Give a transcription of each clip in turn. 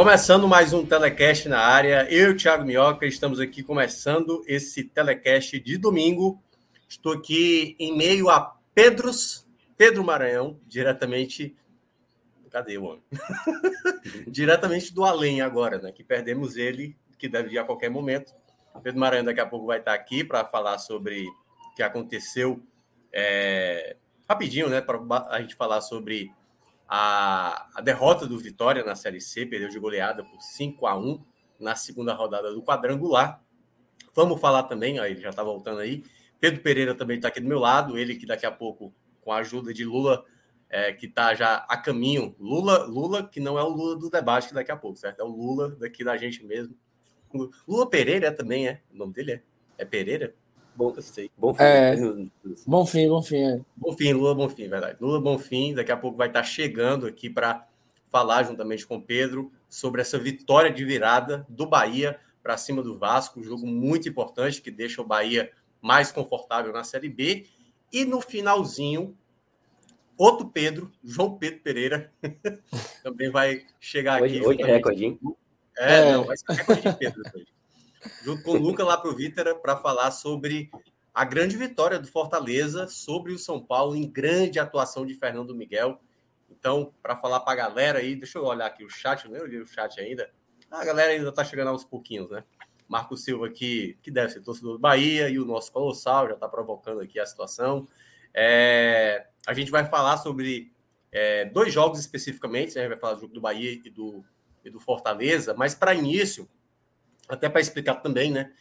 Começando mais um telecast na área, eu, Thiago Minhoca, estamos aqui começando esse telecast de domingo. Estou aqui em meio a Pedros, Pedro Maranhão, diretamente. Cadê o homem? diretamente do além agora, né? Que perdemos ele, que deve ir a qualquer momento. Pedro Maranhão daqui a pouco vai estar aqui para falar sobre o que aconteceu é... rapidinho, né? Para a gente falar sobre a, a derrota do Vitória na Série C, perdeu de goleada por 5 a 1 na segunda rodada do quadrangular. Vamos falar também, ó, ele já está voltando aí. Pedro Pereira também está aqui do meu lado, ele que daqui a pouco, com a ajuda de Lula, é, que está já a caminho. Lula, Lula, que não é o Lula do debate que daqui a pouco, certo? É o Lula daqui da gente mesmo. Lula Pereira também é. O nome dele é? É Pereira? Bom, sei. Bom fim. É, bom fim, bom fim. É. Bom fim, Lula Bom fim, verdade. Lula Bom fim, daqui a pouco vai estar chegando aqui para falar juntamente com o Pedro sobre essa vitória de virada do Bahia para cima do Vasco, um jogo muito importante que deixa o Bahia mais confortável na Série B. E no finalzinho, outro Pedro, João Pedro Pereira, também vai chegar hoje, aqui. Hoje é recorde, hein? É, é, não, vai ser recorde de Pedro depois junto com o Luca lá para o Vítera, para falar sobre a grande vitória do Fortaleza sobre o São Paulo em grande atuação de Fernando Miguel. Então, para falar para a galera aí, deixa eu olhar aqui o chat, eu nem olhei o chat ainda. A galera ainda está chegando aos pouquinhos, né? Marco Silva aqui, que deve ser torcedor do Bahia, e o nosso Colossal já está provocando aqui a situação. É, a gente vai falar sobre é, dois jogos especificamente, né? a gente vai falar do jogo do Bahia e do, e do Fortaleza, mas para início, até para explicar também, né?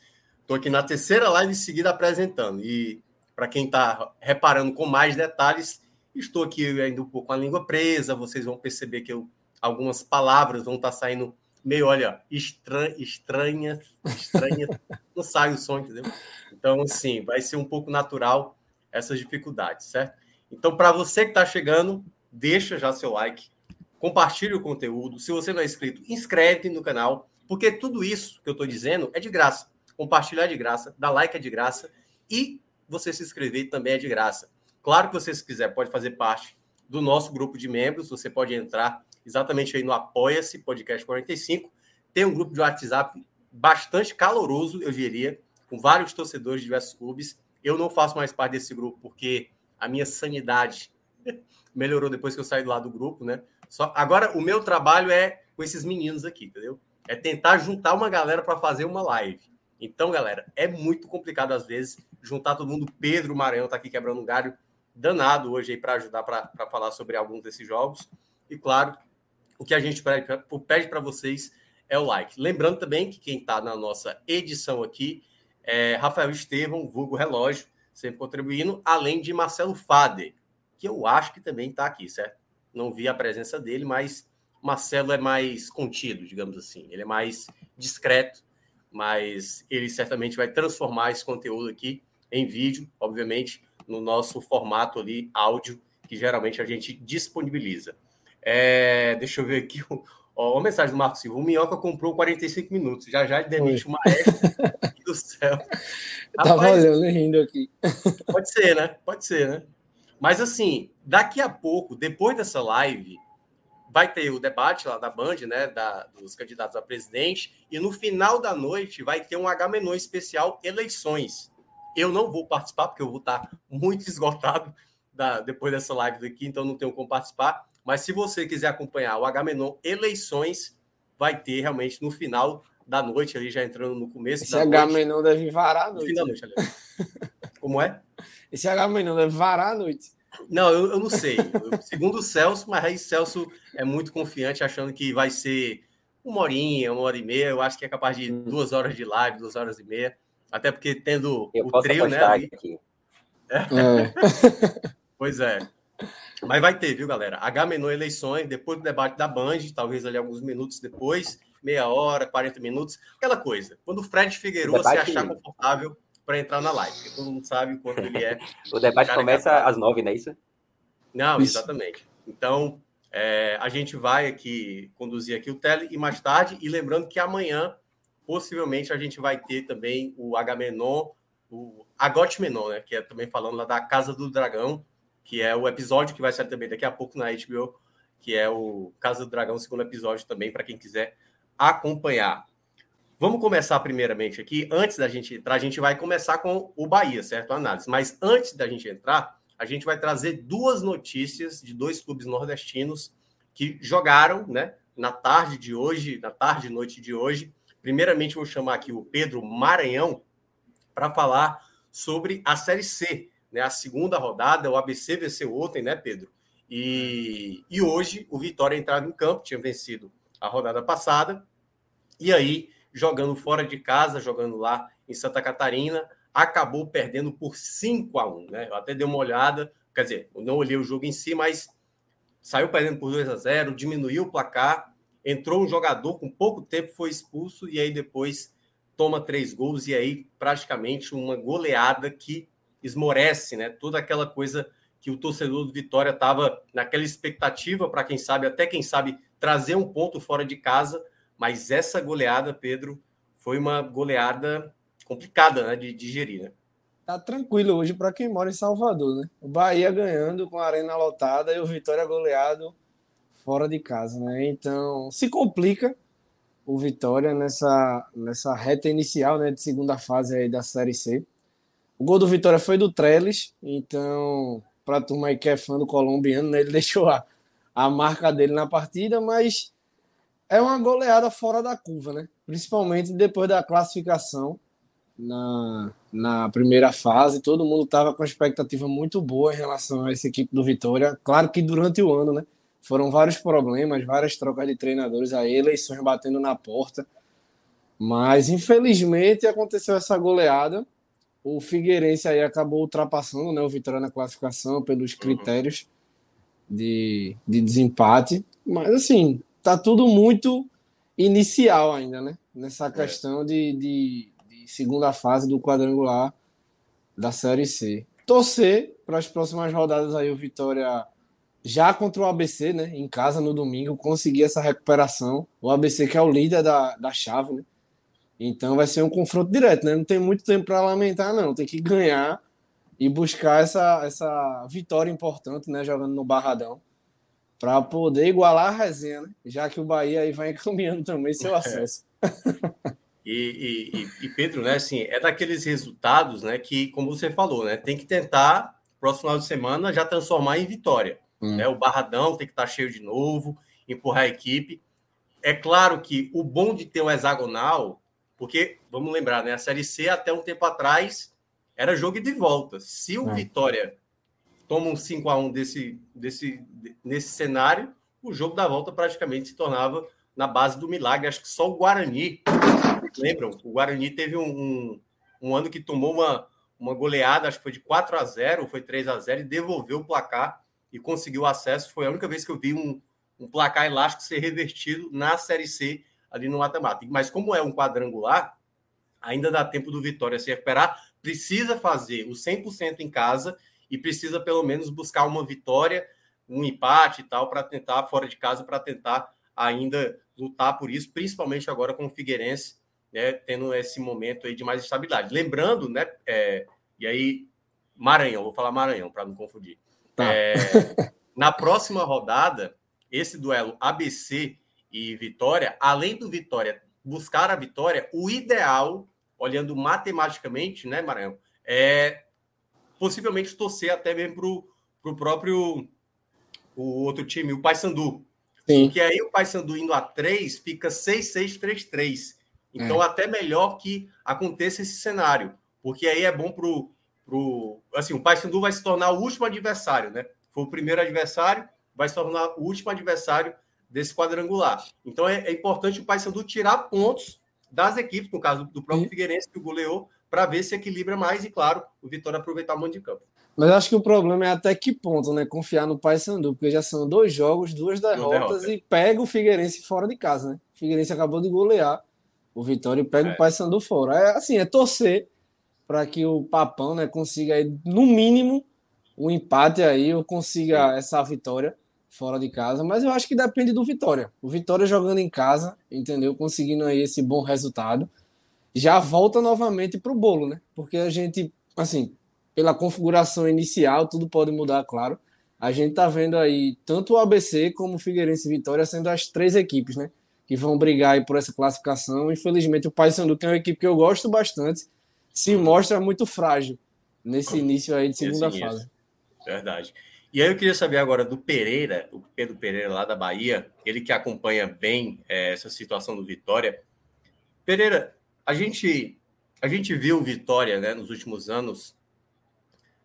Estou aqui na terceira live seguida apresentando. E para quem está reparando com mais detalhes, estou aqui ainda um pouco com a língua presa. Vocês vão perceber que eu, algumas palavras vão estar tá saindo meio, olha, estran, estranhas, estranhas. não sai o som, entendeu? Então, assim, vai ser um pouco natural essas dificuldades, certo? Então, para você que está chegando, deixa já seu like, compartilhe o conteúdo. Se você não é inscrito, inscreve no canal porque tudo isso que eu estou dizendo é de graça. Compartilhar é de graça, dar like é de graça e você se inscrever também é de graça. Claro que você, se quiser, pode fazer parte do nosso grupo de membros. Você pode entrar exatamente aí no Apoia-se Podcast 45. Tem um grupo de WhatsApp bastante caloroso, eu diria, com vários torcedores de diversos clubes. Eu não faço mais parte desse grupo porque a minha sanidade melhorou depois que eu saí do lado do grupo, né? Só agora o meu trabalho é com esses meninos aqui, entendeu? É tentar juntar uma galera para fazer uma live. Então, galera, é muito complicado às vezes juntar todo mundo. Pedro Maranhão está aqui quebrando um galho danado hoje aí para ajudar para falar sobre alguns desses jogos. E claro, o que a gente pede para vocês é o like. Lembrando também que quem está na nossa edição aqui é Rafael Estevam, vulgo relógio, sempre contribuindo, além de Marcelo Fader, que eu acho que também está aqui, certo? Não vi a presença dele, mas Marcelo é mais contido, digamos assim. Ele é mais discreto, mas ele certamente vai transformar esse conteúdo aqui em vídeo, obviamente, no nosso formato ali, áudio, que geralmente a gente disponibiliza. É, deixa eu ver aqui. Ó, uma mensagem do Marco Silva. O Minhoca comprou 45 minutos. Já já demite o maestro do céu. Tava olhando rindo aqui. Pode ser, né? Pode ser, né? Mas assim, daqui a pouco, depois dessa live, vai ter o debate lá da Band, né, da, dos candidatos a presidente, e no final da noite vai ter um H-Menon especial eleições. Eu não vou participar, porque eu vou estar muito esgotado da, depois dessa live daqui, então não tenho como participar. Mas se você quiser acompanhar o H-Menon eleições, vai ter realmente no final da noite, ali já entrando no começo Esse H-Menon deve varar a noite. No fim da noite, aliás. Como é? Esse H-Menon deve varar a noite. Não, eu, eu não sei. Eu, segundo o Celso, mas aí Celso é muito confiante, achando que vai ser uma horinha, uma hora e meia. Eu acho que é capaz de hum. duas horas de live, duas horas e meia. Até porque tendo eu o trio, né? É. pois é. Mas vai ter, viu, galera? H menor eleições, depois do debate da Band, talvez ali alguns minutos depois, meia hora, 40 minutos, aquela coisa. Quando o Fred Figueiredo se achar confortável para entrar na live, porque todo mundo sabe o quanto ele é. o debate começa às nove, não é isso? Não, isso. exatamente. Então, é, a gente vai aqui conduzir aqui o tele e mais tarde, e lembrando que amanhã, possivelmente, a gente vai ter também o Agamenon, o Agote Menon, né? Que é também falando lá da Casa do Dragão, que é o episódio que vai sair também daqui a pouco na HBO, que é o Casa do Dragão, segundo episódio também, para quem quiser acompanhar. Vamos começar primeiramente aqui, antes da gente entrar, a gente vai começar com o Bahia, certo? A análise. Mas antes da gente entrar, a gente vai trazer duas notícias de dois clubes nordestinos que jogaram, né, na tarde de hoje, na tarde e noite de hoje. Primeiramente, vou chamar aqui o Pedro Maranhão para falar sobre a Série C, né, a segunda rodada. O ABC venceu ontem, né, Pedro? E, e hoje o Vitória entrava em campo, tinha vencido a rodada passada, e aí, jogando fora de casa, jogando lá em Santa Catarina, acabou perdendo por 5 a 1 né? Eu até dei uma olhada, quer dizer, eu não olhei o jogo em si, mas saiu perdendo por 2 a 0 diminuiu o placar, entrou um jogador com pouco tempo, foi expulso, e aí depois toma três gols, e aí praticamente uma goleada que esmorece, né? Toda aquela coisa que o torcedor do Vitória estava naquela expectativa para quem sabe, até quem sabe, trazer um ponto fora de casa, mas essa goleada, Pedro, foi uma goleada complicada né, de digerir, né? Tá tranquilo hoje para quem mora em Salvador, né? O Bahia ganhando com a arena lotada e o Vitória goleado fora de casa, né? Então, se complica o Vitória nessa, nessa reta inicial, né, de segunda fase aí da Série C. O gol do Vitória foi do Trellis, então, para turma aí que é fã do colombiano, né, ele deixou a, a marca dele na partida, mas é uma goleada fora da curva, né? Principalmente depois da classificação na, na primeira fase, todo mundo estava com expectativa muito boa em relação a essa equipe do Vitória. Claro que durante o ano, né? Foram vários problemas, várias trocas de treinadores aí, eleições batendo na porta. Mas infelizmente aconteceu essa goleada. O Figueirense aí acabou ultrapassando né, o Vitória na classificação pelos critérios de, de desempate. Mas assim, tá tudo muito inicial ainda, né? Nessa é. questão é. de, de, segunda fase do quadrangular da Série C. Torcer para as próximas rodadas aí o Vitória já contra o ABC, né, em casa no domingo, conseguir essa recuperação. O ABC que é o líder da, da chave, né? Então vai ser um confronto direto, né? Não tem muito tempo para lamentar, não. Tem que ganhar e buscar essa, essa vitória importante, né, jogando no Barradão, para poder igualar a resenha, né? Já que o Bahia aí vai encaminhando também seu acesso. E, e, e, Pedro, né, assim, é daqueles resultados, né, que, como você falou, né, tem que tentar, próximo final de semana, já transformar em vitória. Hum. Né? O Barradão tem que estar cheio de novo, empurrar a equipe. É claro que o bom de ter o hexagonal, porque, vamos lembrar, né, a Série C até um tempo atrás era jogo de volta. Se o é. Vitória toma um 5 a 1 desse, desse, nesse cenário, o jogo da volta praticamente se tornava na base do milagre. Acho que só o Guarani lembram? O Guarani teve um, um, um, ano que tomou uma, uma goleada, acho que foi de 4 a 0 foi 3 a 0 e devolveu o placar e conseguiu acesso. Foi a única vez que eu vi um, um placar elástico ser revertido na Série C ali no mata-mata. Mas como é um quadrangular, ainda dá tempo do Vitória se recuperar. Precisa fazer o 100% em casa e precisa pelo menos buscar uma vitória, um empate e tal, para tentar, fora de casa, para tentar ainda lutar por isso, principalmente agora com o Figueirense, né, tendo esse momento aí de mais estabilidade. Lembrando, né, é, e aí, Maranhão, vou falar Maranhão para não confundir. Tá. É, na próxima rodada, esse duelo ABC e Vitória, além do Vitória buscar a vitória, o ideal, olhando matematicamente, né, Maranhão, é possivelmente torcer até mesmo para o próprio o outro time, o Paysandu. Sim. Porque aí o Paysandu indo a 3 fica 6-6-3-3. Então, é. até melhor que aconteça esse cenário, porque aí é bom para o pro. Assim, o Paysandu vai se tornar o último adversário, né? Foi o primeiro adversário, vai se tornar o último adversário desse quadrangular. Então é, é importante o Paysandu tirar pontos das equipes, no caso do próprio Figueirense, que o goleou, para ver se equilibra mais e, claro, o Vitória aproveitar o mando de campo. Mas acho que o problema é até que ponto, né? Confiar no Paysandu, porque já são dois jogos, duas derrotas e pega o Figueirense fora de casa, né? O Figueirense acabou de golear o Vitória e pega é. o Paysandu fora. É assim, é torcer para que o Papão, né, consiga aí, no mínimo um empate aí ou consiga essa vitória fora de casa, mas eu acho que depende do Vitória. O Vitória jogando em casa, entendeu? Conseguindo aí esse bom resultado, já volta novamente para o bolo, né? Porque a gente, assim, pela configuração inicial, tudo pode mudar, claro. A gente tá vendo aí tanto o ABC como o Figueirense e Vitória sendo as três equipes, né? Que vão brigar aí por essa classificação. Infelizmente, o Paysandu, que é uma equipe que eu gosto bastante, se mostra muito frágil nesse início aí de segunda fase. Verdade. E aí eu queria saber agora do Pereira, o Pedro Pereira lá da Bahia, ele que acompanha bem é, essa situação do Vitória. Pereira, a gente a gente viu Vitória, né, nos últimos anos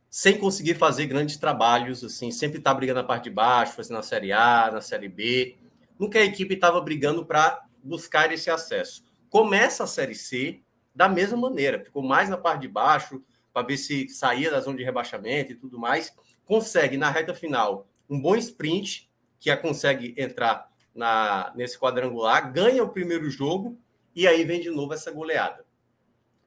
sem conseguir fazer grandes trabalhos, assim, sempre tá brigando na parte de baixo, fazendo na Série A, na Série B. Nunca a equipe estava brigando para buscar esse acesso. Começa a Série C da mesma maneira, ficou mais na parte de baixo para ver se saía da zona de rebaixamento e tudo mais consegue na reta final um bom sprint, que a consegue entrar na, nesse quadrangular, ganha o primeiro jogo e aí vem de novo essa goleada.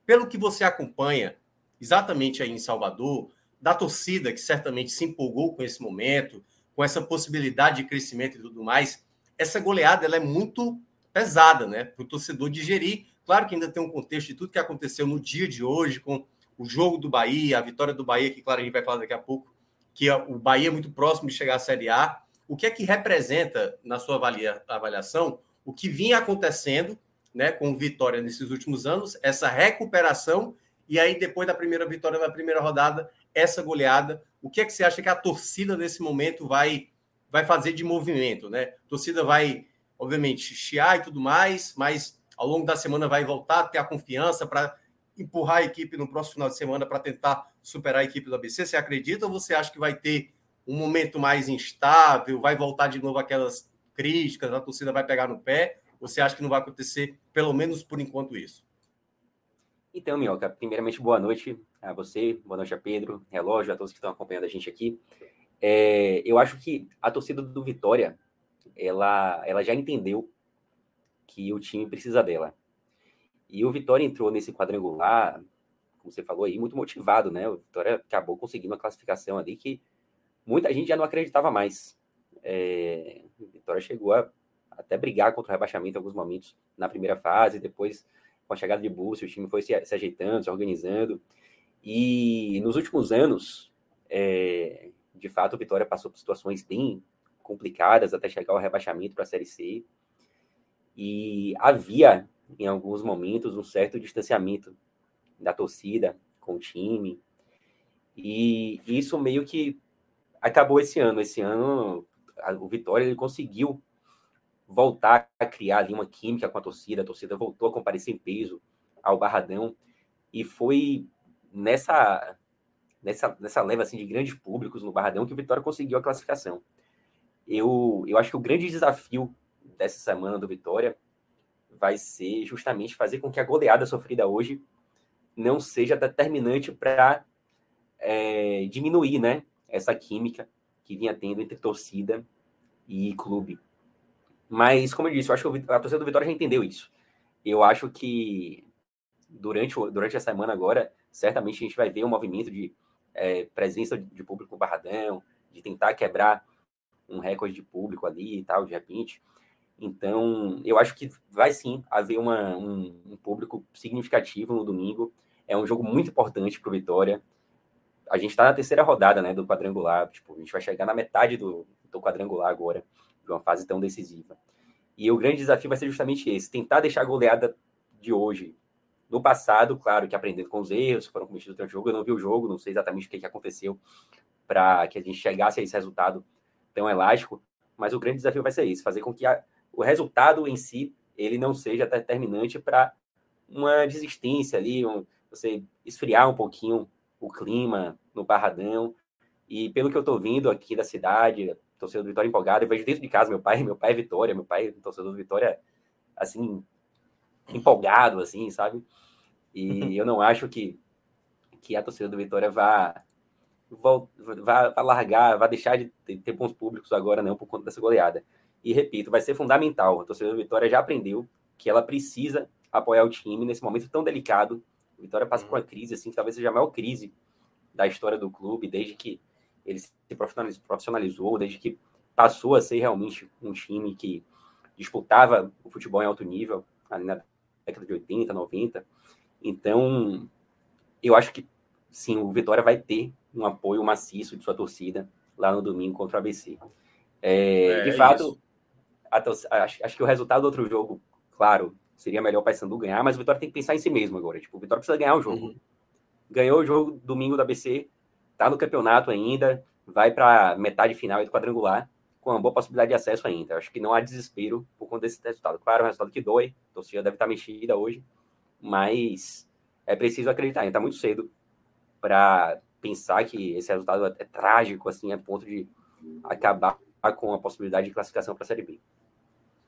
Pelo que você acompanha exatamente aí em Salvador, da torcida que certamente se empolgou com esse momento, com essa possibilidade de crescimento e tudo mais, essa goleada ela é muito pesada, né, para o torcedor digerir. Claro que ainda tem um contexto de tudo que aconteceu no dia de hoje com o jogo do Bahia, a vitória do Bahia, que claro a gente vai falar daqui a pouco, que o Bahia é muito próximo de chegar à Série A. O que é que representa, na sua avalia, avaliação, o que vinha acontecendo né, com Vitória nesses últimos anos, essa recuperação, e aí depois da primeira vitória da primeira rodada, essa goleada. O que é que você acha que a torcida nesse momento vai, vai fazer de movimento? Né? A torcida vai, obviamente, chiar e tudo mais, mas ao longo da semana vai voltar a ter a confiança para empurrar a equipe no próximo final de semana para tentar superar a equipe do ABC? Você acredita ou você acha que vai ter um momento mais instável, vai voltar de novo aquelas críticas, a torcida vai pegar no pé? Você acha que não vai acontecer, pelo menos por enquanto, isso? Então, Minhoca, primeiramente, boa noite a você, boa noite a Pedro, relógio, a todos que estão acompanhando a gente aqui. É, eu acho que a torcida do Vitória, ela, ela já entendeu que o time precisa dela. E o Vitória entrou nesse quadrangular, como você falou aí, muito motivado, né? O Vitória acabou conseguindo uma classificação ali que muita gente já não acreditava mais. É, o Vitória chegou a até brigar contra o rebaixamento em alguns momentos na primeira fase, depois com a chegada de Búcio, o time foi se, se ajeitando, se organizando. E nos últimos anos, é, de fato, o Vitória passou por situações bem complicadas até chegar ao rebaixamento para a Série C. E havia em alguns momentos, um certo distanciamento da torcida com o time. E isso meio que acabou esse ano. Esse ano, o Vitória ele conseguiu voltar a criar ali uma química com a torcida. A torcida voltou a comparecer em peso ao Barradão. E foi nessa nessa, nessa leva assim, de grandes públicos no Barradão que o Vitória conseguiu a classificação. Eu, eu acho que o grande desafio dessa semana do Vitória vai ser justamente fazer com que a goleada sofrida hoje não seja determinante para é, diminuir né, essa química que vinha tendo entre torcida e clube. Mas, como eu disse, eu acho que a torcida do Vitória já entendeu isso. Eu acho que durante, durante a semana agora, certamente a gente vai ver um movimento de é, presença de público no Barradão, de tentar quebrar um recorde de público ali e tal, de repente. Então, eu acho que vai sim haver uma, um, um, público significativo no domingo. É um jogo muito importante para o Vitória. A gente está na terceira rodada né, do quadrangular. Tipo, a gente vai chegar na metade do, do quadrangular agora, uma fase tão decisiva. E o grande desafio vai ser justamente esse: tentar deixar a goleada de hoje. No passado, claro que aprendendo com os erros que foram cometidos durante o jogo, eu não vi o jogo, não sei exatamente o que, que aconteceu para que a gente chegasse a esse resultado tão elástico, mas o grande desafio vai ser isso: fazer com que a, o resultado em si ele não seja determinante para uma desistência ali, um, você esfriar um pouquinho o clima no Barradão. E pelo que eu estou vindo aqui da cidade, torcedor do Vitória empolgado, eu vejo dentro de casa meu pai, meu pai é Vitória, meu pai é torcedor do Vitória, assim, empolgado, assim, sabe? E eu não acho que, que a torcida do Vitória vá, vá, vá largar, vá deixar de ter, pontos públicos agora, não, por conta dessa goleada. E repito, vai ser fundamental. A torcida do Vitória já aprendeu que ela precisa apoiar o time nesse momento tão delicado. O Vitória passa por uma crise, assim, que talvez seja a maior crise da história do clube, desde que ele se profissionalizou, desde que passou a ser realmente um time que disputava o futebol em alto nível, ali na década de 80, 90. Então, eu acho que sim, o Vitória vai ter um apoio maciço de sua torcida lá no domingo contra o ABC. É, é, de fato, acho, acho, que o resultado do outro jogo, claro, seria melhor o Paysandu ganhar, mas o Vitória tem que pensar em si mesmo agora. Tipo, o Vitória precisa ganhar o jogo. Uhum. Ganhou o jogo domingo da ABC, tá no campeonato ainda, vai para metade final do quadrangular com uma boa possibilidade de acesso ainda. Acho que não há desespero por conta desse resultado. Claro, é um resultado que dói, a torcida deve estar mexida hoje, mas é preciso acreditar. Ainda está muito cedo para pensar que esse resultado é trágico, assim, a ponto de acabar com a possibilidade de classificação para a Série B.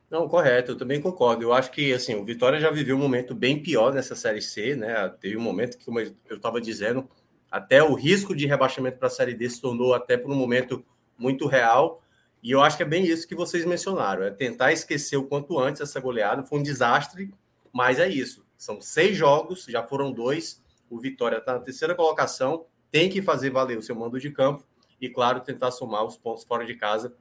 Não, correto, eu também concordo. Eu acho que assim, o Vitória já viveu um momento bem pior nessa Série C, né? Teve um momento que, como eu estava dizendo, até o risco de rebaixamento para a Série D se tornou até por um momento muito real. E eu acho que é bem isso que vocês mencionaram: é tentar esquecer o quanto antes essa goleada. Foi um desastre, mas é isso. São seis jogos, já foram dois. O Vitória está na terceira colocação, tem que fazer valer o seu mando de campo e, claro, tentar somar os pontos fora de casa,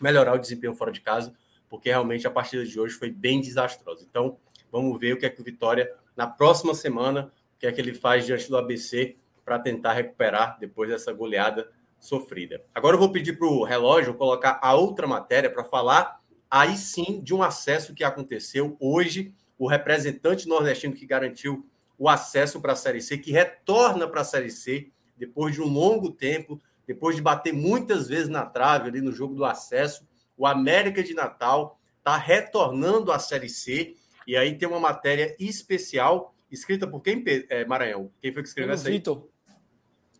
melhorar o desempenho fora de casa porque realmente a partida de hoje foi bem desastrosa. Então, vamos ver o que é que o Vitória, na próxima semana, o que é que ele faz diante do ABC para tentar recuperar depois dessa goleada sofrida. Agora eu vou pedir para o relógio colocar a outra matéria para falar aí sim de um acesso que aconteceu hoje. O representante nordestino que garantiu o acesso para a Série C, que retorna para a Série C depois de um longo tempo, depois de bater muitas vezes na trave ali no jogo do acesso o América de Natal está retornando à Série C. E aí tem uma matéria especial, escrita por quem, é, Maranhão? Quem foi que escreveu essa aí? Vitor.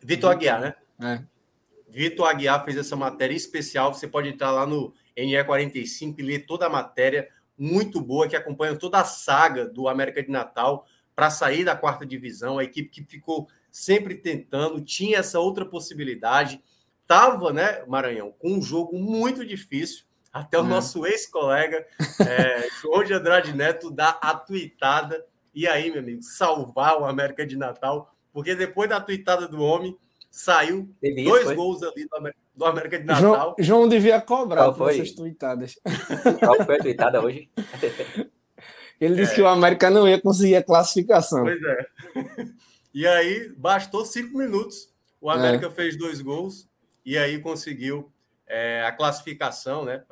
Vitor Aguiar, né? É. Vitor Aguiar fez essa matéria especial. Você pode entrar lá no NE45 e ler toda a matéria, muito boa, que acompanha toda a saga do América de Natal para sair da quarta divisão. A equipe que ficou sempre tentando, tinha essa outra possibilidade estava, né, Maranhão, com um jogo muito difícil. Até o é. nosso ex-colega é, João de Andrade Neto dá a tuitada. E aí, meu amigo, salvar o América de Natal, porque depois da tuitada do homem, saiu Teve dois isso, gols ali do América, do América de Natal. João, João devia cobrar por essas tuitadas. Qual foi a tuitada hoje? Ele disse é. que o América não ia conseguir a classificação. Pois é. E aí, bastou cinco minutos. O América é. fez dois gols e aí conseguiu é, a classificação né,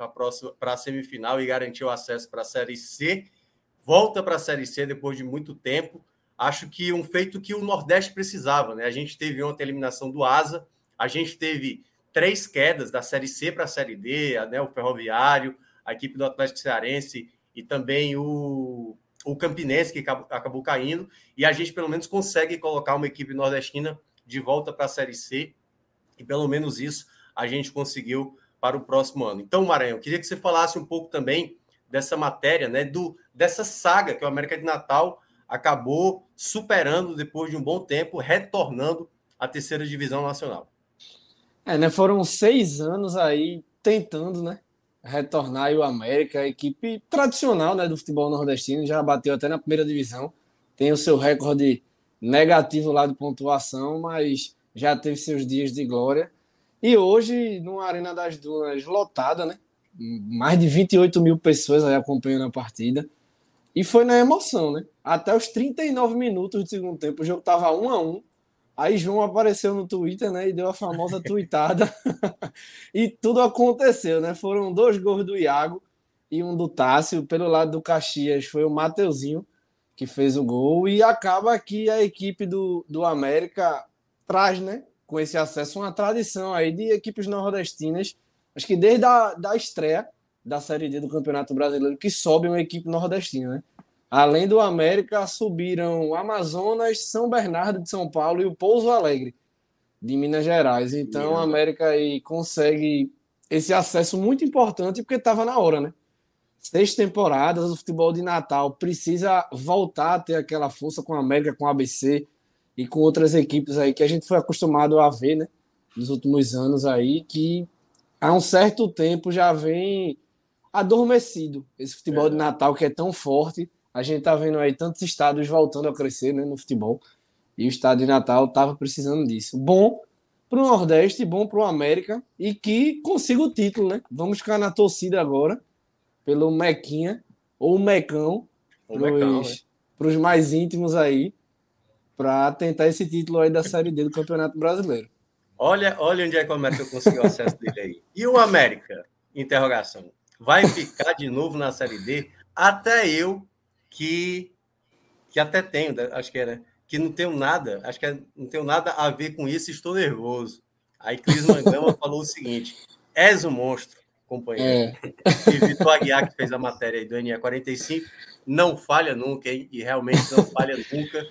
para a semifinal e garantiu acesso para a Série C. Volta para a Série C depois de muito tempo. Acho que um feito que o Nordeste precisava. Né? A gente teve ontem a eliminação do Asa, a gente teve três quedas da Série C para a Série D, né, o Ferroviário, a equipe do Atlético Cearense e também o, o Campinense, que acabou, acabou caindo. E a gente, pelo menos, consegue colocar uma equipe nordestina de volta para a Série C e pelo menos isso a gente conseguiu para o próximo ano. Então, Maranhão, queria que você falasse um pouco também dessa matéria, né, do, dessa saga que o América de Natal acabou superando depois de um bom tempo, retornando à terceira divisão nacional. É, né, foram seis anos aí tentando, né, retornar o América, a equipe tradicional, né, do futebol nordestino, já bateu até na primeira divisão, tem o seu recorde negativo lá de pontuação, mas já teve seus dias de glória. E hoje, numa Arena das Dunas lotada, né? Mais de 28 mil pessoas aí acompanhando a partida. E foi na emoção, né? Até os 39 minutos do segundo tempo, o jogo tava um a um. Aí João apareceu no Twitter, né? E deu a famosa tweetada. e tudo aconteceu, né? Foram dois gols do Iago e um do Tássio. Pelo lado do Caxias foi o Mateuzinho que fez o gol. E acaba que a equipe do, do América traz, né, com esse acesso, uma tradição aí de equipes nordestinas. Acho que desde a da estreia da Série D do Campeonato Brasileiro que sobe uma equipe nordestina, né? Além do América, subiram Amazonas, São Bernardo de São Paulo e o Pouso Alegre de Minas Gerais. Então, a América aí consegue esse acesso muito importante porque estava na hora, né? Seis temporadas, o futebol de Natal precisa voltar a ter aquela força com a América, com a ABC e com outras equipes aí que a gente foi acostumado a ver, né? Nos últimos anos aí, que há um certo tempo já vem adormecido esse futebol é. de Natal que é tão forte a gente tá vendo aí tantos estados voltando a crescer né, no futebol. E o estado de Natal estava precisando disso. Bom para o Nordeste, bom para o América e que consiga o título, né? Vamos ficar na torcida agora pelo Mequinha ou Mecão, para os né? mais íntimos aí, para tentar esse título aí da Série D do Campeonato Brasileiro. Olha, olha onde é que o América conseguiu acesso dele aí. E o América? Interrogação. Vai ficar de novo na Série D? Até eu que, que até tenho, acho que era, que não tenho nada, acho que é, não tenho nada a ver com isso, estou nervoso. Aí Cris Mangama falou o seguinte: és um monstro, companheiro. É. E Vitor Aguiar, que fez a matéria aí do NE45, não falha nunca, hein? E realmente não falha nunca.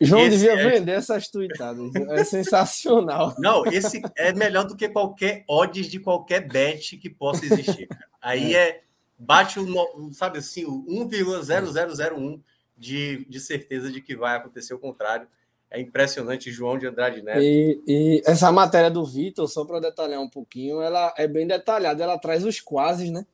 João esse devia é... vender essas tweetadas. É sensacional. Não, esse é melhor do que qualquer odds de qualquer bet que possa existir. Aí é, é bate o, sabe assim, o 1,0001 de, de certeza de que vai acontecer o contrário. É impressionante, João de Andrade Neto. E, e essa matéria do Vitor, só para detalhar um pouquinho, ela é bem detalhada, ela traz os quases, né?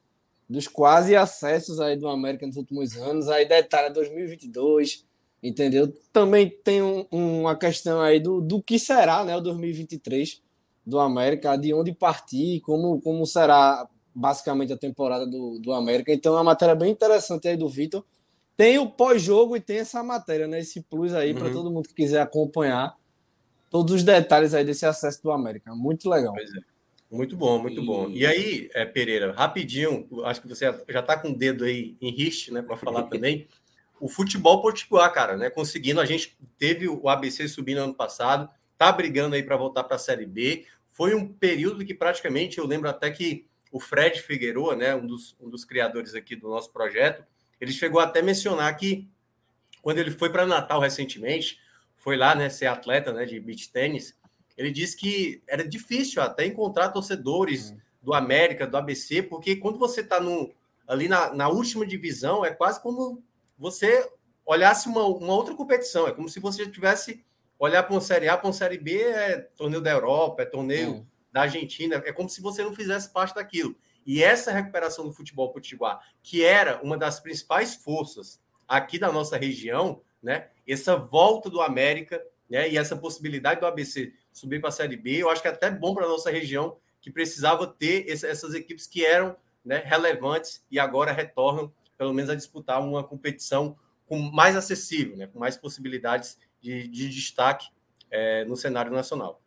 Dos quase acessos aí do América nos últimos anos, aí detalha 2022, entendeu? Também tem um, uma questão aí do, do que será, né, o 2023 do América, de onde partir, como, como será basicamente a temporada do, do América. Então é uma matéria bem interessante aí do Vitor. Tem o pós-jogo e tem essa matéria, né? Esse plus aí uhum. para todo mundo que quiser acompanhar todos os detalhes aí desse acesso do América. Muito legal. É. Muito bom, muito e... bom. E aí, é, Pereira, rapidinho, acho que você já está com o dedo aí em riste, né, para falar também. O futebol potiguar, cara, né? Conseguindo, a gente teve o ABC subindo ano passado, tá brigando aí para voltar para a Série B. Foi um período que praticamente eu lembro até que o Fred Figueroa, né, um dos, um dos criadores aqui do nosso projeto, ele chegou até a mencionar que quando ele foi para Natal recentemente, foi lá, né, ser atleta, né, de beach tênis, ele disse que era difícil até encontrar torcedores uhum. do América, do ABC, porque quando você está ali na, na, última divisão, é quase como você olhasse uma, uma outra competição, é como se você tivesse olhar para uma Série A, para uma Série B, é torneio da Europa, é torneio uhum da Argentina, é como se você não fizesse parte daquilo. E essa recuperação do futebol potiguar, que era uma das principais forças aqui da nossa região, né? Essa volta do América, né? E essa possibilidade do ABC subir para a Série B, eu acho que é até bom para a nossa região, que precisava ter essas equipes que eram né, relevantes e agora retornam, pelo menos, a disputar uma competição com mais acessível, né? Com mais possibilidades de, de destaque é, no cenário nacional.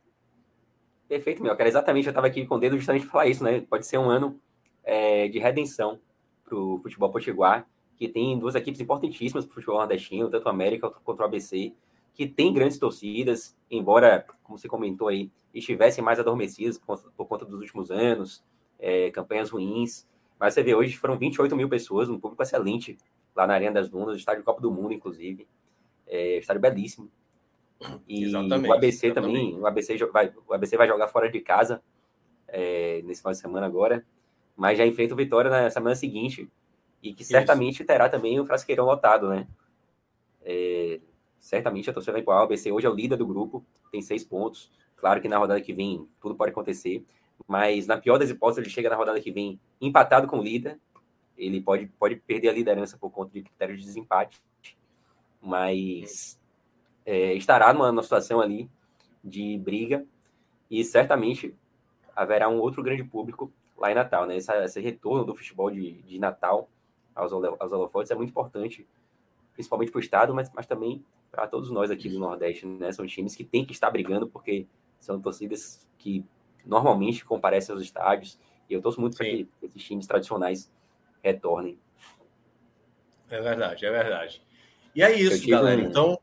Perfeito, meu. Cara, exatamente, eu estava aqui com o dedo justamente para falar isso, né? Pode ser um ano é, de redenção para o futebol potiguar, que tem duas equipes importantíssimas para o futebol nordestino, tanto o América quanto o ABC, que tem grandes torcidas, embora, como você comentou aí, estivessem mais adormecidas por, por conta dos últimos anos, é, campanhas ruins. Mas você vê, hoje foram 28 mil pessoas, um público excelente lá na Arena das Dunas, estádio Copa do Mundo, inclusive. É, estádio belíssimo. E exatamente, o ABC exatamente. também, o ABC, vai, o ABC vai jogar fora de casa é, nesse final de semana agora, mas já enfrenta o Vitória na semana seguinte e que certamente Isso. terá também o Frasqueirão lotado, né? É, certamente a torcida vai igual. O ABC hoje é o líder do grupo, tem seis pontos. Claro que na rodada que vem tudo pode acontecer, mas na pior das hipóteses, ele chega na rodada que vem empatado com o líder. Ele pode, pode perder a liderança por conta de critérios de desempate, mas é, estará numa, numa, situação ali de briga e certamente haverá um outro grande público lá em Natal, né? Esse, esse retorno do futebol de, de Natal aos, aos holofotes é muito importante, principalmente para o Estado, mas, mas também para todos nós aqui do Nordeste, né? São times que têm que estar brigando porque são torcidas que normalmente comparecem aos estádios e eu torço muito para que esses times tradicionais retornem. É verdade, é verdade. E é isso, galera. Um... Então,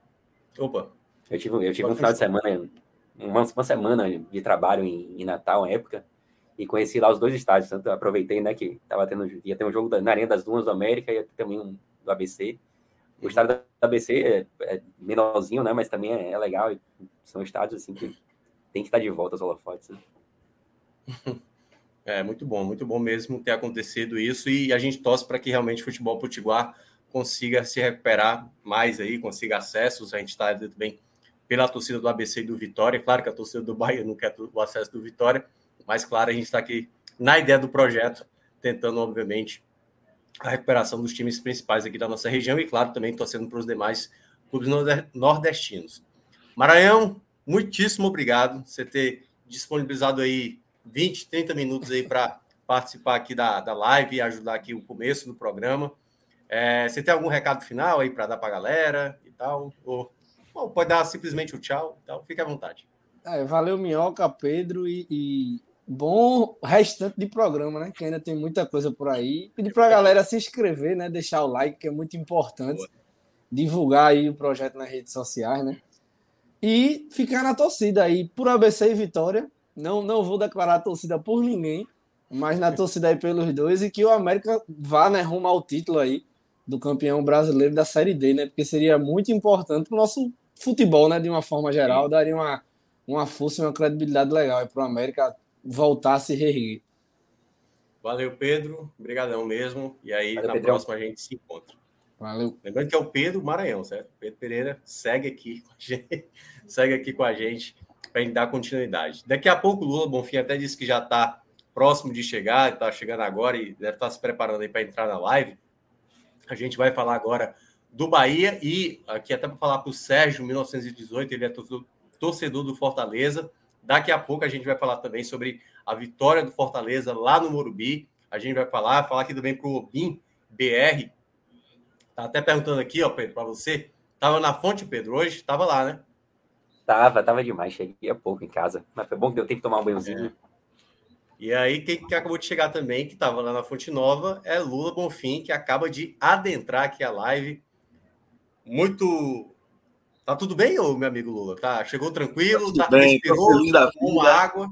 Opa. Eu tive, eu tive um final de semana, uma, uma semana de trabalho em, em, Natal, na época, e conheci lá os dois estádios. Tanto aproveitei, né, que tava tendo, ia ter um jogo da, na Arena das Dunas do América e também um do ABC. O estádio da ABC é, é menorzinho, né? Mas também é, é, legal. São estádios assim que tem que estar de volta aos holofotes. Né? É muito bom, muito bom mesmo ter acontecido isso e a gente torce para que realmente o futebol potiguar consiga se recuperar mais aí, consiga acessos. A gente está bem pela torcida do ABC e do Vitória. Claro que a torcida do Bahia não quer o acesso do Vitória, mas claro, a gente está aqui na ideia do projeto, tentando, obviamente, a recuperação dos times principais aqui da nossa região e, claro, também torcendo para os demais clubes nordestinos. Maranhão, muitíssimo obrigado por você ter disponibilizado aí 20, 30 minutos aí para participar aqui da, da live e ajudar aqui o começo do programa. É, você tem algum recado final aí para dar para a galera e tal? Ou, ou, pode dar simplesmente o tchau, então fique à vontade. É, valeu, Minhoca, Pedro, e, e, bom restante de programa, né? Que ainda tem muita coisa por aí. Pedir para a galera se inscrever, né? Deixar o like, que é muito importante. Boa. Divulgar aí o projeto nas redes sociais, né? E ficar na torcida aí por ABC e Vitória. Não, não vou declarar a torcida por ninguém, mas na torcida aí pelos dois e que o América vá né, rumo ao título aí do campeão brasileiro da Série D, né? Porque seria muito importante para o nosso futebol, né? De uma forma geral, daria uma, uma força e uma credibilidade legal para o América voltar a se reerguer. Valeu, Pedro. Obrigadão mesmo. E aí, Valeu, na Pedro. próxima, a gente se encontra. Valeu. Lembrando que é o Pedro Maranhão, certo? Pedro Pereira segue aqui com a gente, segue aqui com a gente para gente dar continuidade. Daqui a pouco o Lula Bonfim até disse que já está próximo de chegar, está chegando agora e deve estar tá se preparando aí para entrar na live. A gente vai falar agora do Bahia e aqui até para falar para o Sérgio, 1918, ele é torcedor do Fortaleza. Daqui a pouco a gente vai falar também sobre a vitória do Fortaleza lá no Morumbi. A gente vai falar, falar aqui também para o Obim BR. Tá até perguntando aqui, ó, Pedro, para você. Tava na fonte, Pedro, hoje? Tava lá, né? Tava, tava demais. Cheguei há pouco em casa. Mas foi bom que deu tempo de tomar um banhozinho. É. E aí, quem que acabou de chegar também, que estava lá na Fonte Nova, é Lula Bonfim, que acaba de adentrar aqui a live. Muito. Tá tudo bem, ô, meu amigo Lula? Tá? Chegou tranquilo? Tá, bem, respirou? Uma água?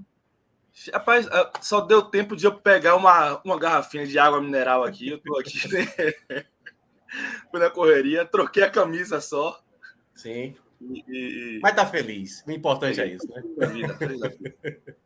Rapaz, ah, só deu tempo de eu pegar uma, uma garrafinha de água mineral aqui. Eu tô aqui. Né? Fui na correria, troquei a camisa só. Sim. E... Mas tá feliz. O importante é isso, né?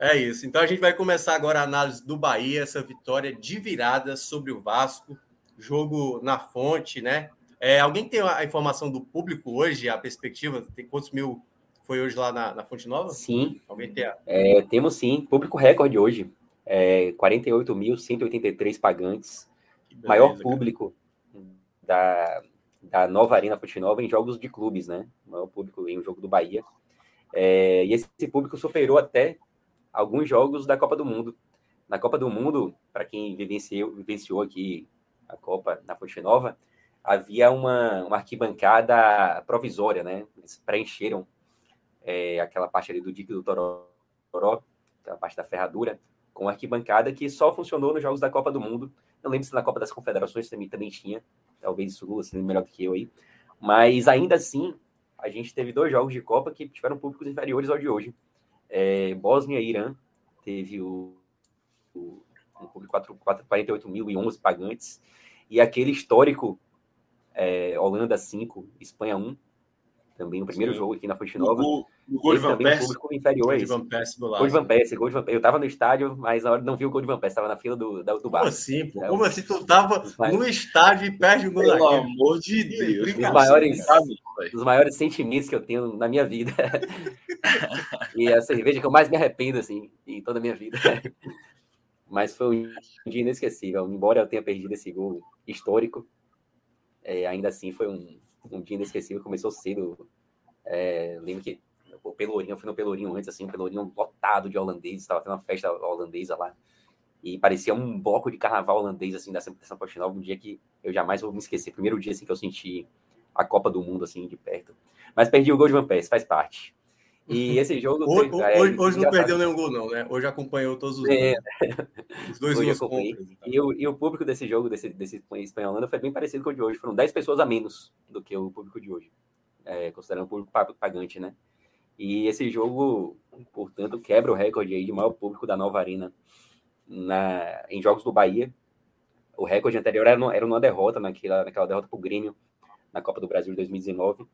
É isso. Então a gente vai começar agora a análise do Bahia, essa vitória de virada sobre o Vasco, jogo na fonte, né? É, alguém tem a informação do público hoje, a perspectiva? Tem quantos mil foi hoje lá na, na Fonte Nova? Sim. Alguém tem a... é, temos sim. Público recorde hoje. É, 48.183 pagantes. Beleza, Maior público da, da nova Arena Fonte Nova em jogos de clubes, né? Maior público em um jogo do Bahia. É, e esse público superou até alguns jogos da Copa do Mundo. Na Copa do Mundo, para quem vivenciou, vivenciou aqui a Copa na Fonte Nova, havia uma, uma arquibancada provisória, né? Eles preencheram é, aquela parte ali do dique do Toró, aquela parte da ferradura, com arquibancada que só funcionou nos jogos da Copa do Mundo. Eu lembro se na Copa das Confederações também, também tinha, talvez isso Lula assim, melhor do que eu aí. Mas ainda assim, a gente teve dois jogos de Copa que tiveram públicos inferiores ao de hoje. É, Bósnia e Irã teve o, o, um público de 48.011 pagantes. E aquele histórico é, Holanda 5, Espanha 1, também o primeiro Sim. jogo aqui na Fonte Nova. O, o gol de Van Persie. público inferior a isso. Gol de Van Persie do lado. Gol de Van Persie, gol de Van Persie. Eu tava no estádio, mas na hora não vi o gol de Van Persie, estava na fila do, do, do bar. Como assim, pô? Como assim tu tava no estádio e perde o gol Pelo amor de Deus. Os maiores, os maiores sentimentos que eu tenho na minha vida. e a cerveja que eu mais me arrependo, assim, em toda a minha vida. mas foi um dia inesquecível. Embora eu tenha perdido esse gol histórico, é, ainda assim foi um, um dia inesquecível. Começou cedo. É, lembro que o Pelourinho, eu fui no Pelourinho antes, assim, o Pelourinho lotado de holandeses, estava tendo uma festa holandesa lá. E parecia um bloco de carnaval holandês, assim, da São Paulo, um dia que eu jamais vou me esquecer. Primeiro dia, assim, que eu senti a Copa do Mundo, assim, de perto. Mas perdi o gol de Van Persie, faz parte. E esse jogo. hoje, é, hoje, hoje não perdeu nenhum gol, não, né? Hoje acompanhou todos os, é. os dois hoje gols. E, o, e o público desse jogo, desse, desse espanhol foi bem parecido com o de hoje. Foram 10 pessoas a menos do que o público de hoje, é, considerando o público pagante, né? E esse jogo, portanto, quebra o recorde aí de maior público da nova arena na, em jogos do Bahia. O recorde anterior era, no, era uma derrota, naquela, naquela derrota para o Grêmio na Copa do Brasil de 2019.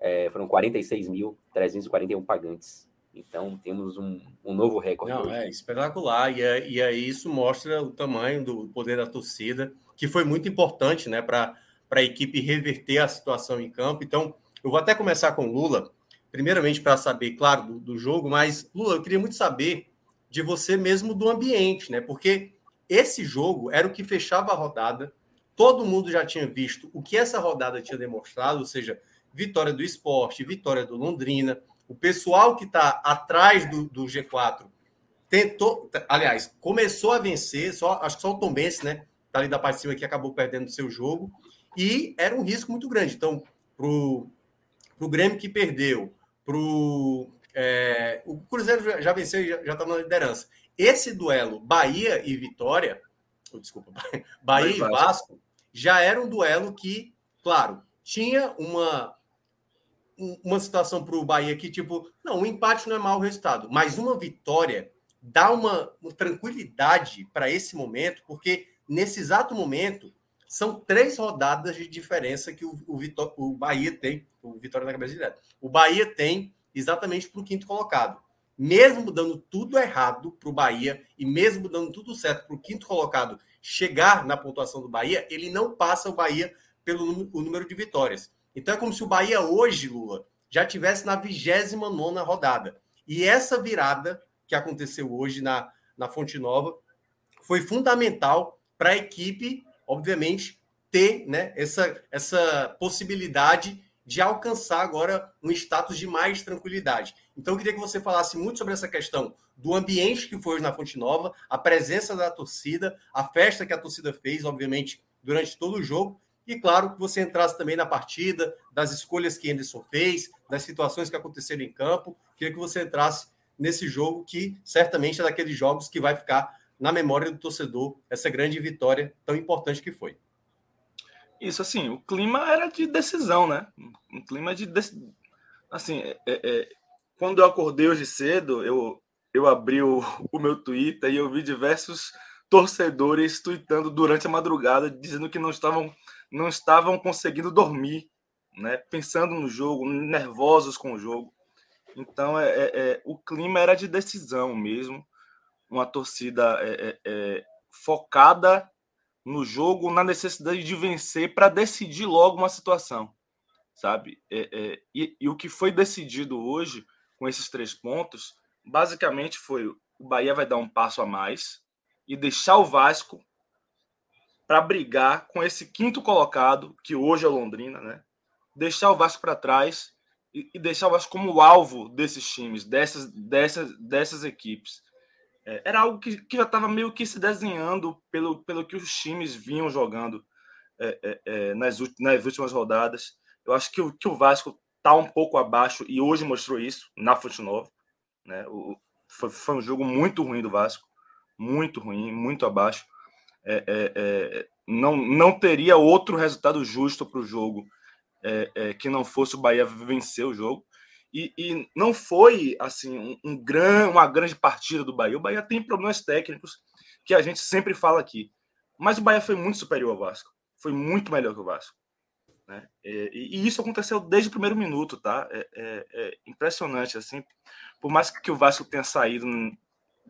É, foram 46.341 pagantes. Então, temos um, um novo recorde. Não, é espetacular. E, é, e aí isso mostra o tamanho do poder da torcida, que foi muito importante né, para a equipe reverter a situação em campo. Então, eu vou até começar com Lula, primeiramente para saber, claro, do, do, jogo, mas, Lula, eu queria muito saber de você mesmo do ambiente, né? Porque esse jogo era o que fechava a rodada. Todo mundo já tinha visto o que essa rodada tinha demonstrado, ou seja, vitória do esporte, vitória do Londrina. O pessoal que está atrás do, do, G4 tentou, aliás, começou a vencer, só, acho que só o Tom Benz, né? Tá ali da parte de cima que acabou perdendo o seu jogo. E era um risco muito grande. Então, para o Grêmio que perdeu, para é, o Cruzeiro já, já venceu e já está na liderança. Esse duelo Bahia e Vitória, oh, desculpa, Bahia e Vasco, já era um duelo que, claro, tinha uma uma situação para o Bahia que, tipo, não, um empate não é mau resultado, mas uma vitória dá uma, uma tranquilidade para esse momento, porque nesse exato momento são três rodadas de diferença que o, o, Vitor, o Bahia tem, o Vitória na cabeça direto. O Bahia tem exatamente para o quinto colocado. Mesmo dando tudo errado para o Bahia e mesmo dando tudo certo para o quinto colocado chegar na pontuação do Bahia, ele não passa o Bahia pelo o número de vitórias. Então é como se o Bahia hoje, Lula, já tivesse na 29 rodada. E essa virada que aconteceu hoje na, na Fonte Nova foi fundamental para a equipe obviamente, ter né, essa, essa possibilidade de alcançar agora um status de mais tranquilidade. Então, eu queria que você falasse muito sobre essa questão do ambiente que foi hoje na Fonte Nova, a presença da torcida, a festa que a torcida fez, obviamente, durante todo o jogo, e claro que você entrasse também na partida, das escolhas que Anderson fez, das situações que aconteceram em campo. Queria que você entrasse nesse jogo que certamente é daqueles jogos que vai ficar na memória do torcedor essa grande vitória tão importante que foi. Isso, assim, o clima era de decisão, né? Um clima de. Assim, é, é, quando eu acordei hoje cedo, eu, eu abri o, o meu Twitter e eu vi diversos torcedores tweetando durante a madrugada, dizendo que não estavam, não estavam conseguindo dormir, né? Pensando no jogo, nervosos com o jogo. Então, é, é, é o clima era de decisão mesmo uma torcida é, é, é, focada no jogo, na necessidade de vencer para decidir logo uma situação, sabe? É, e, e, o que foi decidido hoje com esses três pontos, basicamente foi o Bahia vai dar um passo a mais e deixar o Vasco para brigar com esse quinto colocado, que hoje é Londrina, né? Deixar o Vasco para trás e, e deixar o Vasco como alvo desses times, dessas, dessas, dessas equipes. É, era algo que, que já estava meio que se desenhando pelo, pelo que os times vinham jogando é, é, é nas, nas últimas rodadas. Eu acho que o, que o Vasco está um pouco abaixo e hoje mostrou isso na Fonte Nova. Né? O, foi, foi, um jogo muito ruim do Vasco, muito ruim, muito abaixo. É, é, não, não teria outro resultado justo para o jogo que não fosse o Bahia vencer o jogo. E, e não foi assim um, um gran, uma grande partida do Bahia. O Bahia tem problemas técnicos que a gente sempre fala aqui. Mas o Bahia foi muito superior ao Vasco. Foi muito melhor que o Vasco. Né? É, e, e, isso aconteceu desde o primeiro minuto, tá? É, é, é, impressionante, assim. Por mais que o Vasco tenha saído,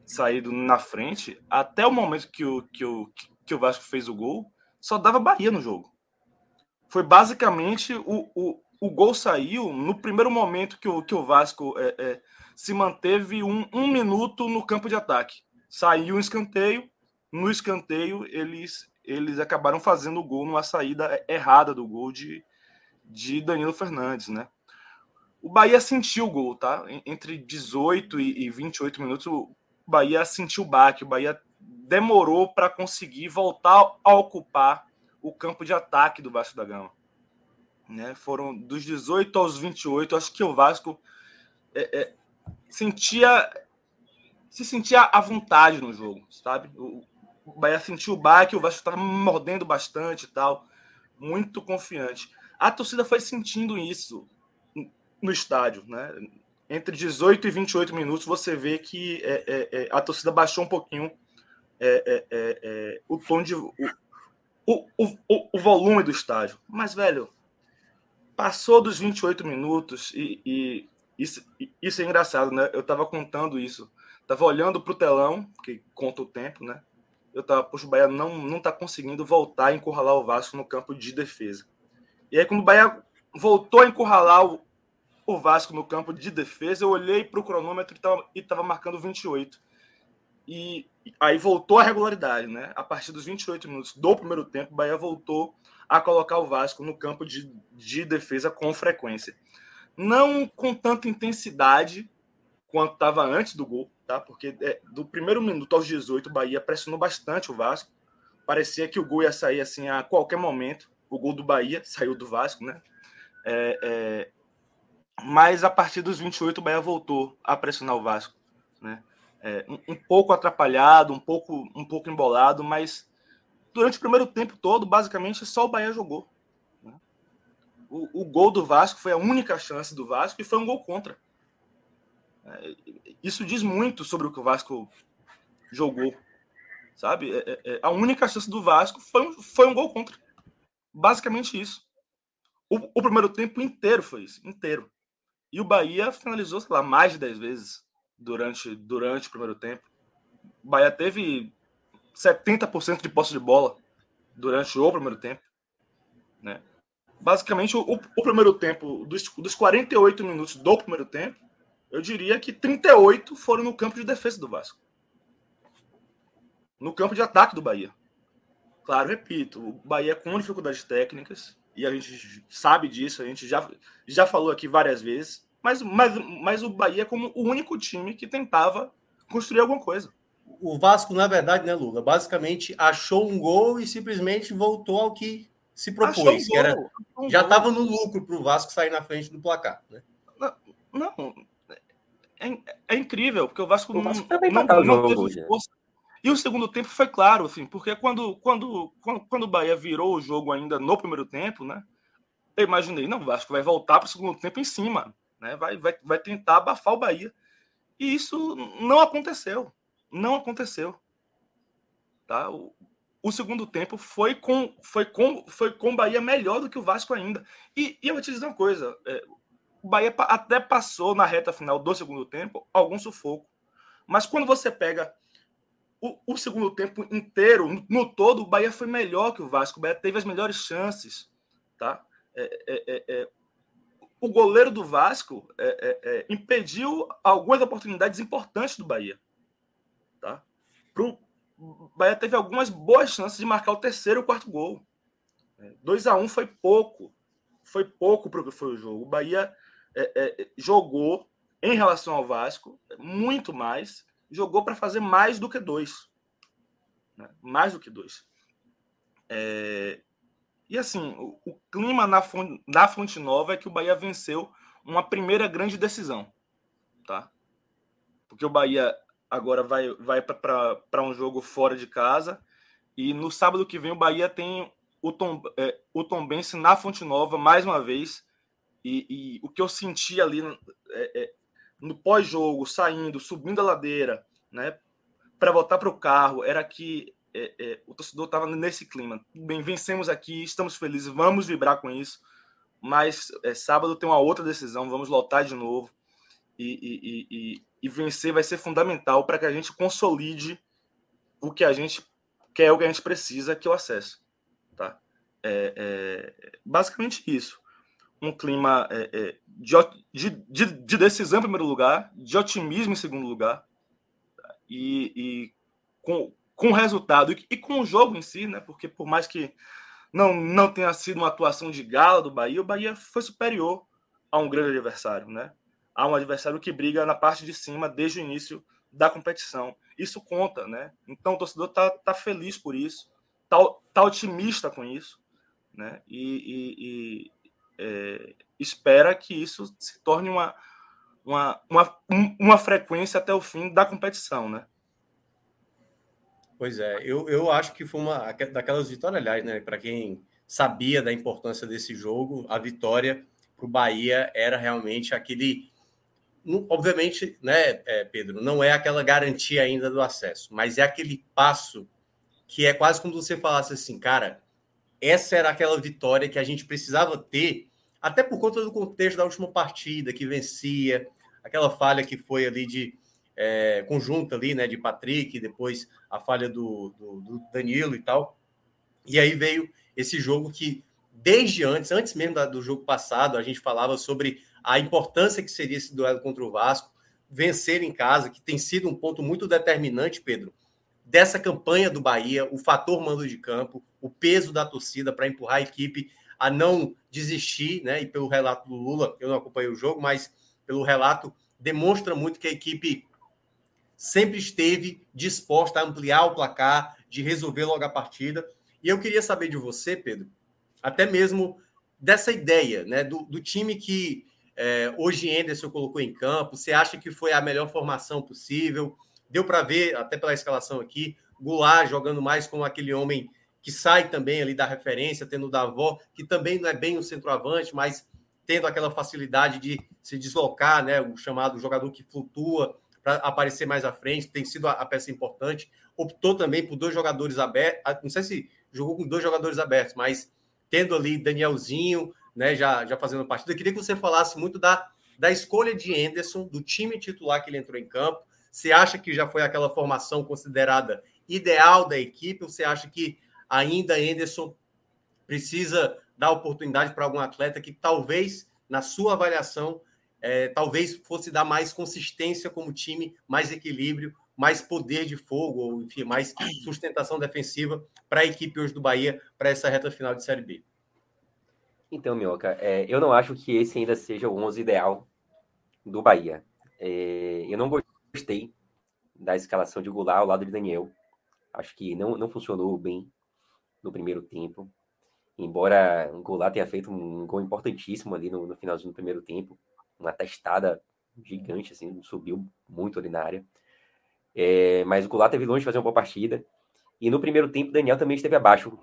saído na frente, até o momento que o, que, o, que o Vasco fez o gol, só dava Bahia no jogo. Foi basicamente o, o, o gol saiu no primeiro momento que o, que o Vasco é, é, se manteve um, um minuto no campo de ataque. Saiu um escanteio, no escanteio eles, eles acabaram fazendo o gol numa saída errada do gol de, de Danilo Fernandes, né? O Bahia sentiu o gol, tá? Entre 18 e 28 minutos, o Bahia sentiu o baque, o Bahia demorou para conseguir voltar a ocupar o campo de ataque do Vasco da Gama. Né? Foram dos 18 aos 28. Acho que o Vasco é, é, sentia se sentia à vontade no jogo, sabe? O, o Bahia sentiu o baque, o Vasco estava mordendo bastante e tal, muito confiante. A torcida foi sentindo isso no estádio, né? Entre 18 e 28 minutos, você vê que é, é, é, a torcida baixou um pouquinho é, é, o tom de o, o, o, o volume do estádio. Mas, velho, passou dos 28 minutos e, e isso, isso é engraçado, né? Eu tava contando isso. Tava olhando pro telão, que conta o tempo, né? Eu tava, poxa, o Bahia não, não tá conseguindo voltar a encurralar o Vasco no campo de defesa. E aí, quando o Bahia voltou a encurralar o, o Vasco no campo de defesa, eu olhei pro cronômetro e tava, e tava marcando 28. E aí voltou a regularidade, né? A partir dos 28 minutos do primeiro tempo, o Bahia voltou a colocar o Vasco no campo de, de defesa com frequência. Não com tanta intensidade quanto estava antes do gol, tá? Porque é, do primeiro minuto aos 18, o Bahia pressionou bastante o Vasco. Parecia que o gol ia sair assim a qualquer momento. O gol do Bahia saiu do Vasco, né? É, é... Mas a partir dos 28, o Bahia voltou a pressionar o Vasco, né? É, um, um, pouco atrapalhado, um pouco, um pouco embolado, mas durante o primeiro tempo todo, basicamente, só o Bahia jogou. Né? O, o, gol do Vasco foi a única chance do Vasco e foi um gol contra. É, isso diz muito sobre o que o Vasco jogou, sabe? É, é, é a única chance do Vasco foi um, foi um gol contra. Basicamente isso. O, o, primeiro tempo inteiro foi isso, inteiro. E o Bahia finalizou, sei lá, mais de 10 vezes durante, durante o primeiro tempo. O Bahia teve 70% de posse de bola durante o primeiro tempo. Né? Basicamente, o, o primeiro tempo, dos, dos 48 minutos do primeiro tempo, eu diria que 38 foram no campo de defesa do Vasco. No campo de ataque do Bahia. Claro, repito, o Bahia com dificuldades técnicas, e a gente sabe disso, a gente já, já falou aqui várias vezes, mas, mas, mas o Bahia como o único time que tentava construir alguma coisa o Vasco, na verdade, né, Lula, basicamente achou um gol e simplesmente voltou ao que se propôs, um que era, um já estava no lucro para o Vasco sair na frente do placar. Né? Não, não é, é, incrível, porque o Vasco, o Vasco não, não, não teve força. E o segundo tempo foi claro, assim, porque quando, quando, quando, quando o Bahia virou o jogo ainda no primeiro tempo, né? Eu imaginei, não, o Vasco vai voltar para o segundo tempo em cima, né? Vai, vai, vai tentar abafar o Bahia. E isso não aconteceu. Não aconteceu. Tá? O, o segundo tempo foi com foi com foi com Bahia melhor do que o Vasco ainda. E, e eu vou te dizer uma coisa, é, o Bahia até passou na reta final do segundo tempo algum sufoco. Mas quando você pega o, o segundo tempo inteiro, no, no, todo, o Bahia foi melhor que o Vasco. O Bahia teve as melhores chances. Tá? É, é, é, é o goleiro do Vasco é, impediu algumas oportunidades importantes do Bahia. Tá? Pro, o Bahia teve algumas boas chances de marcar o terceiro e o quarto gol. 2 é, a 1 um foi pouco. Foi pouco para o que foi o jogo. O Bahia é, é, jogou em relação ao Vasco muito mais. Jogou para fazer mais do que dois. Né? Mais do que dois. É... E assim, o, o clima na fonte, na fonte Nova é que o Bahia venceu uma primeira grande decisão. Tá? Porque o Bahia agora vai, vai para um jogo fora de casa. E no sábado que vem o Bahia tem o Tom, é, o na Fonte Nova mais uma vez. E, e o que eu senti ali é, é, no pós-jogo, saindo, subindo a ladeira, né, para voltar para o carro, era que é, é, o torcedor estava nesse clima. Bem, vencemos aqui, estamos felizes, vamos vibrar com isso. Mas é, sábado tem uma outra decisão, vamos lotar de novo. E, e, e, e vencer vai ser fundamental para que a gente consolide o que a gente quer, o que a gente precisa, que é o acesso. Tá? É, é basicamente isso. Um clima é, é, de, de, de, decisão em primeiro lugar, de otimismo em segundo lugar, e, e com, com o resultado e, e com o jogo em si, né? porque por mais que não, não tenha sido uma atuação de gala do Bahia, o Bahia foi superior a um grande adversário, né? a um adversário que briga na parte de cima desde o início da competição. Isso conta, né? Então o torcedor tá, tá feliz por isso, tá, tá otimista com isso, né? E, e, e é, espera que isso se torne uma, uma, uma, uma frequência até o fim da competição, né? Pois é, eu, eu acho que foi uma daquelas vitórias, aliás, né? Para quem sabia da importância desse jogo, a vitória para o Bahia era realmente aquele obviamente, né, é, Pedro, não é aquela garantia ainda do acesso, mas é aquele passo que é quase como você falasse assim, cara, essa era aquela vitória que a gente precisava ter, até por conta do contexto da última partida, que vencia, aquela falha que foi ali de é, conjunta ali, né, de Patrick, depois a falha do, do, do, Danilo e tal. E aí veio esse jogo que, desde antes, antes mesmo da, do jogo passado, a gente falava sobre a importância que seria esse duelo contra o Vasco, vencer em casa, que tem sido um ponto muito determinante, Pedro, dessa campanha do Bahia, o fator mando de campo, o peso da torcida para empurrar a equipe a não desistir, né? E pelo relato do Lula, eu não acompanhei o jogo, mas pelo relato demonstra muito que a equipe sempre esteve disposta a ampliar o placar, de resolver logo a partida. E eu queria saber de você, Pedro, até mesmo dessa ideia, né, do, do time que é, hoje Anderson colocou em campo. Você acha que foi a melhor formação possível? Deu para ver, até pela escalação aqui, Goulart jogando mais como aquele homem que sai também ali da referência, tendo o Davó, que também não é bem um centroavante, mas tendo aquela facilidade de se deslocar, né, o chamado jogador que flutua, para aparecer mais à frente, tem sido a, a, peça importante. Optou também por dois jogadores abertos, não sei se jogou com dois jogadores abertos, mas tendo ali Danielzinho, né, já, já fazendo partida. Eu queria que você falasse muito da, da escolha de Anderson, do time titular que ele entrou em campo. Você acha que já foi aquela formação considerada ideal da equipe ou você acha que ainda Anderson precisa dar oportunidade para algum atleta que talvez, na sua avaliação, é, talvez fosse dar mais consistência como time, mais equilíbrio, mais poder de fogo, ou enfim, mais sustentação defensiva para a equipe hoje do Bahia para essa reta final de Série B. Então, Minhoca, é, eu não acho que esse ainda seja o 11 ideal do Bahia. É, eu não gostei da escalação de Goulart ao lado de Daniel. Acho que não, não funcionou bem no primeiro tempo. Embora o Goulart tenha feito um gol importantíssimo ali no, no finalzinho do primeiro tempo, uma testada gigante, assim, subiu muito ali na área. É, mas o Goulart teve longe de fazer uma boa partida. E no primeiro tempo, Daniel também esteve abaixo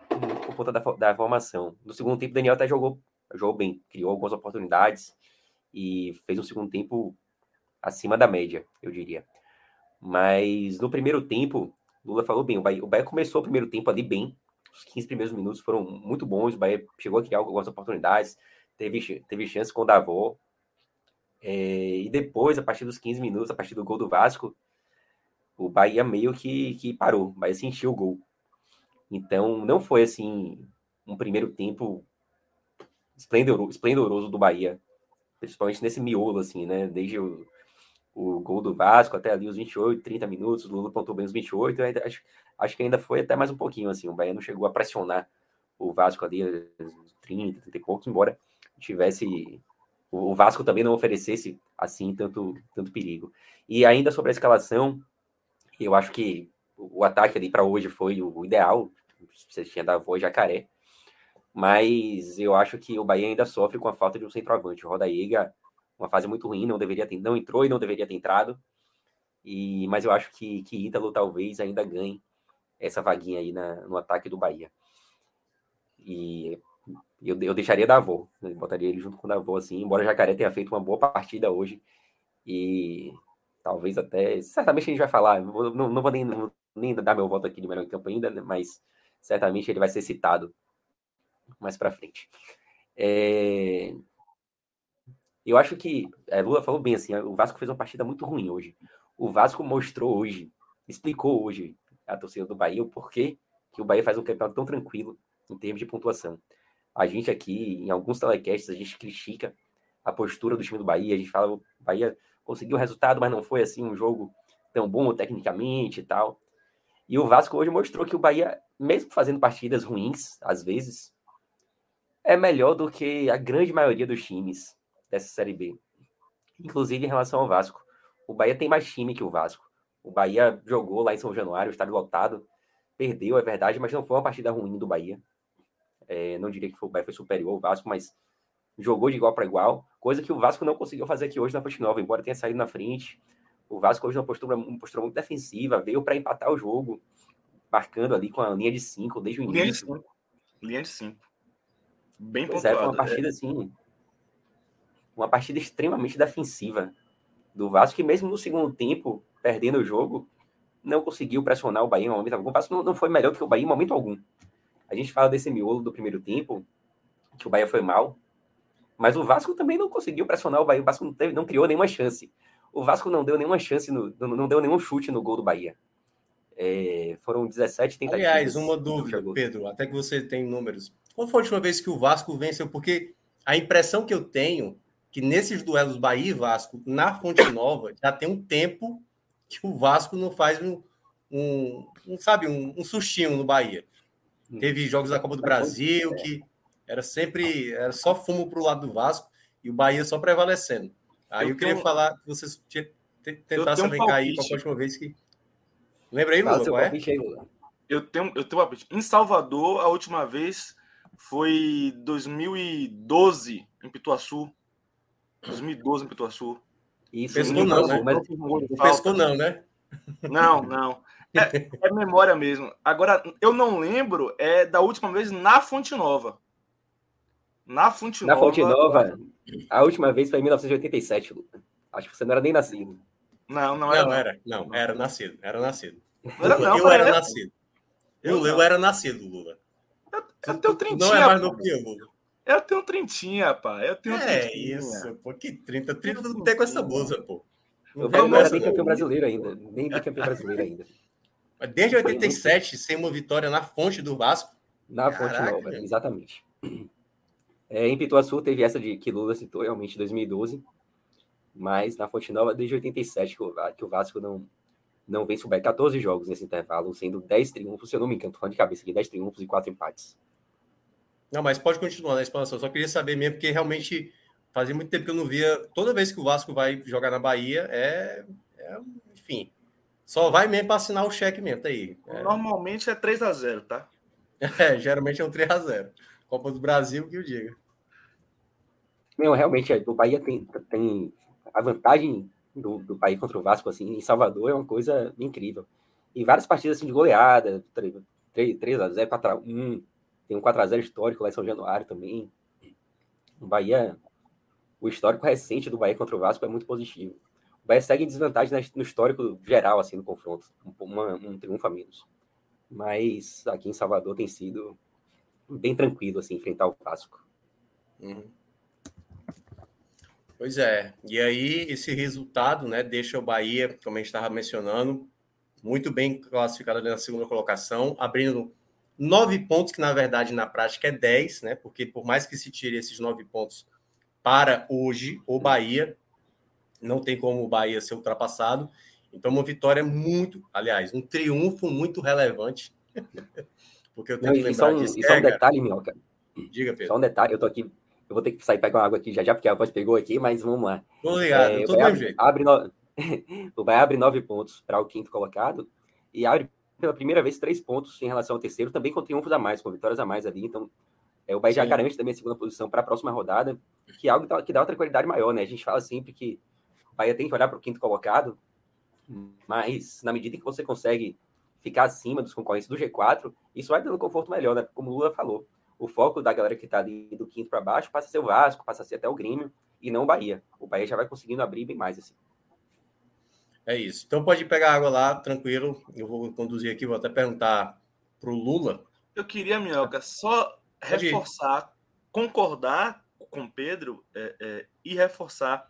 por conta da, da formação. No segundo tempo, Daniel até jogou, jogou bem, criou algumas oportunidades e fez um segundo tempo acima da média, eu diria. Mas no primeiro tempo, Lula falou bem, o Bahia, o Bahia começou o primeiro tempo ali bem, os 15 primeiros minutos foram muito bons, o Bahia chegou a criar algumas oportunidades, teve, teve chance com o Davó, é, e depois, a partir dos 15 minutos, a partir do gol do Vasco, o Bahia meio que, que parou. O Bahia sentiu o gol. Então, não foi assim um primeiro tempo esplendoroso, esplendoroso do Bahia, principalmente nesse miolo, assim, né? Desde o, o gol do Vasco até ali os 28, 30 minutos, o Lula pontou bem os 28, ainda, acho, acho que ainda foi até mais um pouquinho, assim, o Bahia não chegou a pressionar o Vasco ali, 30, 30 e poucos, embora tivesse o Vasco também não oferecesse assim tanto, tanto perigo. E ainda sobre a escalação, eu acho que o ataque ali para hoje foi o ideal. Você tinha da voz Jacaré. Mas eu acho que o Bahia ainda sofre com a falta de um centroavante. O Rodaíga, uma fase muito ruim, não deveria ter, não entrou e não deveria ter entrado. E, mas eu acho que, que Ítalo talvez ainda ganhe essa vaguinha aí na, no ataque do Bahia. E eu, eu deixaria Davô, né? botaria ele junto com o Davô, assim, embora o Jacaré tenha feito uma boa partida hoje. E talvez até. Certamente a gente vai falar, não vou, não, vou nem, nem dar meu voto aqui de melhor em campo ainda, né? mas certamente ele vai ser citado mais para frente. É... Eu acho que. É, Lula falou bem assim: o Vasco fez uma partida muito ruim hoje. O Vasco mostrou hoje, explicou hoje a torcida do Bahia o porquê que o Bahia faz um campeonato tão tranquilo em termos de pontuação. A gente aqui, em alguns telecasts, a gente critica a postura do time do Bahia, a gente fala o Bahia conseguiu o resultado, mas não foi assim um jogo tão bom tecnicamente e tal. E o Vasco hoje mostrou que o Bahia, mesmo fazendo partidas ruins, às vezes, é melhor do que a grande maioria dos times dessa Série B. Inclusive em relação ao Vasco. O Bahia tem mais time que o Vasco. O Bahia jogou lá em São Januário, estádio lotado. Perdeu, é verdade, mas não foi uma partida ruim do Bahia. É, não diria que foi, o Bahia foi superior ao Vasco, mas jogou de igual para igual, coisa que o Vasco não conseguiu fazer aqui hoje na Fonte Nova, embora tenha saído na frente. O Vasco hoje uma postura, uma postura muito defensiva, veio para empatar o jogo, marcando ali com a linha de 5 desde o início. Linha de 5. Linha de 5. Bem pois pontuado. É, foi uma partida é. assim, uma partida extremamente defensiva do Vasco, que mesmo no segundo tempo, perdendo o jogo, não conseguiu pressionar o Bahia em momento algum. O Vasco não, não foi melhor do que o Bahia em momento algum. a gente fala desse miolo do primeiro tempo, que o Bahia foi mal, mas o Vasco também não conseguiu pressionar o Bahia. O Vasco não, teve, não criou nenhuma chance. O Vasco não deu nenhuma chance, no, não deu nenhum chute no gol do Bahia. É, foram 17 tentativas. Aliás, uma dúvida, Pedro, até que você tem números. Qual foi a última vez que o Vasco venceu? Porque a impressão que eu tenho que nesses duelos Bahia e Vasco, na Fonte Nova, já tem um tempo que o Vasco não faz um, um, um sabe, um, um sustinho no Bahia. Teve jogos da Copa do Brasil que era sempre era só fumo para o lado do Vasco e o Bahia só prevalecendo. Aí eu, eu queria tenho... falar que vocês tentassem um brincar aí com a última vez que. Lembra aí, Lula? Qual é? Eu tenho, eu tenho uma Em Salvador, a última vez foi 2012, em Pituaçu. 2012 em Pituaçu. Isso, pescou não, né? Mas... Pescou não, né? Não, não. É, é, memória mesmo. Agora, eu não lembro é da última vez na Fonte Nova. Na Fonte Na Nova. Fonte Nova, a última vez foi em 1987, Luca. Acho que você não era nem nascido. Não, não era. Não, era. Não, era nascido. Era nascido. Era, não, eu era nascido. Eu, eu era nascido, Lula. Eu, eu tenho trintinha. Não é mais do que eu, Lula. Eu tenho trintinha, pá. Eu tenho é trintinha. isso, pô. Que 30? 30 não tem com essa bolsa, pô. Não, não era nem campeão brasileiro ainda. Nem campeão brasileiro ainda. Desde 87, sem uma vitória na fonte do Vasco. Na Caraca, fonte nova, exatamente. É, em Pituaçu teve essa de que Lula citou, realmente, 2012. Mas na Fonte Nova, desde 87, que o, que o Vasco não, não vence o Bahia. 14 jogos nesse intervalo, sendo 10 triunfos, se eu não me engano, tô falando de cabeça aqui, 10 triunfos e 4 empates. Não, mas pode continuar na expansão. Só queria saber mesmo, porque realmente fazia muito tempo que eu não via. Toda vez que o Vasco vai jogar na Bahia, é. é enfim. Só vai mesmo para assinar o cheque mesmo, tá aí. É... Normalmente é 3 a 0 tá? É, geralmente é um 3 a 0 Copa do Brasil, que eu diga. Não, realmente, o Bahia tem, tem a vantagem do, do Bahia contra o Vasco, assim, em Salvador é uma coisa incrível. E várias partidas assim, de goleada, 3, 3 a 0 4 a 1 tem um 4 a 0 histórico lá em São Januário também. O Bahia, o histórico recente do Bahia contra o Vasco é muito positivo. O Bahia segue em desvantagem no histórico geral, assim, no confronto. Uma, um triunfo a menos. Mas aqui em Salvador tem sido bem tranquilo, assim, enfrentar o Vasco. Uhum. Pois é. E aí, esse resultado, né, deixa o Bahia, como a gente estava mencionando, muito bem classificado na segunda colocação, abrindo nove pontos, que na verdade na prática é dez, né? Porque por mais que se tire esses nove pontos para hoje, o Bahia não tem como o Bahia ser ultrapassado. Então, uma vitória muito, aliás, um triunfo muito relevante. Porque eu tenho não, que lembrar um, disso. E só um detalhe, Minhoca. Diga, Pedro. Só um detalhe, eu tô aqui. Eu vou ter que sair pegar uma água aqui já já, porque a voz pegou aqui, mas vamos lá. Obrigado, é, tô do jeito. Abre no... o Bahia abre nove pontos para o quinto colocado e abre pela primeira vez três pontos em relação ao terceiro, também com triunfos a mais, com vitórias a mais ali. Então, é, o Bahia Sim. já garante também a segunda posição para a próxima rodada, que é algo que dá, outra qualidade maior, né? A gente fala sempre que o Bahia tem que olhar para o quinto colocado, mas na medida que você consegue ficar acima dos concorrentes do G4, isso vai dando conforto melhor, né? Como o Lula falou. O foco da galera que está ali do quinto para baixo passa a ser o Vasco, passa a ser até o Grêmio e não o Bahia. O Bahia já vai conseguindo abrir bem mais assim. É isso. Então pode pegar água lá, tranquilo. Eu vou conduzir aqui, vou até perguntar para o Lula. Eu queria, Minhoca, só reforçar, concordar com o Pedro é, é, e reforçar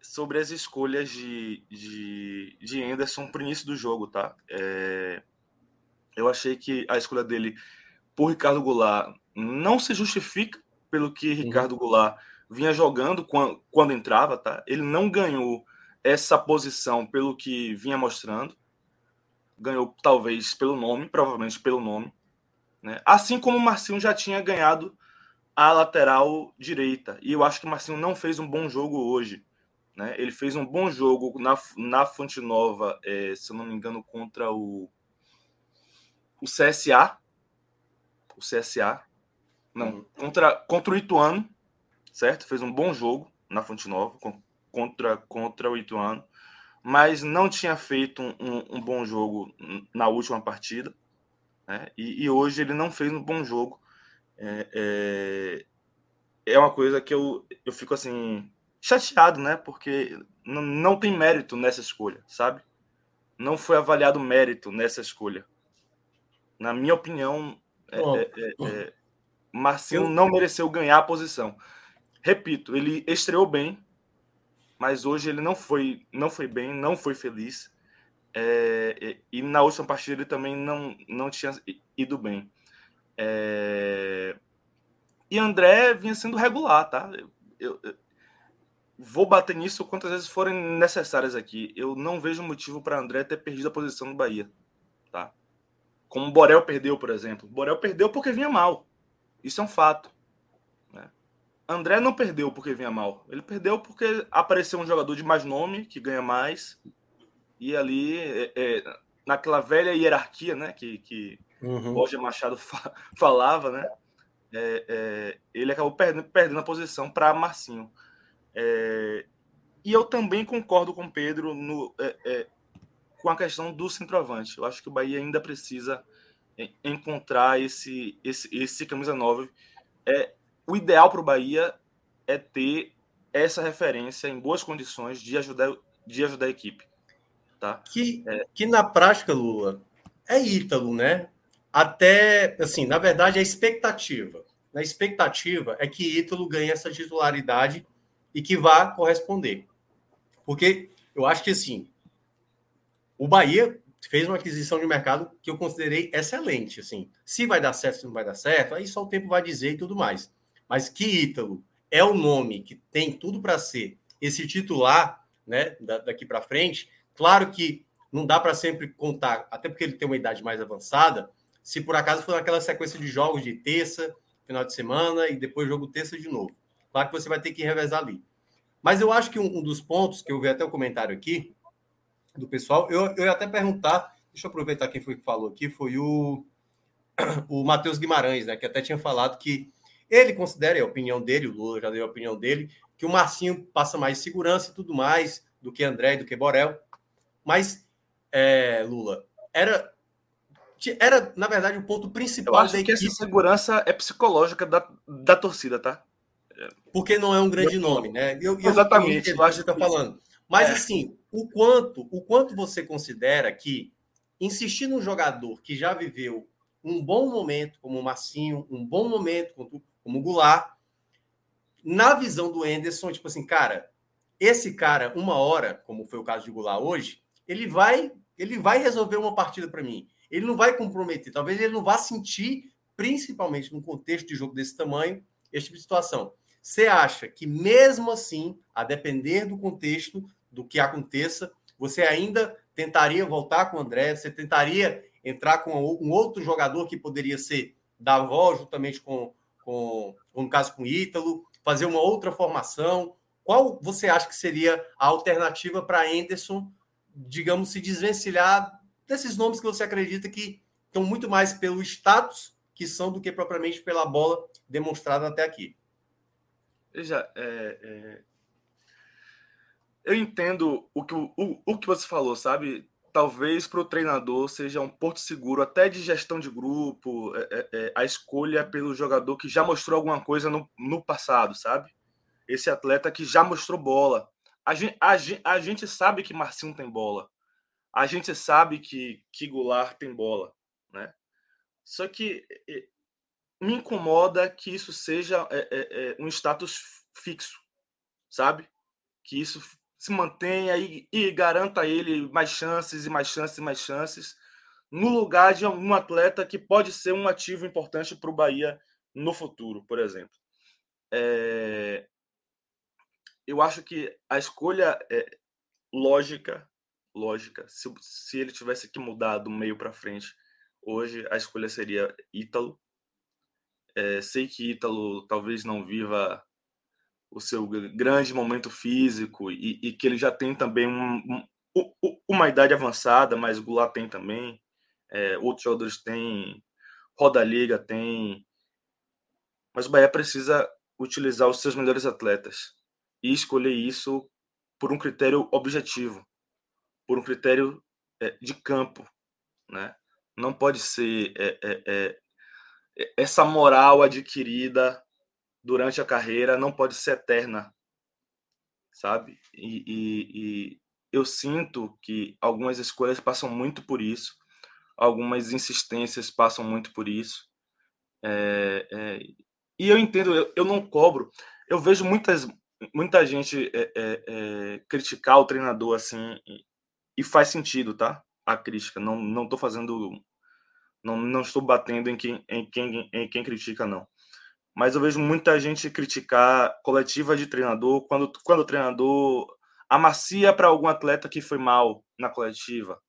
sobre as escolhas de, de, de Anderson para o início do jogo, tá? É, eu achei que a escolha dele por Ricardo Goulart não se justifica pelo que Ricardo Goulart vinha jogando quando, quando entrava, tá? Ele não ganhou essa posição pelo que vinha mostrando. Ganhou talvez pelo nome, provavelmente pelo nome. Né? Assim como o Marcinho já tinha ganhado a lateral direita. E eu acho que o Marcinho não fez um bom jogo hoje. Né? Ele fez um bom jogo na, na Fonte Nova, é, se eu não me engano, contra o, o CSA. O CSA. Não, contra, contra o Ituano, certo? Fez um bom jogo na Fonte Nova contra, contra o Ituano, mas não tinha feito um, um, um bom jogo na última partida. Né? E, e, hoje ele não fez um bom jogo. É, é, é uma coisa que eu, eu fico assim chateado, né? Porque não, tem mérito nessa escolha, sabe? Não foi avaliado mérito nessa escolha. Na minha opinião, É, é, é, Marcinho não mereceu ganhar a posição. Repito, ele estreou bem, mas hoje ele não foi, não foi bem, não foi feliz. É, e na última partida ele também não, não tinha ido bem. É, e André vinha sendo regular, tá? Eu, eu, vou bater nisso quantas vezes forem necessárias aqui. Eu não vejo motivo para André ter perdido a posição no Bahia, tá? Como o Borel perdeu, por exemplo. Borel perdeu porque vinha mal. Isso é um fato. André não perdeu porque vinha mal. Ele perdeu porque apareceu um jogador de mais nome, que ganha mais. E ali, é, é, naquela velha hierarquia né, que, que uhum. Roger Machado fa falava, né, é, é ele acabou perdendo, perdendo a posição para Marcinho. É, e eu também concordo com o Pedro no, é, com a questão do centroavante. Eu acho que o Bahia ainda precisa encontrar esse, esse, esse camisa 9. É, o ideal para o Bahia é ter essa referência em boas condições de ajudar, de ajudar a equipe. Tá? Que, é. que na prática, Lula, é Ítalo, né? Até, assim, na verdade, a expectativa. A expectativa é que Ítalo ganhe essa titularidade e que vá corresponder. Porque eu acho que, assim, o Bahia fez uma aquisição de mercado que eu considerei excelente. Assim, se vai dar certo, se não vai dar certo, aí só o tempo vai dizer e tudo mais. Mas que Ítalo é o nome que tem tudo para ser esse titular, né, daqui para frente. Claro que não dá para sempre contar, até porque ele tem uma idade mais avançada. Se por acaso for naquela sequência de jogos de terça, final de semana e depois jogo terça de novo, claro que você vai ter que revezar ali. Mas eu acho que um, um dos pontos que eu vi até o comentário aqui do pessoal. Eu, eu ia até perguntar, deixa eu aproveitar quem foi que falou aqui, foi o, o Matheus Guimarães, né? Que até tinha falado que ele considera, é a opinião dele, o Lula já deu a opinião dele, que o Marcinho passa mais segurança e tudo mais do que André e do que Borel. Mas, é, Lula, era, era, na verdade, o ponto principal Eu acho que essa segurança é psicológica da, da torcida, tá? Porque não é um grande nome, né? Eu, Exatamente. Eu, eu, eu acho que está falando. Mas, é. assim, o quanto, o quanto você considera que insistir num jogador que já viveu um bom momento, como o Massinho, um bom momento, como Goulart, na visão do Enderson, tipo assim, cara, esse cara, uma hora, como foi o caso de Goulart hoje, ele vai, ele vai resolver uma partida para mim. Ele não vai comprometer, talvez ele não vá sentir, principalmente num contexto de jogo desse tamanho, esse tipo de situação. Você acha que, mesmo assim, a depender do contexto, do que aconteça, você ainda tentaria voltar com o André? Você tentaria entrar com um outro jogador que poderia ser da avó, juntamente com, com, no caso, com o Ítalo, fazer uma outra formação? Qual você acha que seria a alternativa para Anderson, digamos, se desvencilhar desses nomes que você acredita que estão muito mais pelo status que são do que propriamente pela bola demonstrada até aqui? Veja, é, é, eu entendo o que, o, o que você falou, sabe? Talvez para o treinador seja um porto seguro, até de gestão de grupo, é, é, é, a escolha pelo jogador que já mostrou alguma coisa no, no passado, sabe? Esse atleta que já mostrou bola. A gente, a, a gente sabe que Marcinho tem bola. A gente sabe que, que Goulart tem bola, né? Só que me incomoda que isso seja é, é, é, um status fixo, sabe? Que isso se mantenha e, e garanta a ele mais chances e mais chances e mais chances, no lugar de um atleta que pode ser um ativo importante para o Bahia no futuro, por exemplo. É... Eu acho que a escolha é lógica, lógica. Se, se ele tivesse que mudar do meio para frente, hoje a escolha seria Ítalo, é, sei que Ítalo talvez não viva o seu grande momento físico e, e que ele já tem também um, um, uma idade avançada, mas o Goulart tem também, é, outros jogadores têm, Roda Liga tem, mas o Bahia precisa utilizar os seus melhores atletas e escolher isso por um critério objetivo, por um critério é, de campo, né? Não pode ser é, é, é essa moral adquirida durante a carreira não pode ser eterna, sabe? E, e, e, eu sinto que algumas escolhas passam muito por isso, algumas insistências passam muito por isso. É, é, e eu entendo, eu, eu, não cobro. Eu vejo muitas, muita gente é, é, é criticar o treinador assim, e faz sentido, tá? A crítica. Não, não tô fazendo. Não, não estou batendo em quem, em, quem, em quem critica, não. Mas eu vejo muita gente criticar coletiva de treinador quando, quando o treinador amacia para algum atleta que foi mal na coletiva.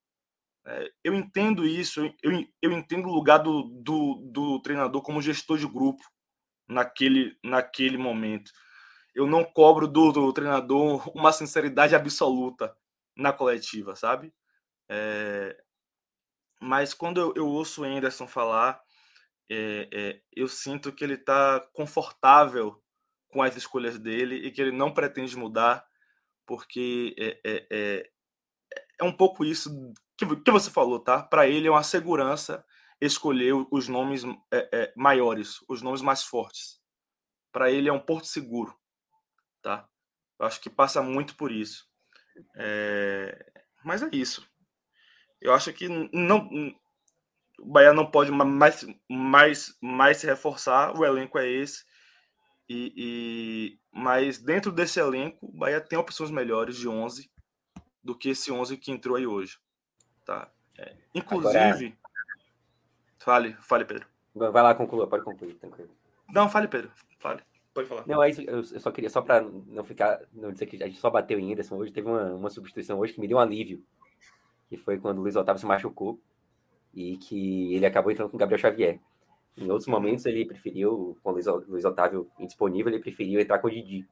É, eu entendo isso, eu, eu entendo o lugar do, do, do treinador como gestor de grupo naquele, naquele momento. Eu não cobro do, do treinador uma sinceridade absoluta na coletiva, sabe? É, mas quando eu, eu, ouço o Anderson falar, é, é, eu sinto que ele está confortável com as escolhas dele e que ele não pretende mudar, porque é, é, é, um pouco isso que, que você falou, tá? Para ele é uma segurança escolher os nomes maiores, os nomes mais fortes. Para ele é um porto seguro, tá? Eu acho que passa muito por isso. Mas é isso. Eu acho que não, o Bahia não pode mais, mais, mais se reforçar. O elenco é esse. E, e, mas dentro desse elenco, o Bahia tem opções melhores de 11 do que esse 11 que entrou aí hoje. Tá? É, inclusive. Agora... Fale, fale, Pedro. Vai lá, conclua, pode concluir, tranquilo. Não, fale, Pedro. Fale. Pode falar. Não, é isso. Eu só queria, só para não ficar, não dizer que a gente só bateu em Anderson hoje, teve uma, uma substituição hoje que me deu um alívio, que foi quando o Luiz Otávio se machucou e que ele acabou entrando com o Gabriel Xavier. Em outros momentos ele preferiu, com o Luiz, Otávio indisponível, ele preferiu entrar com o Didi.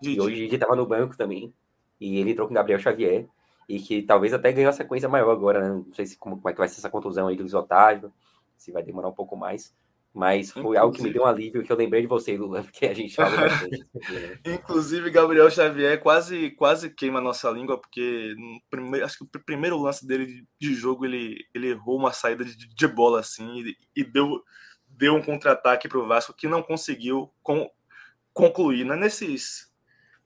Didi. E hoje o Didi estava no banco também, e ele entrou com o Gabriel Xavier, e que talvez até ganhou a sequência maior agora, né? Não sei se, como, como é que vai ser essa contusão aí do Luiz Otávio, se vai demorar um pouco mais. Mas foi Inclusive... algo que me deu um alívio, que eu lembrei de você, Lula, porque a gente fala bastante. Inclusive, Gabriel Xavier quase, quase queima a nossa língua, porque primeiro, acho que o primeiro lance dele de jogo, ele, ele errou uma saída de, de bola assim e, e deu, deu um contra-ataque para o Vasco que não conseguiu com, concluir. Né? Nesses,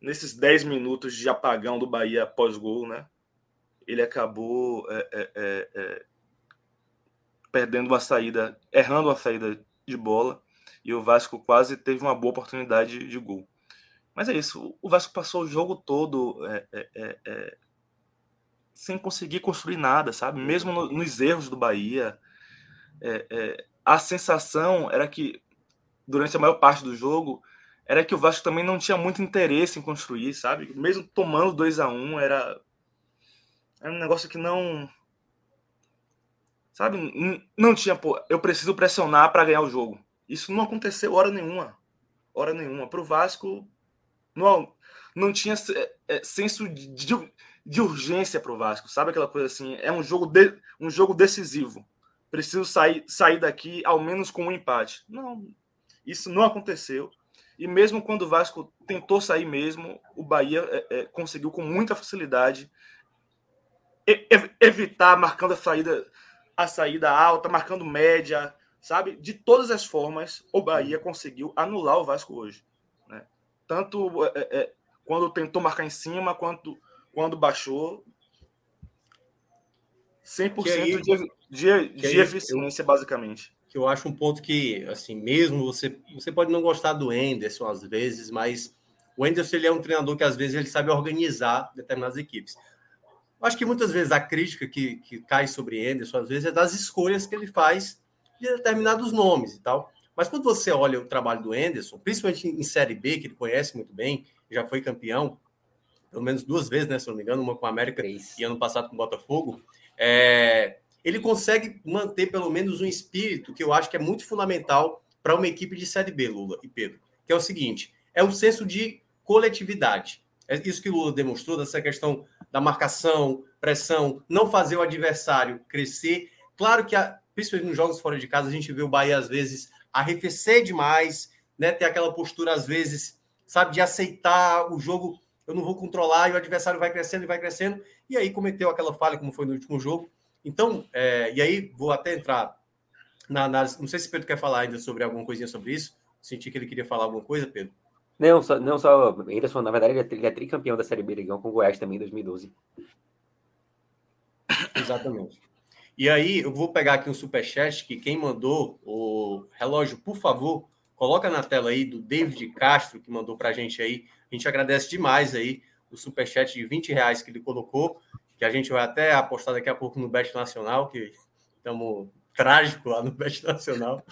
nesses 10 minutos de apagão do Bahia pós-gol, né? ele acabou é, é, é, é perdendo uma saída, errando uma saída de bola e o Vasco quase teve uma boa oportunidade de gol. Mas é isso, o Vasco passou o jogo todo é, é, é, é sem conseguir construir nada, sabe? Mesmo no, nos erros do Bahia, é, é, a sensação era que durante a maior parte do jogo era que o Vasco também não tinha muito interesse em construir, sabe? Mesmo tomando 2 a 1 um, era, era um negócio que não Sabe? Não tinha, pô, eu preciso pressionar para ganhar o jogo. Isso não aconteceu hora nenhuma. Hora nenhuma. Para o Vasco, não, não tinha é, senso de, de urgência para o Vasco. Sabe aquela coisa assim? É um jogo, de, um jogo decisivo. Preciso sair, sair daqui ao menos com um empate. Não, isso não aconteceu. E mesmo quando o Vasco tentou sair mesmo, o Bahia é, é, conseguiu com muita facilidade evitar marcando a saída a saída alta, marcando média, sabe? De todas as formas, o Bahia conseguiu anular o Vasco hoje. Né? Tanto é, é, quando tentou marcar em cima, quanto quando baixou. 100% aí, de, de, de aí, eficiência, eu, basicamente. Que eu acho um ponto que, assim, mesmo você, você pode não gostar do Enderson às vezes, mas o Enderson ele é um treinador que às vezes ele sabe organizar determinadas equipes. Acho que muitas vezes a crítica que, que cai sobre Anderson, às vezes, é das escolhas que ele faz de determinados nomes e tal. Mas quando você olha o trabalho do Anderson, principalmente em Série B, que ele conhece muito bem, já foi campeão, pelo menos duas vezes, né, se não me engano, uma com a América e ano passado com o Botafogo, é, ele consegue manter pelo menos um espírito que eu acho que é muito fundamental para uma equipe de Série B, Lula e Pedro, que é o seguinte, é o senso de coletividade. É isso que Lula demonstrou, dessa questão da marcação, pressão, não fazer o adversário crescer. Claro que, principalmente nos jogos fora de casa, a gente vê o Bahia, às vezes, arrefecer demais, né? ter aquela postura, às vezes, sabe, de aceitar o jogo, eu não vou controlar, e o adversário vai crescendo e vai crescendo, e aí cometeu aquela falha, como foi no último jogo. Então, é, e aí vou até entrar na análise. Não sei se o Pedro quer falar ainda sobre alguma coisinha sobre isso. Senti que ele queria falar alguma coisa, Pedro. Não, só, não só Anderson, na verdade, ele é, ele é tricampeão da Série B Ligão com o Goiás também em 2012. Exatamente. E aí, eu vou pegar aqui um superchat que quem mandou, o relógio, por favor, coloca na tela aí do David Castro, que mandou para a gente aí. A gente agradece demais aí o superchat de 20 reais que ele colocou, que a gente vai até apostar daqui a pouco no Bet Nacional, que estamos trágico lá no Bet Nacional.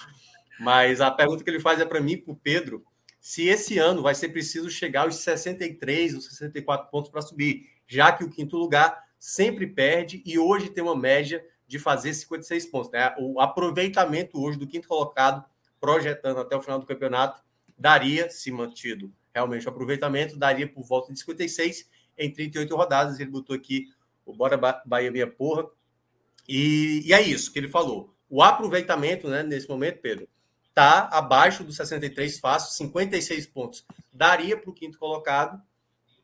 Mas a pergunta que ele faz é para mim, para o Pedro, se esse ano vai ser preciso chegar aos 63 ou 64 pontos para subir, já que o quinto lugar sempre perde e hoje tem uma média de fazer 56 pontos. Né? O aproveitamento hoje do quinto colocado, projetando até o final do campeonato, daria, se mantido realmente o aproveitamento, daria por volta de 56 em 38 rodadas. Ele botou aqui o Bora Bahia Minha Porra. E, e é isso que ele falou. O aproveitamento, né, nesse momento, Pedro, está abaixo dos 63 fácil, 56 pontos. Daria para o quinto colocado.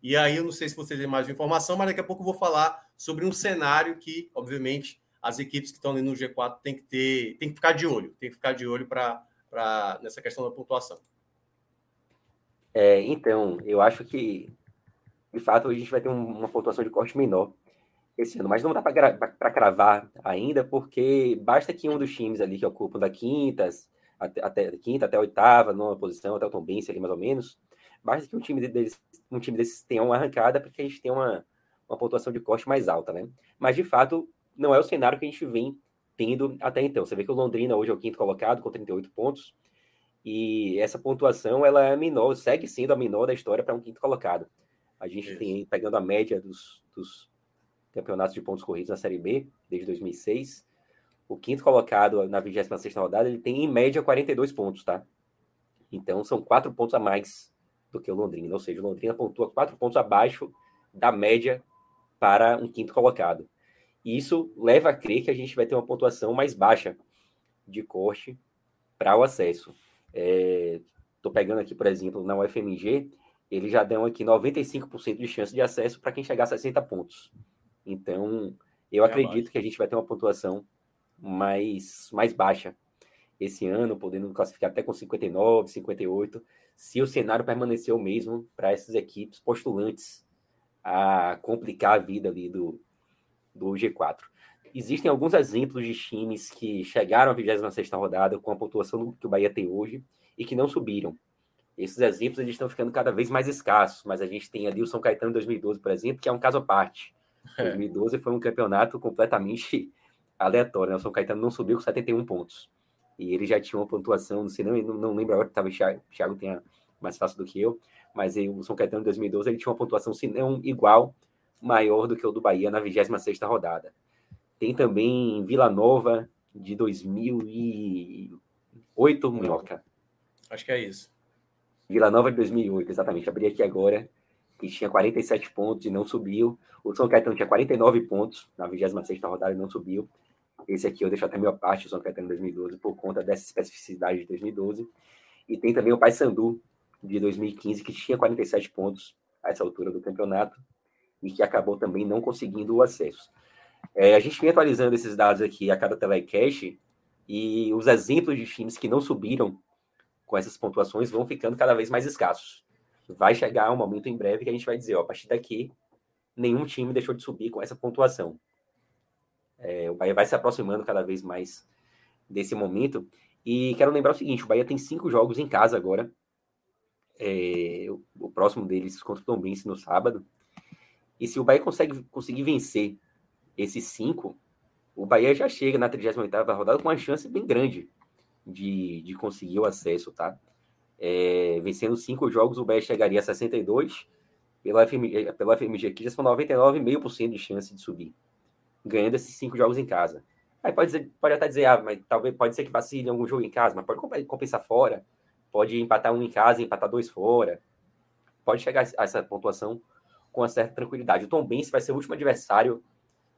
E aí, eu não sei se vocês têm mais informação, mas daqui a pouco eu vou falar sobre um cenário que, obviamente, as equipes que estão ali no G4 têm que ter, tem que ficar de olho, tem que ficar de olho para nessa questão da pontuação. É, então, eu acho que, de fato, a gente vai ter uma pontuação de corte menor esse ano, mas não dá para cravar ainda, porque basta que um dos times ali que ocupam da quinta até, até quinta até oitava, nona posição, até o Tom Benz ali mais ou menos, basta que um time deles, um time desses tenha uma arrancada para que a gente tenha uma, uma pontuação de corte mais alta, né? Mas de fato, não é o cenário que a gente vem tendo até então. Você vê que o Londrina hoje é o quinto colocado com 38 pontos. E essa pontuação ela é menor, segue sendo a menor da história para um quinto colocado. A gente Isso. tem pegando a média dos, dos, campeonatos de pontos corridos na Série B desde 2006. O quinto colocado na 26 rodada, ele tem em média 42 pontos, tá? Então são quatro pontos a mais do que o Londrina, ou seja, o Londrina pontua quatro pontos abaixo da média para um quinto colocado. E isso leva a crer que a gente vai ter uma pontuação mais baixa de corte para o acesso. Estou é, pegando aqui, por exemplo, na UFMG, eles já dão aqui 95% de chance de acesso para quem chegar a 60 pontos. Então, eu é acredito que a gente vai ter uma pontuação mais, mais baixa esse ano, podendo classificar até com 59, 58, se o cenário permanecer o mesmo para essas equipes postulantes a complicar a vida ali do, do G4. Existem alguns exemplos de times que chegaram à 26 rodada com a pontuação que o Bahia tem hoje e que não subiram. Esses exemplos eles estão ficando cada vez mais escassos, mas a gente tem ali o São Caetano em 2012, por exemplo, que é um caso à parte. É. 2012 foi um campeonato completamente aleatório. Né? O São Caetano não subiu com 71 pontos. E ele já tinha uma pontuação, não sei, não, não lembro agora, talvez o Thiago tenha mais fácil do que eu, mas o São Caetano em 2012 ele tinha uma pontuação, se não igual, maior do que o do Bahia na 26 rodada. Tem também Vila Nova de 2008, Minhoca. Acho que é isso. Vila Nova de 2008, exatamente. Abri aqui agora, que tinha 47 pontos e não subiu. O São Caetano tinha 49 pontos na 26 rodada e não subiu. Esse aqui eu deixo até meio parte, o São Caetano 2012, por conta dessa especificidade de 2012. E tem também o Paysandu de 2015, que tinha 47 pontos a essa altura do campeonato e que acabou também não conseguindo o acesso. É, a gente vem atualizando esses dados aqui a cada telecast e os exemplos de times que não subiram com essas pontuações vão ficando cada vez mais escassos. Vai chegar um momento em breve que a gente vai dizer, ó, a partir daqui, nenhum time deixou de subir com essa pontuação. É, o Bahia vai se aproximando cada vez mais desse momento. E quero lembrar o seguinte: o Bahia tem cinco jogos em casa agora. É, o, próximo deles contra o Tom Benz no sábado. E se o Bahia consegue conseguir vencer esses cinco, o Bahia já chega na 38 rodada com uma chance bem grande de, de conseguir o acesso, tá? É, vencendo cinco jogos, o Bahia chegaria a 62. Pela FMG, pela FMG aqui já são 99,5% de chance de subir, ganhando esses cinco jogos em casa. Aí pode, dizer, pode até dizer, ah, mas talvez pode ser que vacile algum jogo em casa, mas pode compensar fora, pode empatar um em casa empatar dois fora. Pode chegar a essa pontuação com uma certa tranquilidade. O Tom Benz vai ser o último adversário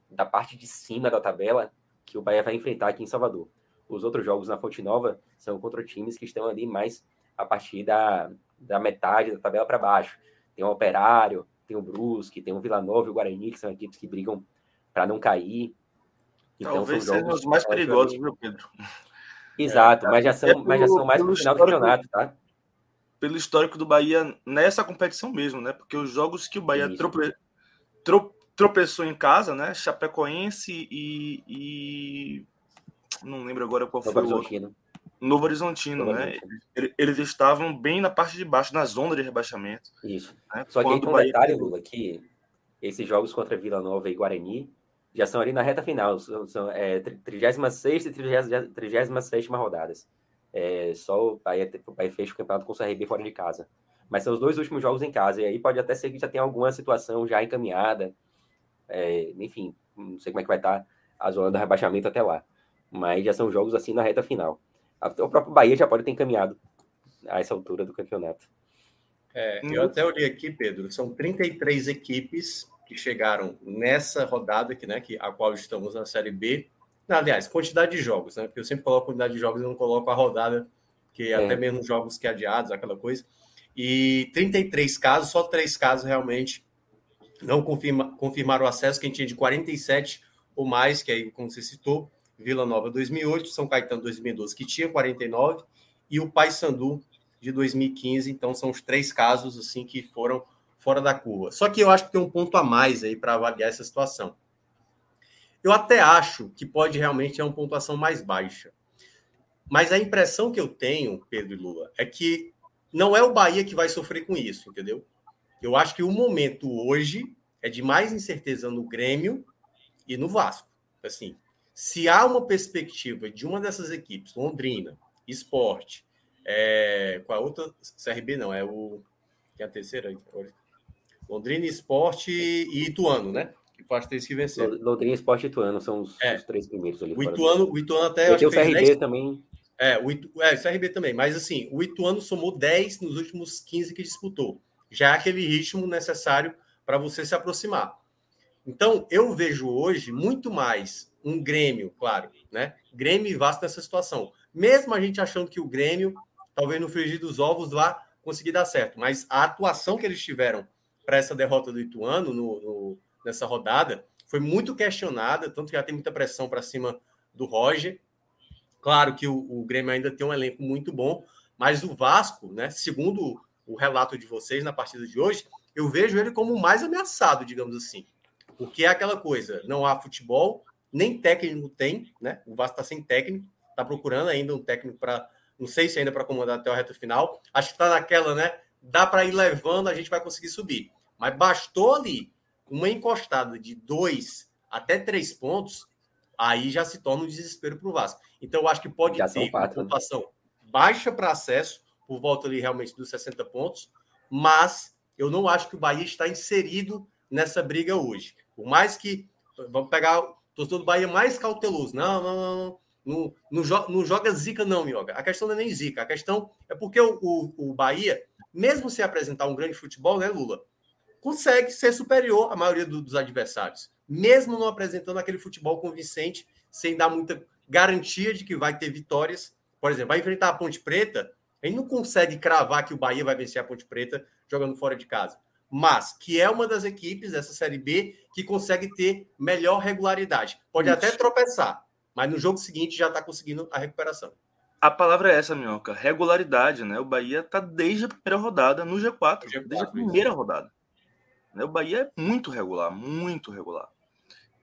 da parte de cima da tabela que o Bahia vai enfrentar aqui em Salvador. Os outros jogos na Fonte Nova são contra times que estão ali mais a partir da, da metade da tabela para baixo. Tem o Operário, tem o Brusque, tem o Vila Nova e o Guarani, que são equipes que brigam para não cair. Então, Talvez sejam os mais perigosos, viu, Pedro? Exato, é, mas, já são, é pelo, mas já são mais no final do campeonato, tá? pelo histórico do Bahia nessa competição mesmo, né? Porque os jogos que o Bahia trope, tropeçou em casa, né? Chapecoense e, e... não lembro agora qual Novo foi Horizontino. o Novo Horizontino, Novo né? Horizontino. Eles estavam bem na parte de baixo, na zona de rebaixamento. Isso. Né? Só que aí tem um Bahia... detalhe, Lula, que esses jogos contra Vila Nova e Guarani já são ali na reta final, são, são é, 36 e 37 rodadas. É, só o Bahia, o Bahia fecha o campeonato com o CRB fora de casa. Mas são os dois últimos jogos em casa, e aí pode até ser que já tenha alguma situação já encaminhada, é, enfim, não sei como é que vai estar a zona do rebaixamento até lá. Mas já são jogos assim na reta final. O próprio Bahia já pode ter encaminhado a essa altura do campeonato. É, eu até olhei aqui, Pedro, são 33 equipes que chegaram nessa rodada aqui, né, que, a qual estamos na Série B. Aliás, quantidade de jogos, né? Porque eu sempre coloco quantidade de jogos e não coloco a rodada, que é. até mesmo jogos que adiados, aquela coisa. E 33 casos, só três casos realmente não confirma, confirmaram o acesso, quem tinha de 47 ou mais, que aí, como você citou, Vila Nova 2008, São Caetano 2012, que tinha 49, e o Paysandu de 2015. Então, são os três casos assim que foram fora da curva. Só que eu acho que tem um ponto a mais aí para avaliar essa situação. Eu até acho que pode realmente ter uma pontuação mais baixa. Mas a impressão que eu tenho, Pedro e Lula, é que não é o Bahia que vai sofrer com isso, entendeu? Eu acho que o momento hoje é de mais incerteza no Grêmio e no Vasco. Assim, se há uma perspectiva de uma dessas equipes, Londrina, Esporte, é, qual a outra? CRB não, é o. Tem a terceira. Londrina, Esporte e Ituano, né? Que faz três que venceram. Londrina, Esporte e Ituano são os, é. os três primeiros ali. O Ituano, o Ituano até. Acho o CRB 10... também. É, o, Itu... é, o CRB também. Mas assim, o Ituano somou 10 nos últimos 15 que disputou já é aquele ritmo necessário para você se aproximar. Então, eu vejo hoje muito mais um Grêmio, claro, né? Grêmio e Vasco nessa situação. Mesmo a gente achando que o Grêmio, talvez no frigir dos ovos, vá conseguir dar certo. Mas a atuação que eles tiveram para essa derrota do Ituano no, no, nessa rodada foi muito questionada, tanto que já tem muita pressão para cima do Roger. Claro que o, o Grêmio ainda tem um elenco muito bom, mas o Vasco, né, segundo o relato de vocês na partida de hoje, eu vejo ele como mais ameaçado, digamos assim. Porque é aquela coisa, não há futebol, nem técnico tem, né? O Vasco está sem técnico, está procurando ainda um técnico para, não sei se ainda para comandar até o reto final. Acho que está naquela, né? Dá para ir levando, a gente vai conseguir subir. Mas bastou ali uma encostada de dois até três pontos, aí já se torna um desespero para o Vasco. Então, eu acho que pode já ter uma né? pontuação baixa para acesso, por volta ali realmente dos 60 pontos, mas eu não acho que o Bahia está inserido nessa briga hoje. Por mais que vamos pegar o torcedor do Bahia mais cauteloso. Não, não, não, não, não, joga, não joga zica, não, Mioga. A questão não é nem zica, a questão é porque o, o, o Bahia, mesmo se apresentar um grande futebol, né, Lula, consegue ser superior à maioria do, dos adversários, mesmo não apresentando aquele futebol convincente, sem dar muita garantia de que vai ter vitórias. Por exemplo, vai enfrentar a Ponte Preta, a gente não consegue cravar que o Bahia vai vencer a Ponte Preta jogando fora de casa. Mas que é uma das equipes dessa Série B que consegue ter melhor regularidade. Pode Isso. até tropeçar, mas no jogo seguinte já está conseguindo a recuperação. A palavra é essa, Minhoca. Regularidade, né? O Bahia está desde a primeira rodada no G4. G4 desde a primeira isso. rodada. Né? O Bahia é muito regular, muito regular.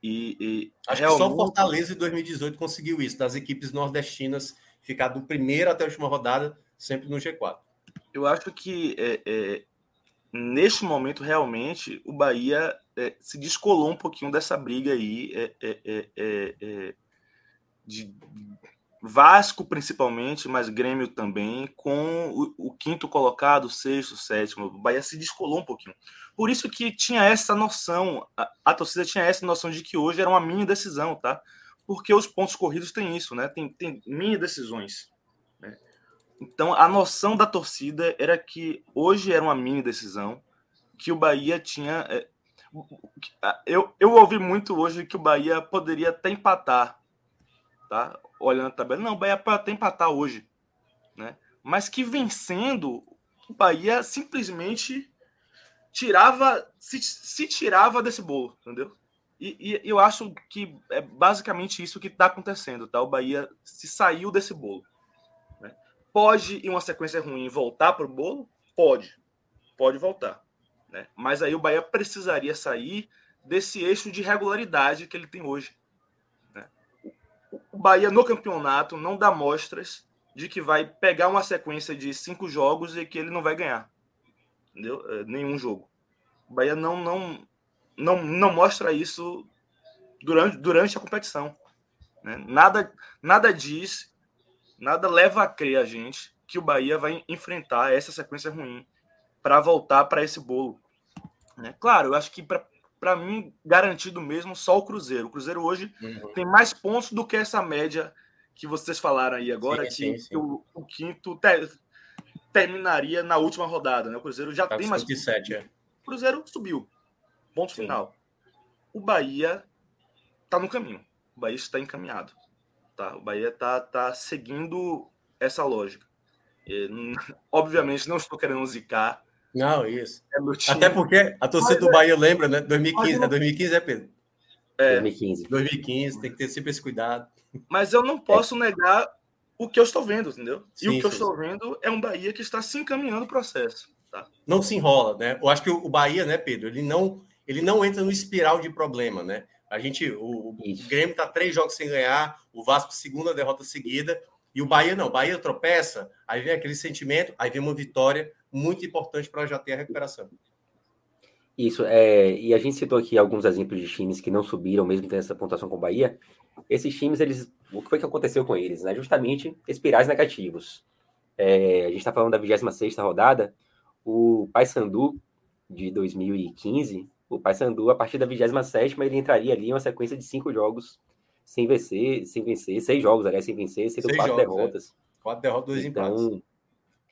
E, e Acho realmente... que só o Fortaleza em 2018 conseguiu isso, das equipes nordestinas ficar do primeiro até a última rodada sempre no G4. Eu acho que é, é, neste momento, realmente, o Bahia é, se descolou um pouquinho dessa briga aí é, é, é, de Vasco, principalmente, mas Grêmio também, com o, o, quinto colocado, sexto, sétimo. O Bahia se descolou um pouquinho. Por isso que tinha essa noção, a, a torcida tinha essa noção de que hoje era uma mini decisão, tá? Porque os pontos corridos têm isso, né? Tem, tem mini decisões. Então, a noção da torcida era que hoje era uma mini decisão, que o Bahia tinha. É, eu, eu ouvi muito hoje que o Bahia poderia até empatar, tá? Olhando a tabela. Não, o Bahia até empatar hoje, né? Mas que vencendo, o Bahia simplesmente tirava, se, se tirava desse bolo, entendeu? E, e, eu acho que é basicamente isso que está acontecendo, tá? O Bahia se saiu desse bolo. Pode, em uma sequência ruim, voltar para o bolo? Pode. Pode voltar. Né? Mas aí o Bahia precisaria sair desse eixo de regularidade que ele tem hoje. O Bahia no campeonato não dá mostras de que vai pegar uma sequência de cinco jogos e que ele não vai ganhar. Entendeu? É, nenhum jogo. O Bahia não, não, não, não mostra isso durante, durante a competição. Né? Nada, nada diz, nada leva a crer a gente que o Bahia vai enfrentar essa sequência ruim para voltar para esse bolo. Né? Claro, eu acho que para mim, garantido mesmo, só o Cruzeiro. O Cruzeiro hoje uhum. tem mais pontos do que essa média que vocês falaram aí agora, sim, que, sim, sim. O, o, quinto ter, terminaria na última rodada. Né? O Cruzeiro já tá tem mais. 27, é. O Cruzeiro subiu. Ponto final. O Bahia está no caminho. O Bahia está encaminhado. Tá? O Bahia está tá seguindo essa lógica. E, obviamente, não estou querendo zicar. Não, isso. É Até porque a torcida do Bahia lembra, né? 2015, é 2015, é Pedro? É. 2015. 2015, tem que ter sempre esse cuidado. Mas eu não posso é. negar o que eu estou vendo, entendeu? Sim, e o que sim, eu estou vendo é um Bahia que está se encaminhando o processo. Tá? Não se enrola, né? Eu acho que o Bahia, né, Pedro, ele não, ele não entra no espiral de problema, né? A gente, o, o Grêmio tá três jogos sem ganhar, o Vasco segunda derrota seguida, e o Bahia não. O Bahia tropeça, aí vem aquele sentimento, aí vem uma vitória muito importante para já ter a recuperação. Isso, é, e a gente citou aqui alguns exemplos de times que não subiram, mesmo tendo essa pontuação com o Bahia. Esses times, eles, o que foi que aconteceu com eles? Né? Justamente espirais negativos. É, a gente está falando da 26 rodada, o Paysandu de 2015, o Paysandu, a partir da 27 ele entraria ali em uma sequência de cinco jogos sem vencer, sem vencer, seis jogos, aliás, sem vencer, sendo seis quatro jogos, derrotas. É. Quatro derrotas, dois então, empates.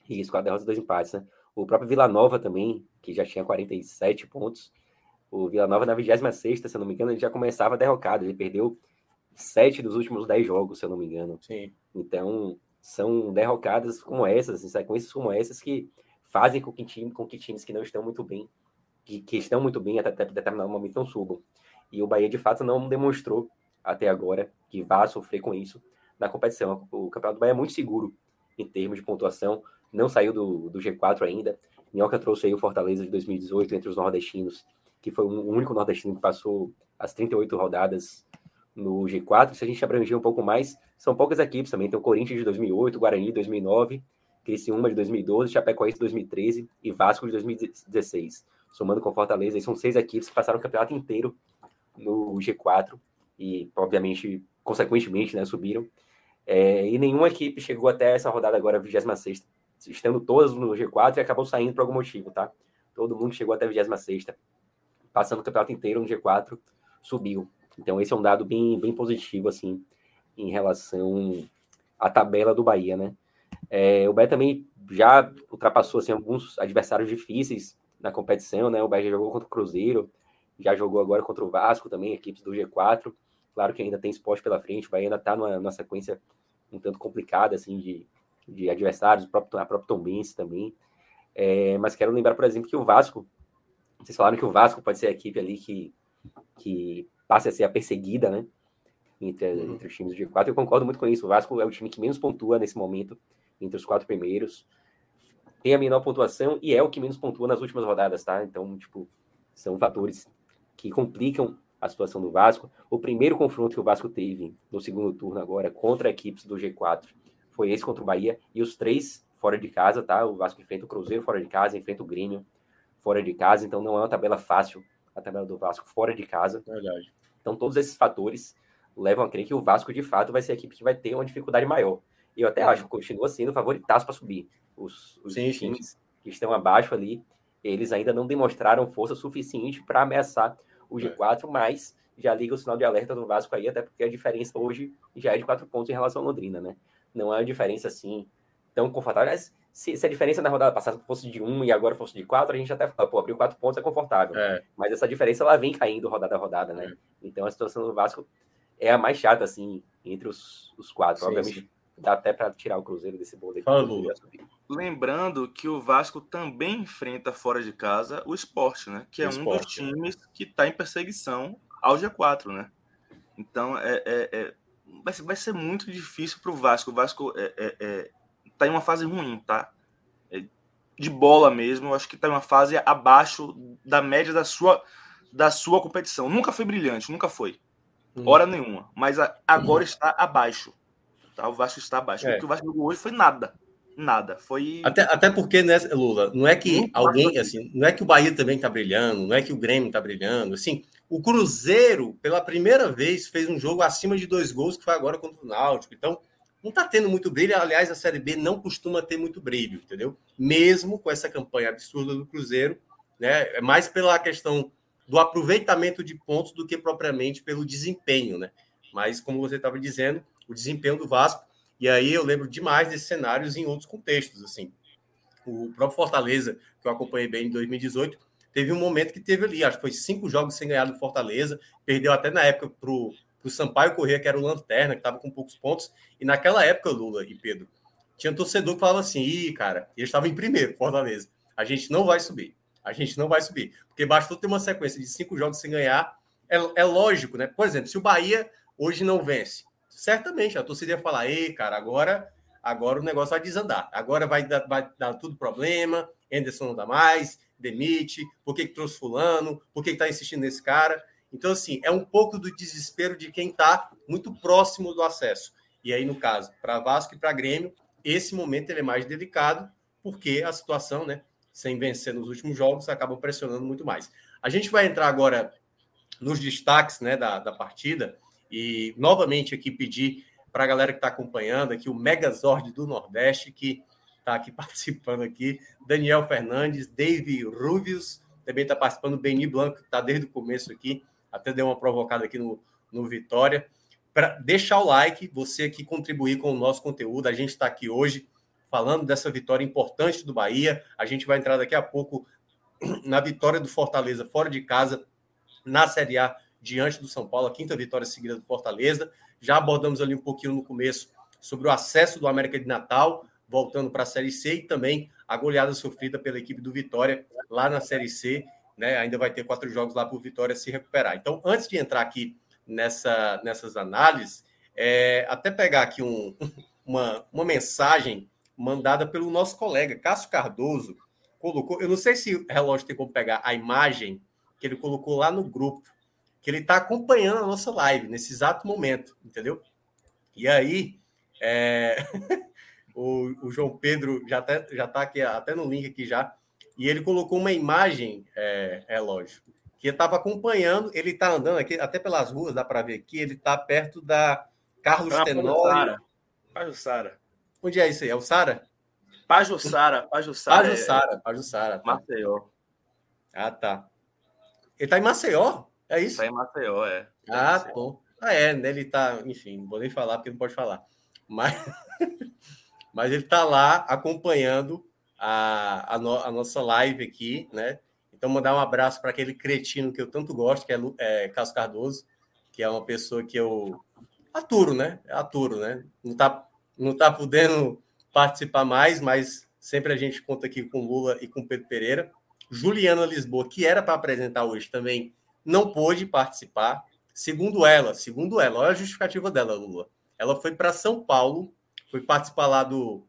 Isso, quatro derrotas, dois empates, né? O próprio Vila Nova também, que já tinha 47 pontos. O Vila Nova, na 26, se eu não me engano, ele já começava derrocado. Ele perdeu sete dos últimos dez jogos, se eu não me engano. Sim. Então, são derrocadas como essas, sequências como essas, que fazem com que, time, com que times que não estão muito bem, que, que estão muito bem até, até determinado momento, não subam. E o Bahia, de fato, não demonstrou até agora que vá sofrer com isso na competição. O Campeonato do Bahia é muito seguro em termos de pontuação não saiu do, do G4 ainda. Minhoca trouxe aí o Fortaleza de 2018 entre os nordestinos, que foi o único nordestino que passou as 38 rodadas no G4. Se a gente abranger um pouco mais, são poucas equipes também. Tem o Corinthians de 2008, Guarani de 2009, Criciúma de 2012, Chapecoense de 2013 e Vasco de 2016. Somando com Fortaleza, são seis equipes que passaram o campeonato inteiro no G4 e, obviamente, consequentemente, né, subiram. É, e nenhuma equipe chegou até essa rodada agora, 26 estando todas no G4 e acabou saindo por algum motivo, tá? Todo mundo chegou até a 26 passando o campeonato inteiro no G4, subiu. Então esse é um dado bem, bem positivo, assim, em relação à tabela do Bahia, né? É, o Bahia também já ultrapassou, assim, alguns adversários difíceis na competição, né? O Bahia já jogou contra o Cruzeiro, já jogou agora contra o Vasco também, equipes do G4. Claro que ainda tem esporte pela frente, o Bahia ainda está numa, numa sequência um tanto complicada, assim, de, de adversários, o próprio, a própria Tombense também. É, mas quero lembrar, por exemplo, que o Vasco, vocês falaram que o Vasco pode ser a equipe ali que, que passe a ser a perseguida, né? Entre, uhum. entre os times do G4. Eu concordo muito com isso. O Vasco é o time que menos pontua nesse momento, entre os quatro primeiros. Tem a menor pontuação e é o que menos pontua nas últimas rodadas, tá? Então, tipo, são fatores que complicam a situação do Vasco. O primeiro confronto que o Vasco teve no segundo turno agora contra equipes do G4 foi esse contra o Bahia, e os três fora de casa, tá? O Vasco enfrenta o Cruzeiro fora de casa, enfrenta o Grêmio fora de casa, então não é uma tabela fácil a tabela do Vasco fora de casa. Verdade. Então todos esses fatores levam a crer que o Vasco de fato vai ser a equipe que vai ter uma dificuldade maior. E eu até acho que continua sendo favoritaço para subir. Os, os sim, times sim. que estão abaixo ali, eles ainda não demonstraram força suficiente para ameaçar o G4, mas já liga o sinal de alerta do Vasco aí, até porque a diferença hoje já é de quatro pontos em relação à Londrina, né? Não é uma diferença assim tão confortável. Mas se, se, a diferença na rodada passada fosse de um e agora fosse de quatro, a gente até fala, pô, abriu quatro pontos é confortável. É. Mas essa diferença ela vem caindo rodada a rodada, né? É. Então a situação do Vasco é a mais chata, assim, entre os, os quatro. Sim, Obviamente, sim. dá até para tirar o Cruzeiro desse bolo aí. Lembrando que o Vasco também enfrenta fora de casa o esporte, né? Que é um dos times que está em perseguição ao G4, né? Então, é, é, é vai ser, vai ser muito difícil para o Vasco. O Vasco é, é, é, tá em uma fase ruim, tá? É, de bola mesmo, eu acho que tá em uma fase abaixo da média da sua da sua competição. Nunca foi brilhante, nunca foi. Hum. Hora nenhuma. Mas agora hum. está abaixo. Tá? O Vasco está abaixo. É. O que o Vasco jogou hoje foi nada. Nada. Foi. Até, até porque, né, Lula, não é que alguém, assim, não é que o Bahia também está brilhando, não é que o Grêmio está brilhando. Assim, o Cruzeiro, pela primeira vez, fez um jogo acima de dois gols, que foi agora contra o Náutico. Então, não está tendo muito brilho. Aliás, a Série B não costuma ter muito brilho, entendeu? Mesmo com essa campanha absurda do Cruzeiro, né? É mais pela questão do aproveitamento de pontos do que propriamente pelo desempenho, né? Mas, como você estava dizendo, o desempenho do Vasco e aí eu lembro demais desses cenários em outros contextos, assim. O próprio Fortaleza, que eu acompanhei bem em 2018, teve um momento que teve ali, acho que foi cinco jogos sem ganhar do Fortaleza, perdeu até na época para o Sampaio Corrêa, que era o Lanterna, que estava com poucos pontos, e naquela época, Lula e Pedro, tinha torcedor que falava assim, ih, cara, eles estavam em primeiro, Fortaleza, a gente não vai subir, a gente não vai subir, porque bastou ter uma sequência de cinco jogos sem ganhar, é, é lógico, né? Por exemplo, se o Bahia hoje não vence, certamente a torcida ia falar: ei, cara, agora, agora o negócio vai desandar. Agora vai dar, vai dar tudo problema. Anderson não dá mais, demite. Por que, que trouxe Fulano? Por que está insistindo nesse cara? Então, assim, é um pouco do desespero de quem está muito próximo do acesso. E aí, no caso, para Vasco e para Grêmio, esse momento ele é mais delicado, porque a situação, né, sem vencer nos últimos jogos, acaba pressionando muito mais. A gente vai entrar agora nos destaques né, da, da partida. E novamente aqui pedir para a galera que está acompanhando aqui, o Megazord do Nordeste, que está aqui participando aqui, Daniel Fernandes, Dave Rubius, também está participando, Beni Blanco, que está desde o começo aqui, até deu uma provocada aqui no, no Vitória. Para deixar o like, você aqui contribuir com o nosso conteúdo. A gente está aqui hoje falando dessa vitória importante do Bahia. A gente vai entrar daqui a pouco na vitória do Fortaleza fora de casa na Série A diante do São Paulo, a quinta vitória seguida do Fortaleza. Já abordamos ali um pouquinho no começo sobre o acesso do América de Natal, voltando para a Série C, e também a goleada sofrida pela equipe do Vitória lá na Série C. Né? Ainda vai ter quatro jogos lá para o Vitória se recuperar. Então, antes de entrar aqui nessa, nessas análises, é, até pegar aqui um, uma, uma mensagem mandada pelo nosso colega Cássio Cardoso. Colocou, eu não sei se o relógio tem como pegar a imagem que ele colocou lá no grupo que ele está acompanhando a nossa live nesse exato momento, entendeu? E aí, é... o, o, João Pedro já está já tá aqui, até no link aqui já, e ele colocou uma imagem, é, é lógico, que estava acompanhando, ele está andando aqui, até pelas ruas, dá para ver aqui, ele está perto da Carlos ah, Tenório. Pajussara. Onde é isso aí? É o Sara? Pajussara, Pajussara. Pajussara, Pajussara. Tá. Maceió. Ah, tá. Ele está em Maceió? É isso? Está em Maceió, é. Ah, bom. Ah, é, né? Ele tá, enfim, não vou nem falar porque não pode falar. Mas, mas ele está lá acompanhando a, a, no, a, nossa live aqui, né? Então, mandar um abraço para aquele cretino que eu tanto gosto, que é, é Cássio Cardoso, que é uma pessoa que eu aturo, né? Aturo, né? Não tá, não tá podendo participar mais, mas sempre a gente conta aqui com Lula e com Pedro Pereira. Juliana Lisboa, que era para apresentar hoje também, não pôde participar. Segundo ela, segundo ela, olha a justificativa dela, Lula. Ela foi para São Paulo, foi participar lá do,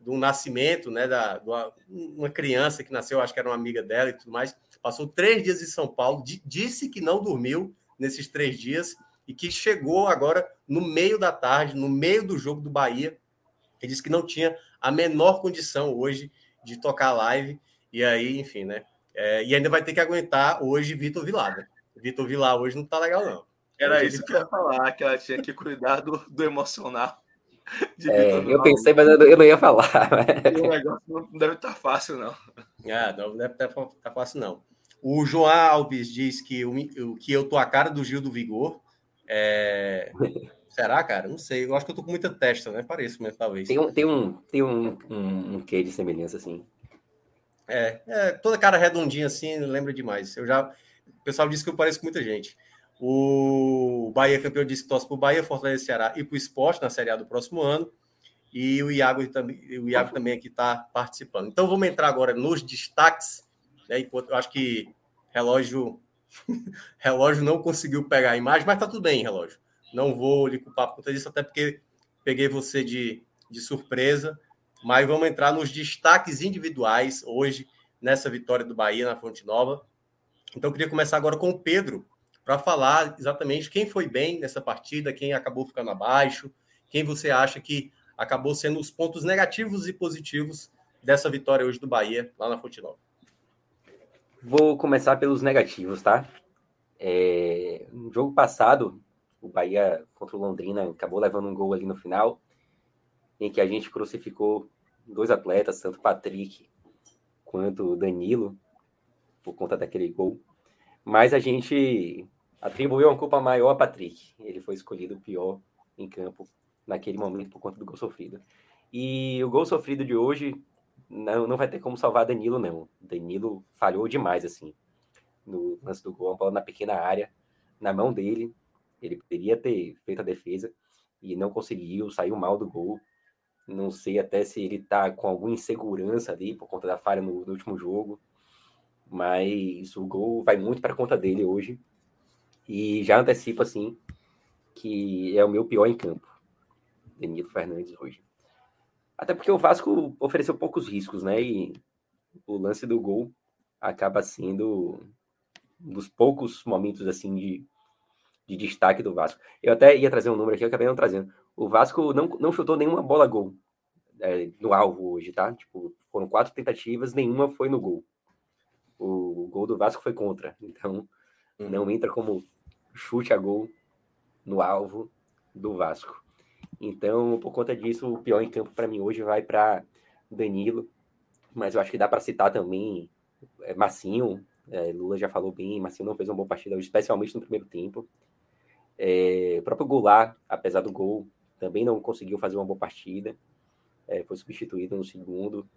do nascimento, né, da uma criança que nasceu, acho que era uma amiga dela e tudo mais. Passou três dias em São Paulo, disse que não dormiu nesses três dias e que chegou agora no meio da tarde, no meio do jogo do Bahia. Ele disse que não tinha a menor condição hoje de tocar live. E aí, enfim, né? É, e ainda vai ter que aguentar hoje Vitor Vilada. Vitor Vilar hoje não tá legal, não. Era hoje isso que eu ia falar, que ela tinha que cuidar do, do emocional. É, eu pensei, mas eu não ia falar. O negócio não deve estar tá fácil, não. Ah, não deve estar tá, tá fácil, não. O João Alves diz que, o, que eu tô a cara do Gil do Vigor. É... Será, cara? Não sei. Eu acho que eu tô com muita testa, né? Parece, mas talvez. Tem um, tem um, tem um, um, um quê de semelhança, assim. É, é, toda cara redondinha assim, lembra demais. Eu já, pessoal disse que eu pareço com muita gente. O Bahia campeão disse que torce para o Bahia, Fortaleza Ceará e para o esporte na Série A do próximo ano. E o Iago o Iago também aqui está participando. Então vamos entrar agora nos destaques. Né, eu acho que relógio relógio não conseguiu pegar a imagem, mas tá tudo bem, relógio. Não vou lhe culpar por conta disso, até porque peguei você de, de surpresa. Mas vamos entrar nos destaques individuais hoje nessa vitória do Bahia na Fonte Nova. Então, eu queria começar agora com o Pedro, para falar exatamente quem foi bem nessa partida, quem acabou ficando abaixo, quem você acha que acabou sendo os pontos negativos e positivos dessa vitória hoje do Bahia, lá na Fonte Nova. Vou começar pelos negativos, tá? É, no jogo passado, o Bahia contra o Londrina acabou levando um gol ali no final, em que a gente crucificou dois atletas, tanto Patrick quanto Danilo, por conta daquele gol. Mas a gente atribuiu uma culpa maior a Patrick. Ele foi escolhido o pior em campo naquele momento por conta do gol sofrido. E o gol sofrido de hoje não, não vai ter como salvar Danilo, não. Danilo falhou demais, assim, no lance do gol, uma bola na pequena área, na mão dele. Ele poderia ter feito a defesa e não conseguiu, saiu mal do gol. Não sei até se ele tá com alguma insegurança ali por conta da falha no, no último jogo. Mas o gol vai muito para conta dele hoje. E já antecipo assim que é o meu pior em campo. Danilo Fernandes hoje. Até porque o Vasco ofereceu poucos riscos, né? E o lance do gol acaba sendo um dos poucos momentos assim de, de destaque do Vasco. Eu até ia trazer um número aqui, eu acabei não trazendo. O Vasco não, não chutou nenhuma bola gol é, no alvo hoje, tá? Tipo, foram quatro tentativas, nenhuma foi no gol. O, o gol do Vasco foi contra, então uhum. não entra como chute a gol no alvo do Vasco. Então, por conta disso, o pior em campo para mim hoje vai para Danilo, mas eu acho que dá para citar também é, Massinho. É, Lula já falou bem, Massinho não fez uma boa partida, especialmente no primeiro tempo. É, o próprio Goulart, apesar do gol, também não conseguiu fazer uma boa partida. É, foi substituído no segundo.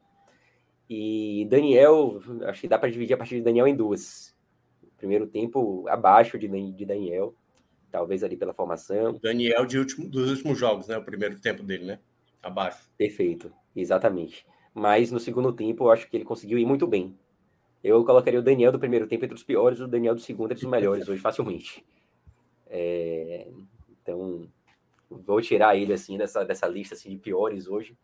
E Daniel, acho que dá para dividir a partida de Daniel em duas. Primeiro tempo abaixo de, de Daniel, talvez ali pela formação. Daniel de último, dos últimos jogos, né? O primeiro tempo dele, né? Abaixo. Perfeito, exatamente. Mas no segundo tempo, eu acho que ele conseguiu ir muito bem. Eu colocaria o Daniel do primeiro tempo entre os piores, o Daniel do segundo entre os melhores hoje, facilmente. É... Então, vou tirar ele assim dessa, dessa lista assim, de piores hoje,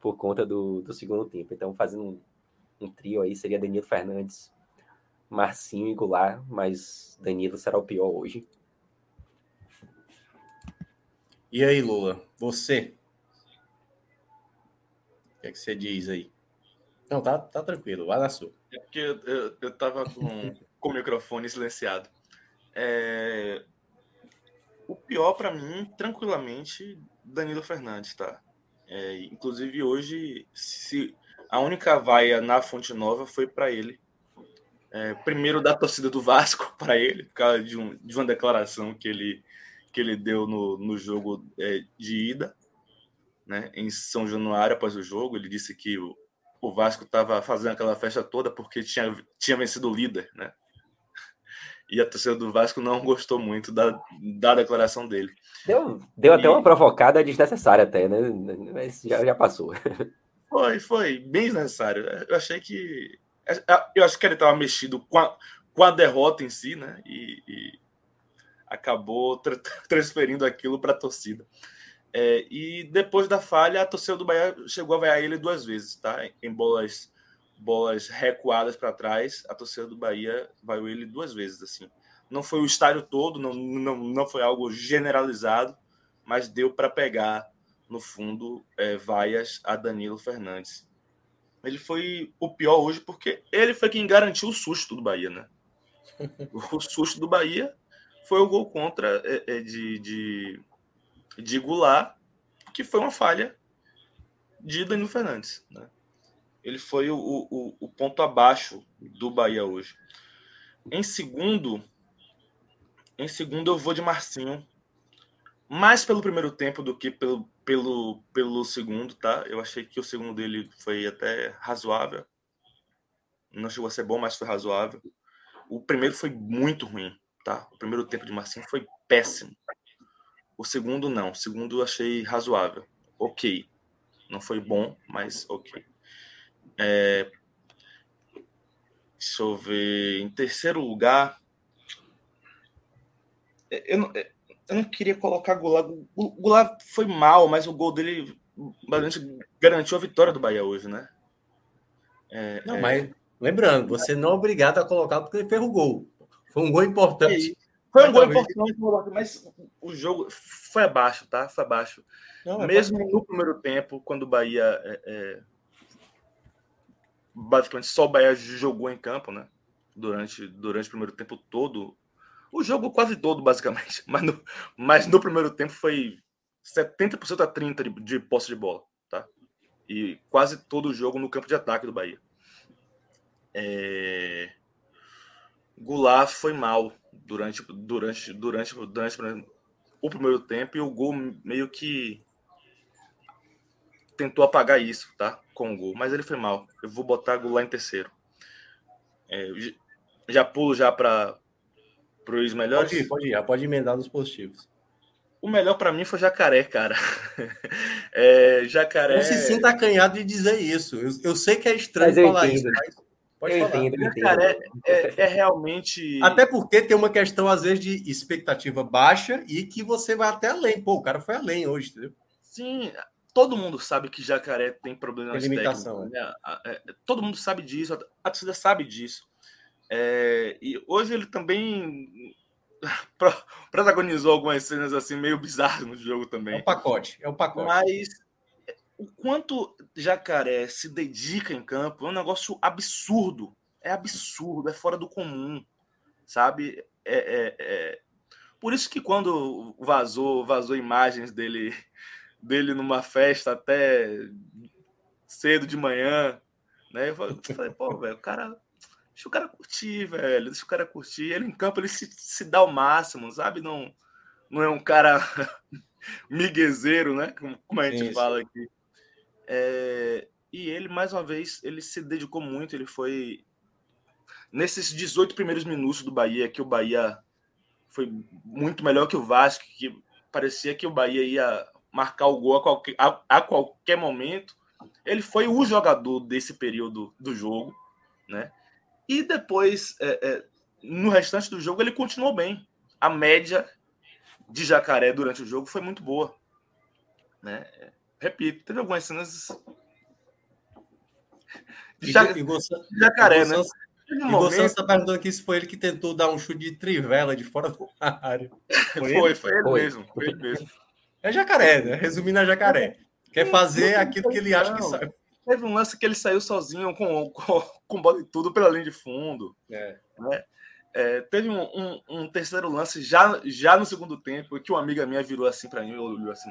por conta do, do segundo tempo. Então, fazendo um, um trio aí, seria Danilo Fernandes, Marcinho e Goulart, mas Danilo será o pior hoje. E aí, Lula, você? O que, é que você diz aí? Não, tá, tá tranquilo, vai na sua. É porque eu, eu, eu tava com, com o microfone silenciado. É... O pior para mim, tranquilamente, Danilo Fernandes, tá? É, inclusive hoje, se a única vaia na Fonte Nova foi para ele. É, primeiro da torcida do Vasco para ele, por causa de, um, de uma declaração que ele que ele deu no, no jogo é, de ida, né, em São Januário, após o jogo. Ele disse que o, o Vasco estava fazendo aquela festa toda porque tinha, tinha vencido o líder, né? E a torcida do Vasco não gostou muito da, da declaração dele. Deu, deu e... até uma provocada desnecessária, até, né? Mas já, já passou. Foi, foi, bem desnecessário. Eu achei que. Eu acho que ele estava mexido com a, com a derrota em si, né? E, e acabou tra transferindo aquilo para a torcida. É, e depois da falha, a torcida do Bahia chegou a vaiar ele duas vezes, tá? Em bolas, bolas recuadas para trás, a torcida do Bahia vaiou ele duas vezes, assim. Não foi o estádio todo, não, não, não foi algo generalizado, mas deu para pegar, no fundo, é, vaias a Danilo Fernandes. Ele foi o pior hoje porque ele foi quem garantiu o susto do Bahia, né? O susto do Bahia foi o gol contra é, é, de, de, de Goulart, que foi uma falha de Danilo Fernandes. Né? Ele foi o, o, o ponto abaixo do Bahia hoje. Em segundo, em segundo eu vou de Marcinho, mais pelo primeiro tempo do que pelo, pelo, pelo segundo, tá? Eu achei que o segundo dele foi até razoável. Não chegou a ser bom, mas foi razoável. O primeiro foi muito ruim tá? O primeiro tempo de Marcinho foi péssimo. O segundo, não. O segundo eu achei razoável. Ok. Não foi bom, mas ok. É... Deixa eu ver. Em terceiro lugar. É, eu não, é, eu não queria colocar Goulart. O Goulart foi mal, mas o gol dele garantiu a vitória do Bahia hoje, né? É, não, é... mas lembrando, você não é obrigado a colocar porque ele fez o gol. Foi um gol importante. Foi um gol importante, mas o jogo foi abaixo, tá? Foi abaixo. Não, é Mesmo no primeiro tempo, quando o Bahia. É... Basicamente, só o Bahia jogou em campo, né? Durante, durante o primeiro tempo todo. O jogo quase todo, basicamente. Mas no, mas no primeiro tempo foi 70% a 30% de, de posse de bola, tá? E quase todo o jogo no campo de ataque do Bahia. É... Goulart foi mal durante, durante, durante, durante o primeiro tempo e o gol meio que tentou apagar isso, tá? Com o gol, mas ele foi mal. Eu vou botar Goulart em terceiro. É, já pulo já para os melhores. Pode ir, pode ir, pode emendar nos positivos. O melhor para mim foi Jacaré, cara. É, jacaré. Não se sinta acanhado de dizer isso. Eu, eu sei que é estranho falar entendo. isso, mas Pode eu falar. Entendo, Jacaré é, é, realmente. Até porque tem uma questão, às vezes, de expectativa baixa e que você vai até além. Pô, o cara foi além hoje, entendeu? Sim, todo mundo sabe que Jacaré tem problemas tem limitação, técnicos. Né? É, todo mundo sabe disso, a torcida sabe disso. É, e hoje ele também protagonizou algumas cenas assim meio bizarras no jogo também. É o pacote, é o pacote. Mas o quanto Jacaré se dedica em campo é um negócio absurdo. É absurdo, é fora do comum, sabe? É, é, é... Por isso que quando vazou, vazou imagens dele, dele numa festa até cedo de manhã, né? Eu falei, pô, velho, o cara. Deixa o cara curtir, velho. Deixa o cara curtir. Ele em campo ele se, se dá o máximo, sabe? Não, não é um cara miguezeiro, né? Como, a gente Isso. fala aqui. É, e ele, mais uma vez, ele se dedicou muito, ele foi. Nesses 18 primeiros minutos do Bahia, que o Bahia foi muito melhor que o Vasco, que parecia que o Bahia ia marcar o gol a qualquer, a, a qualquer momento. Ele foi o jogador desse período do jogo, né? E depois, é, é, no restante do jogo, ele continuou bem. A média de Jacaré durante o jogo foi muito boa, né? repito, teve algumas cenas de ja... jacaré, né? Um o momento... está perguntando aqui se foi ele que tentou dar um chute de trivela de fora da área. Foi, foi, ele? foi ele foi. mesmo. Foi ele mesmo. É jacaré, né? Resumindo a jacaré. Quer fazer aquilo que ele acha que sabe. Teve um lance que ele saiu sozinho com, com, com bola e tudo pela linha de fundo. É. Né? É, teve um, um, um, terceiro lance já, já no segundo tempo que uma amiga minha virou assim para mim e olhou assim: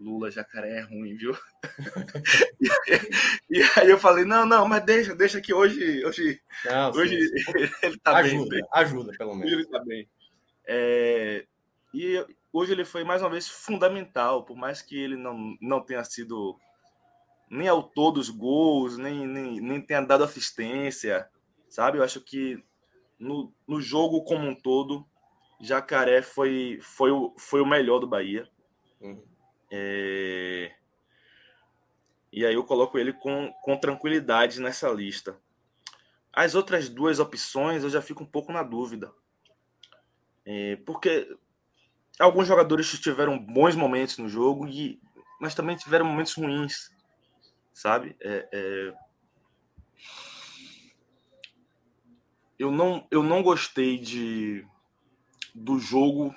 Lula, jacaré é ruim, viu? e, aí eu falei, não, não, mas deixa, deixa que hoje, hoje, não, hoje sim, sim. ele tá ajuda, bem. Ajuda, pelo menos. Ele tá bem. É, e hoje ele foi mais uma vez fundamental, por mais que ele não, não tenha sido nem autor dos gols, nem, nem, nem tenha dado assistência, sabe? Eu acho que no, no jogo como um todo, Jacaré foi, foi, o, foi o melhor do Bahia. Uhum. É... E aí eu coloco ele com, com tranquilidade nessa lista. As outras duas opções eu já fico um pouco na dúvida. É, porque alguns jogadores tiveram bons momentos no jogo, e, mas também tiveram momentos ruins, sabe? É, é... Eu, não, eu não gostei de, do jogo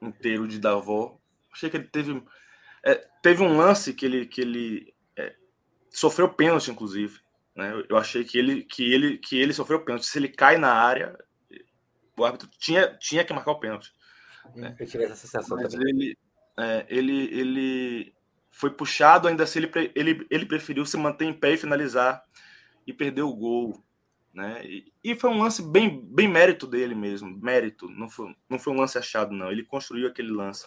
inteiro de Davó Achei que ele teve. É, teve um lance que ele, que ele é, sofreu pênalti, inclusive. Né? Eu achei que ele, que, ele, que ele sofreu pênalti. Se ele cai na área, o árbitro tinha, tinha que marcar o pênalti. Né? Eu tive essa sensação Mas também. Ele, é, ele, ele foi puxado, ainda assim ele, ele, ele preferiu se manter em pé e finalizar e perdeu o gol. Né? E, e, foi um lance bem, bem mérito dele mesmo, mérito, não foi, não foi um lance achado, não. Ele construiu aquele lance.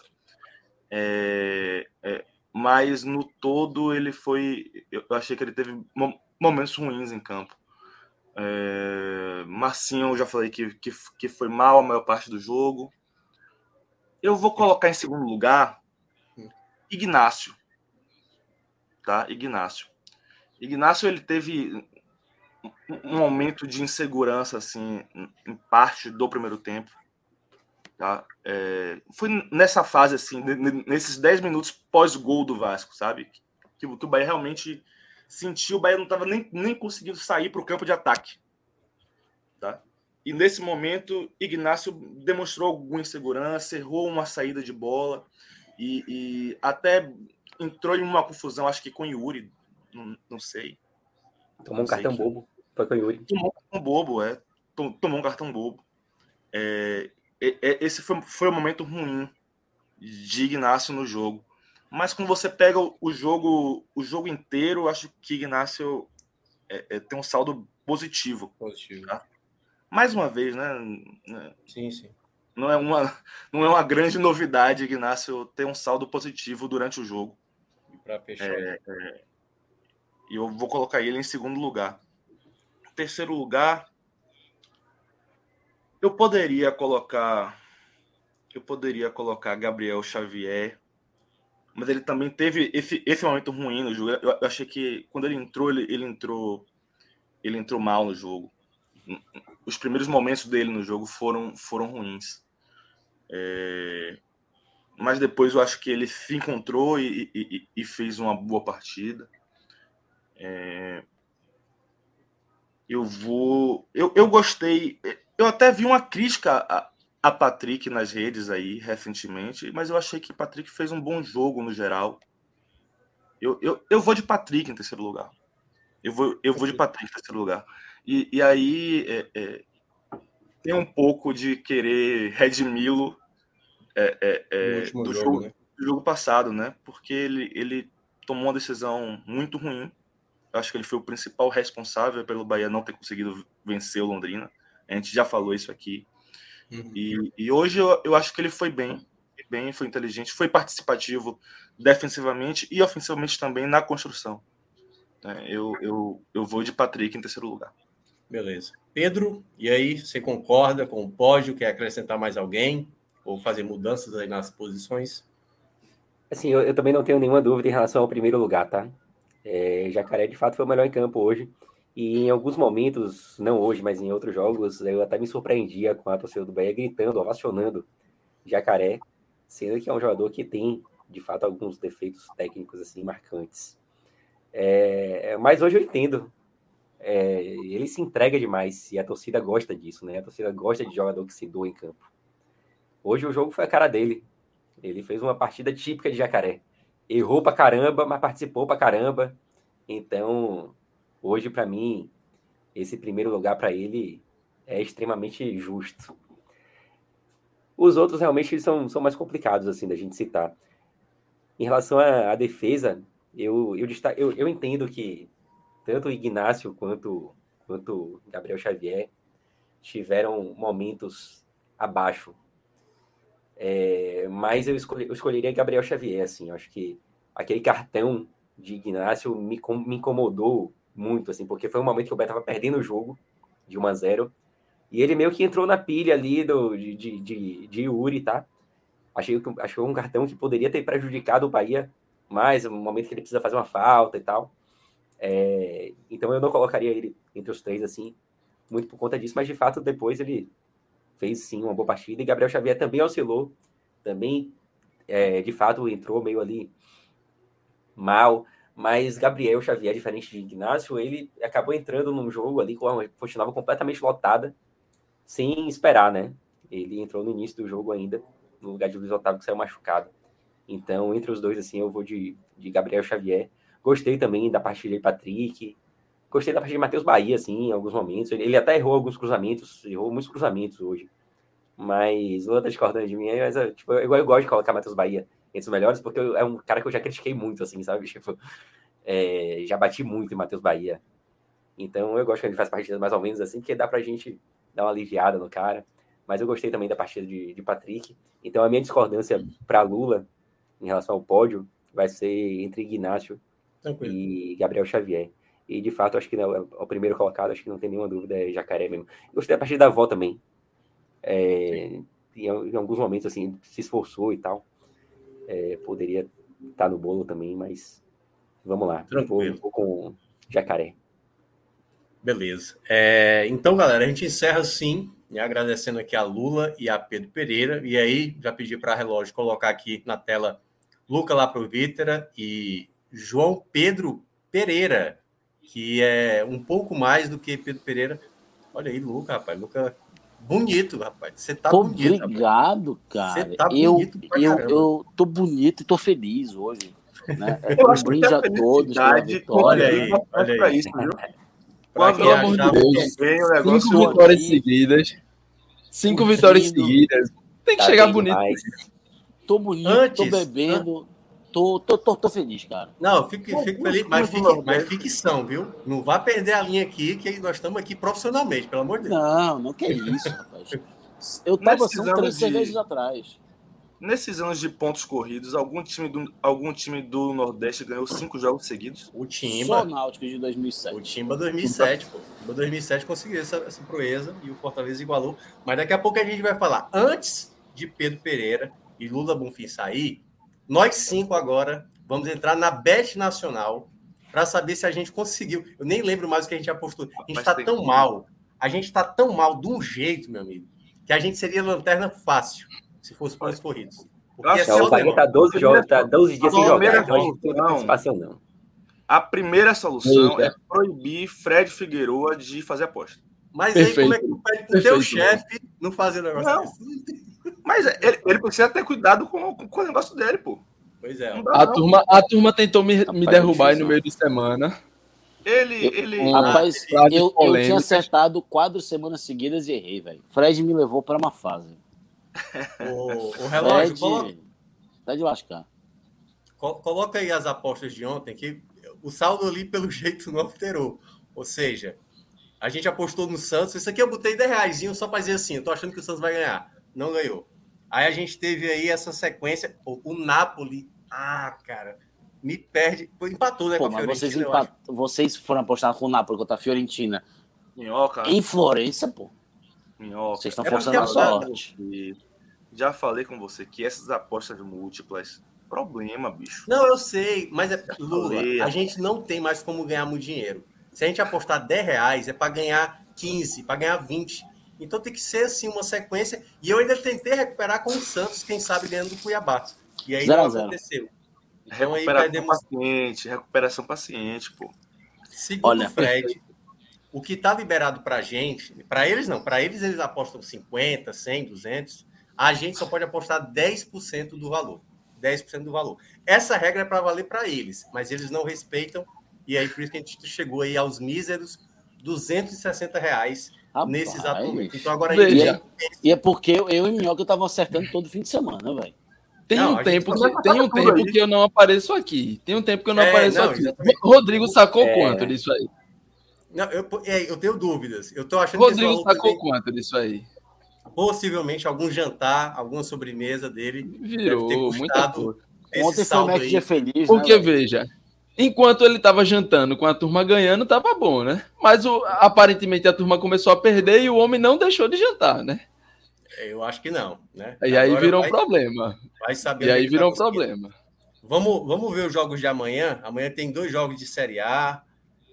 É, é, mas no todo ele foi. Eu achei que ele teve momentos ruins em campo. É, Marcinho, eu já falei que, que, que foi mal a maior parte do jogo. Eu vou colocar em segundo lugar Ignácio. Tá? Ignácio. Ignácio ele teve um momento de insegurança assim em parte do primeiro tempo Tá? É, foi nessa fase, assim, nesses 10 minutos pós-gol do Vasco, sabe? Que, que o Bahia realmente sentiu, o Bahia não estava nem, nem conseguindo sair para o campo de ataque. E nesse momento, Ignácio demonstrou alguma insegurança, errou uma saída de bola e, e até entrou em uma confusão, acho que com Yuri, não, não sei. Tomou um cartão que... bobo. Foi com Yuri. Tomou um cartão bobo, é. Tomou um cartão bobo. É, esse foi, foi um momento ruim de Ignácio no jogo. Mas quando você pega o jogo, o jogo inteiro, acho que Ignácio é, é, tem um saldo positivo. Positivo. Tá? Mais uma vez, né? Sim, sim. Não é uma, não é uma grande novidade Ignácio ter um saldo positivo durante o jogo. Para fechar. É, é, e eu vou colocar ele em segundo lugar. Terceiro lugar, eu poderia colocar eu poderia colocar Gabriel Xavier, mas ele também teve esse, esse momento ruim no jogo. Eu, eu achei que quando ele entrou, ele, ele entrou ele entrou mal no jogo. Os primeiros momentos dele no jogo foram foram ruins. É, mas depois eu acho que ele se encontrou e, e, e fez uma boa partida. É, eu vou. Eu, eu gostei. Eu até vi uma crítica a, a Patrick nas redes aí recentemente, mas eu achei que Patrick fez um bom jogo no geral. Eu, eu, eu vou de Patrick em terceiro lugar. Eu vou, eu vou de Patrick em terceiro lugar. E, e aí é, é, tem um pouco de querer redimi-lo é, é, é do, jogo, né? do jogo passado, né? Porque ele, ele tomou uma decisão muito ruim acho que ele foi o principal responsável pelo Bahia não ter conseguido vencer o Londrina. A gente já falou isso aqui. Uhum. E, e, hoje eu, eu acho que ele foi bem, bem, foi inteligente, foi participativo defensivamente e ofensivamente também na construção. É, eu, eu, eu vou de Patrick em terceiro lugar. Beleza. Pedro, e aí, você concorda com o pódio? Quer acrescentar mais alguém? Ou fazer mudanças aí nas posições? Assim, eu, eu também não tenho nenhuma dúvida em relação ao primeiro lugar, tá? É, Jacaré, de fato, foi o melhor em campo hoje. E em alguns momentos, não hoje, mas em outros jogos, eu até me surpreendia com a torcida do Bahia gritando, ovacionando Jacaré, sendo que é um jogador que tem, de fato, alguns defeitos técnicos assim marcantes. É, mas hoje eu entendo. É, ele se entrega demais e a torcida gosta disso, né? A torcida gosta de jogador que se doa em campo. Hoje o jogo foi a cara dele. Ele fez uma partida típica de Jacaré errou pra caramba, mas participou pra caramba. Então, hoje, para mim, esse primeiro lugar para ele é extremamente justo. Os outros realmente são, são mais complicados assim da gente citar. Em relação à, defesa, eu, eu, eu, eu entendo que tanto o Ignácio quanto quanto Gabriel Xavier tiveram momentos abaixo é, mas eu, escolhi, eu escolheria Gabriel Xavier, assim, acho que aquele cartão de Ignacio me, me incomodou muito, assim, porque foi um momento que o Beto estava perdendo o jogo de 1 a 0 e ele meio que entrou na pilha ali do, de, de, de, de Yuri, tá? Achei que um cartão que poderia ter prejudicado o Bahia mais, no momento que ele precisa fazer uma falta e tal. É, então eu não colocaria ele entre os três, assim, muito por conta disso, mas de fato depois ele fez sim uma boa partida. E Gabriel Xavier também oscilou, também é, de fato entrou meio ali mal. Mas Gabriel Xavier, diferente de Ignacio, ele acabou entrando num jogo ali com a Fonte Nova completamente lotada, sem esperar, né? Ele entrou no início do jogo ainda, no lugar de Luiz Otávio, que saiu machucado. Então, entre os dois, assim, eu vou de, de Gabriel Xavier. Gostei também da partida de Patrick. Gostei da partida de Matheus Bahia, assim, em alguns momentos. Ele, ele até errou alguns cruzamentos, errou muitos cruzamentos hoje. Mas o outro discordando de mim, mas tipo, eu, eu gosto de colocar Matheus Bahia entre os melhores, porque é um cara que eu já critiquei muito, assim, sabe? Tipo, é, já bati muito em Matheus Bahia. Então eu gosto que ele faz partidas mais ou menos assim, porque dá pra gente dar uma aliviada no cara. Mas eu gostei também da partida de, de Patrick. Então a minha discordância para Lula em relação ao pódio vai ser entre Ignacio Tranquilo. e Gabriel Xavier. E de fato, acho que não, é o primeiro colocado, acho que não tem nenhuma dúvida, é Jacaré mesmo. Gostei da partida da avó também. É, em, em, alguns momentos, assim, se esforçou e tal. É, poderia estar tá no bolo também, mas vamos lá. Tranquilo. Vou, vou com Jacaré. Beleza. É, então, galera, a gente encerra sim, né, agradecendo aqui a Lula e a Pedro Pereira. E aí, já pedi para a relógio colocar aqui na tela Luca Laprovítera e João Pedro Pereira que é um pouco mais do que Pedro Pereira. Olha aí, Luca, rapaz. Luca Bonito, rapaz. Você tá Pô, bonito. Obrigado, cara. Você tá eu, bonito pra eu, caramba. eu tô bonito e tô feliz hoje. Né? Eu Um acho que brinde a a todos pela vitória. Olha aí, olha aí. pra isso, viu? Pra pelo amor de Deus. Bem, o negócio Cinco aqui. vitórias seguidas. Cinco Curtindo. vitórias seguidas. Tem que Tá chegar bonito. demais. Tô bonito, Antes, tô bebendo, tô, tô, tô, tô feliz, cara. Não, fique, fique feliz, mas fique, mas fique são, viu? Não vá perder a linha aqui, que nós estamos aqui profissionalmente, pelo amor de Deus. Não, não que isso, rapaz. Eu tava anos três de- cervejas atrás. Nesses anos de pontos corridos, algum time do, algum time do Nordeste ganhou cinco jogos seguidos? O Só Timba, Náutico de o 2007. Timba 2007, pô. O Timba 2007 conseguiu essa, essa proeza e o Fortaleza igualou. Mas daqui a pouco a gente vai falar. Antes de Pedro Pereira e Lula Bonfim sair, nós cinco agora vamos entrar na Bet Nacional para saber se a gente conseguiu. Eu nem lembro mais o que a gente apostou. A gente está tão que- mal. A gente está tão mal de um jeito, meu amigo, que a gente seria lanterna fácil se fosse pontos corridos. Porque Nossa, é o o Bahia negócio. tá 12 jogos, tá 12 dias sem jogar. Então a gente não tem participação, não. A primeira solução Eita. é proibir Fred Figueroa de fazer aposta. Mas aí, Perfeito. como é que tu pede pro teu chefe não fazer o negócio Não. desse? Mas ele, ele precisa ter cuidado com, com, com o negócio dele, pô. Pois é. Não dá, A não. turma, a turma tentou me, me Rapaz, derrubar aí difícil. no meio de semana. Ele, ele, Um- Rapaz, frases eu, eu tinha acertado quatro semanas seguidas e errei, velho. Fred me levou pra uma fase. O, o relógio, Fred, coloca, tá de lascar. co- coloca aí as apostas de ontem, que o saldo ali, pelo jeito, não alterou. Ou seja, a gente apostou no Santos. Isso aqui eu botei 10 reais só para dizer assim: eu tô achando que o Santos vai ganhar. Não ganhou. Aí a gente teve aí essa sequência. O, o Napoli, ah, cara, me perde. Empatou, né, Pô, com a Fiorentina. vocês, empat... vocês foram apostar com o Napoli contra a Fiorentina. minhoca, Em Florença, pô. minhoca. Vocês estão É forçando a sorte. Já falei com você que essas apostas múltiplas, problema, bicho. Não, eu sei, mas é Lula, falei. a gente não tem mais como ganhar muito dinheiro. Se a gente apostar 10 reais, é para ganhar 15, para ganhar 20. Então tem que ser assim uma sequência. E eu ainda tentei recuperar com o Santos, quem sabe ganhando do Cuiabá. E aí Zero não zero. aconteceu. Então aí perdemos. paciente, recuperação paciente, pô. Segundo Olha, o Fred, o que está liberado para a gente, para eles não, para eles eles apostam 50, 100, 200. A gente só pode apostar 10% do valor. 10% do valor. Essa regra é para valer para eles, mas eles não respeitam. E aí por isso que a gente chegou aí aos míseros 260 reais Rapaz. nesse exato momento. Então agora a Veja. gente E é porque eu, eu e Minhoca estavam acertando todo fim de semana, velho. Tem Não, um tempo, gente- que, tem um tempo aí. que eu não apareço aqui. Tem um tempo que eu não É, apareço não, aqui. exatamente. Rodrigo sacou É. quanto disso aí? não, eu, é, eu tenho dúvidas. Eu tô achando que Rodrigo valor sacou também- quanto disso aí? possivelmente algum jantar, alguma sobremesa dele Virou deve ter custado Ontem foi o Mac dia feliz, Porque, né? veja, enquanto ele tava jantando com a turma ganhando, tava bom, né? Mas o- aparentemente a turma começou a perder e o homem não deixou de jantar, né? Eu acho que não, né? E aí Agora virou um vai, problema. vai saber E aí virou um tá conseguindo. problema. Vamos, vamos ver os jogos de amanhã. Amanhã tem dois jogos de Série A.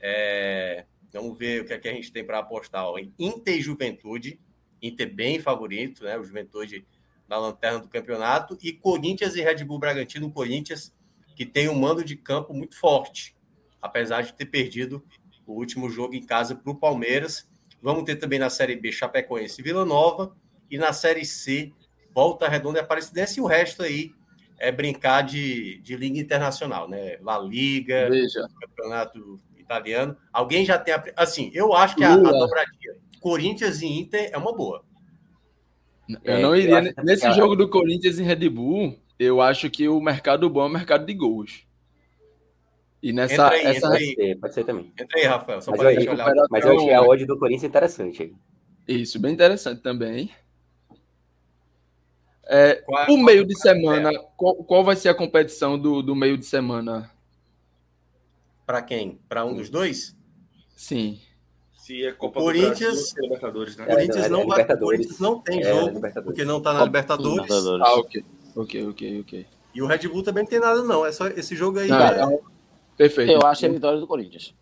É, Vamos ver o que, é que a gente tem para apostar. Ó. Inter e Juventude. Inter bem favorito, né? O Juventude na lanterna do campeonato. E Corinthians e Red Bull Bragantino. Corinthians que tem um mando de campo muito forte. Apesar de ter perdido o último jogo em casa para o Palmeiras. Vamos ter também na Série B Chapecoense e Vila Nova. E na Série C, Volta Redonda e Aparecidense. E o resto aí é brincar de, de liga internacional, né? La Liga, Veja, campeonato italiano. Alguém já tem. A, assim, eu acho que a, a dobradinha Corinthians e Inter é uma boa. eu É, não eu iria. que- Nesse eu- jogo do Corinthians e Red Bull, eu acho que o mercado bom é o mercado de gols. E nessa. Entra aí, essa... entra Pode aí. ser, pode ser também. Entra aí, Rafael, só Mas para eu, gente olhar. mas eu achei a odd do Corinthians interessante aí. Isso, bem interessante também. É, Qual- o meio de qual- semana, qual, qual vai ser a competição do, do meio de semana? Para quem? Para um dos dois? Sim. Se é Copa Corinthians- do Brasil, é Libertadores, né? É, Corinthians é não. Libertadores. Corinthians não tem É, jogo, porque não está na Libertadores. Libertadores. Ah, ok. Ok, ok, ok. E o Red Bull também não tem nada, não. É só esse jogo aí. Não, é- é- perfeito. Eu acho é a vitória do Corinthians.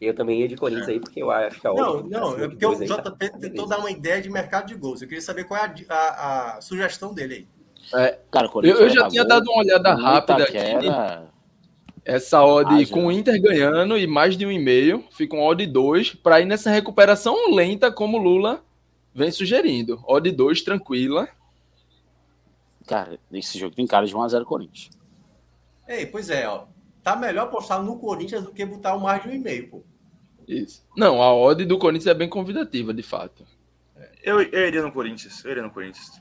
Eu também ia de Corinthians aí, porque eu acho que a Não, odd não, acima é porque o aí tá- JP tentou dar uma ideia de mercado de gols. Eu queria saber qual é a, a- a sugestão dele aí. Cara, o Eu, Corinthians eu já tinha gol. dado uma olhada rápida aqui. Essa odd Ah, com o Inter ganhando e mais de um e meio, fica um odd 2, para ir nessa recuperação lenta como o Lula vem sugerindo. Odd 2, tranquila. Cara, esse jogo tem cara de 1x0 Corinthians. Ei, pois é, ó. Tá melhor apostar no Corinthians do que botar o mais de um e meio, pô. Isso. Não, a odd do Corinthians é bem convidativa, de fato. Eu, eu iria no Corinthians. Eu iria no Corinthians.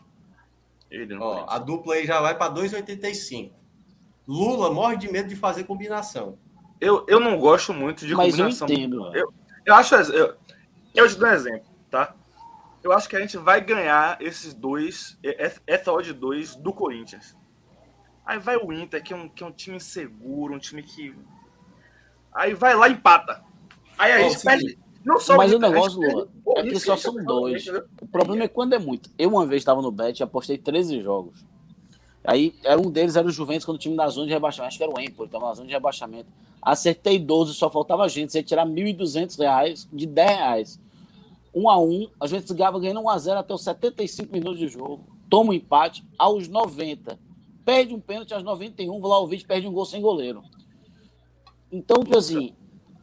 Eu iria no Ó, a Corinthians. dupla aí já vai para 2,85. Lula morre de medo de fazer combinação. Eu, eu não gosto muito de Mas eu combinação. entendo. velho. Eu acho. Eu, eu te dou um exemplo, tá? Eu acho que a gente vai ganhar esses dois, essa- odd 2 do Corinthians. Aí vai o Inter, que é um, que é um time seguro, um time que. Aí vai lá e empata. Aí a gente seguinte. perde. Não só Mas o Inter, gente negócio, o é que só são perde dois. O problema é quando é muito. Eu uma vez estava no Bet e apostei 13 jogos. Aí era um deles era o Juventus quando o time da zona de rebaixamento. Acho que era o Empoli, estava na zona de rebaixamento. Acertei 12, só faltava gente. Você ia tirar 1.200 reais de 10 reais. 1 a 1 a gente ganhava ganhando 1 a 0 até os 75 minutos de jogo. Toma um empate aos 90. Perde um pênalti aos 91. O Vlaovic perde um gol sem goleiro. Então, tipo assim,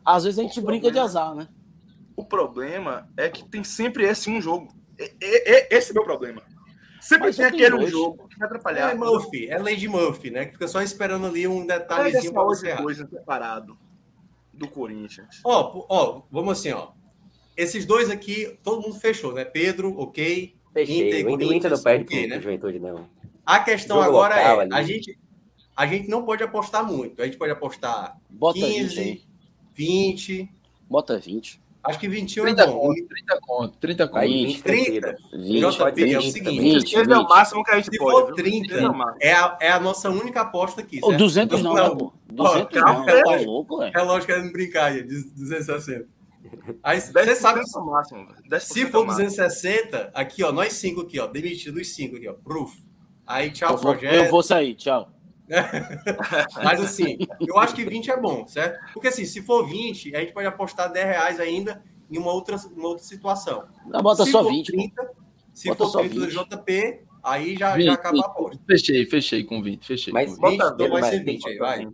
às vezes a gente brinca de azar, né? O problema é que tem sempre esse um jogo. E- e- e- Esse é o meu problema. Sempre tem aquele um dois. jogo que vai É atrapalhar. Murphy, é Lady Murphy, né? Que fica só esperando ali um detalhezinho para odd você. 2 separado do Corinthians. Ó, pô, ó, vamos assim, ó. Esses dois aqui, todo mundo fechou, né? Pedro, ok. Fechei. Inter o Inter, não perde ok, pro né? Juventude, não. A questão Jogo agora local é, ali. a gente, a gente não pode apostar muito. A gente pode apostar Bota 20 15, aí. 20, Bota 20. acho que 21 30 é bom. conto, 30 conto, 30 conto. Aí, 20, 20 tranquilo. 20, JP, pode ser é o 20 seguinte, também. 20, Esse é o 20. máximo que a gente Se pode. for viu? 30, Esse é o máximo. É a, é a nossa única aposta aqui. Certo? 200 não, né, pô? 200 calma, não, é. tá louco, velho. Relógio querendo brincar aí, 260. Aí 10% você sabe, é o máximo. 10% se é for o máximo. 260, aqui ó, nós cinco aqui ó, demitido os cinco aqui ó, proof. Aí tchau Eu vou, projeto. eu vou sair, tchau. Mas assim, eu acho que 20 é bom, certo? Porque assim, se for 20, a gente pode apostar 10 reais ainda em uma outra, uma outra situação. Não, bota se só for 20. pô. 30, se Bota for só 30 do 20. JP, aí já, 20, já acaba a aposta. Fechei, fechei com 20, fechei. Mas com 20. Bota então vai ser 20 aí, vai.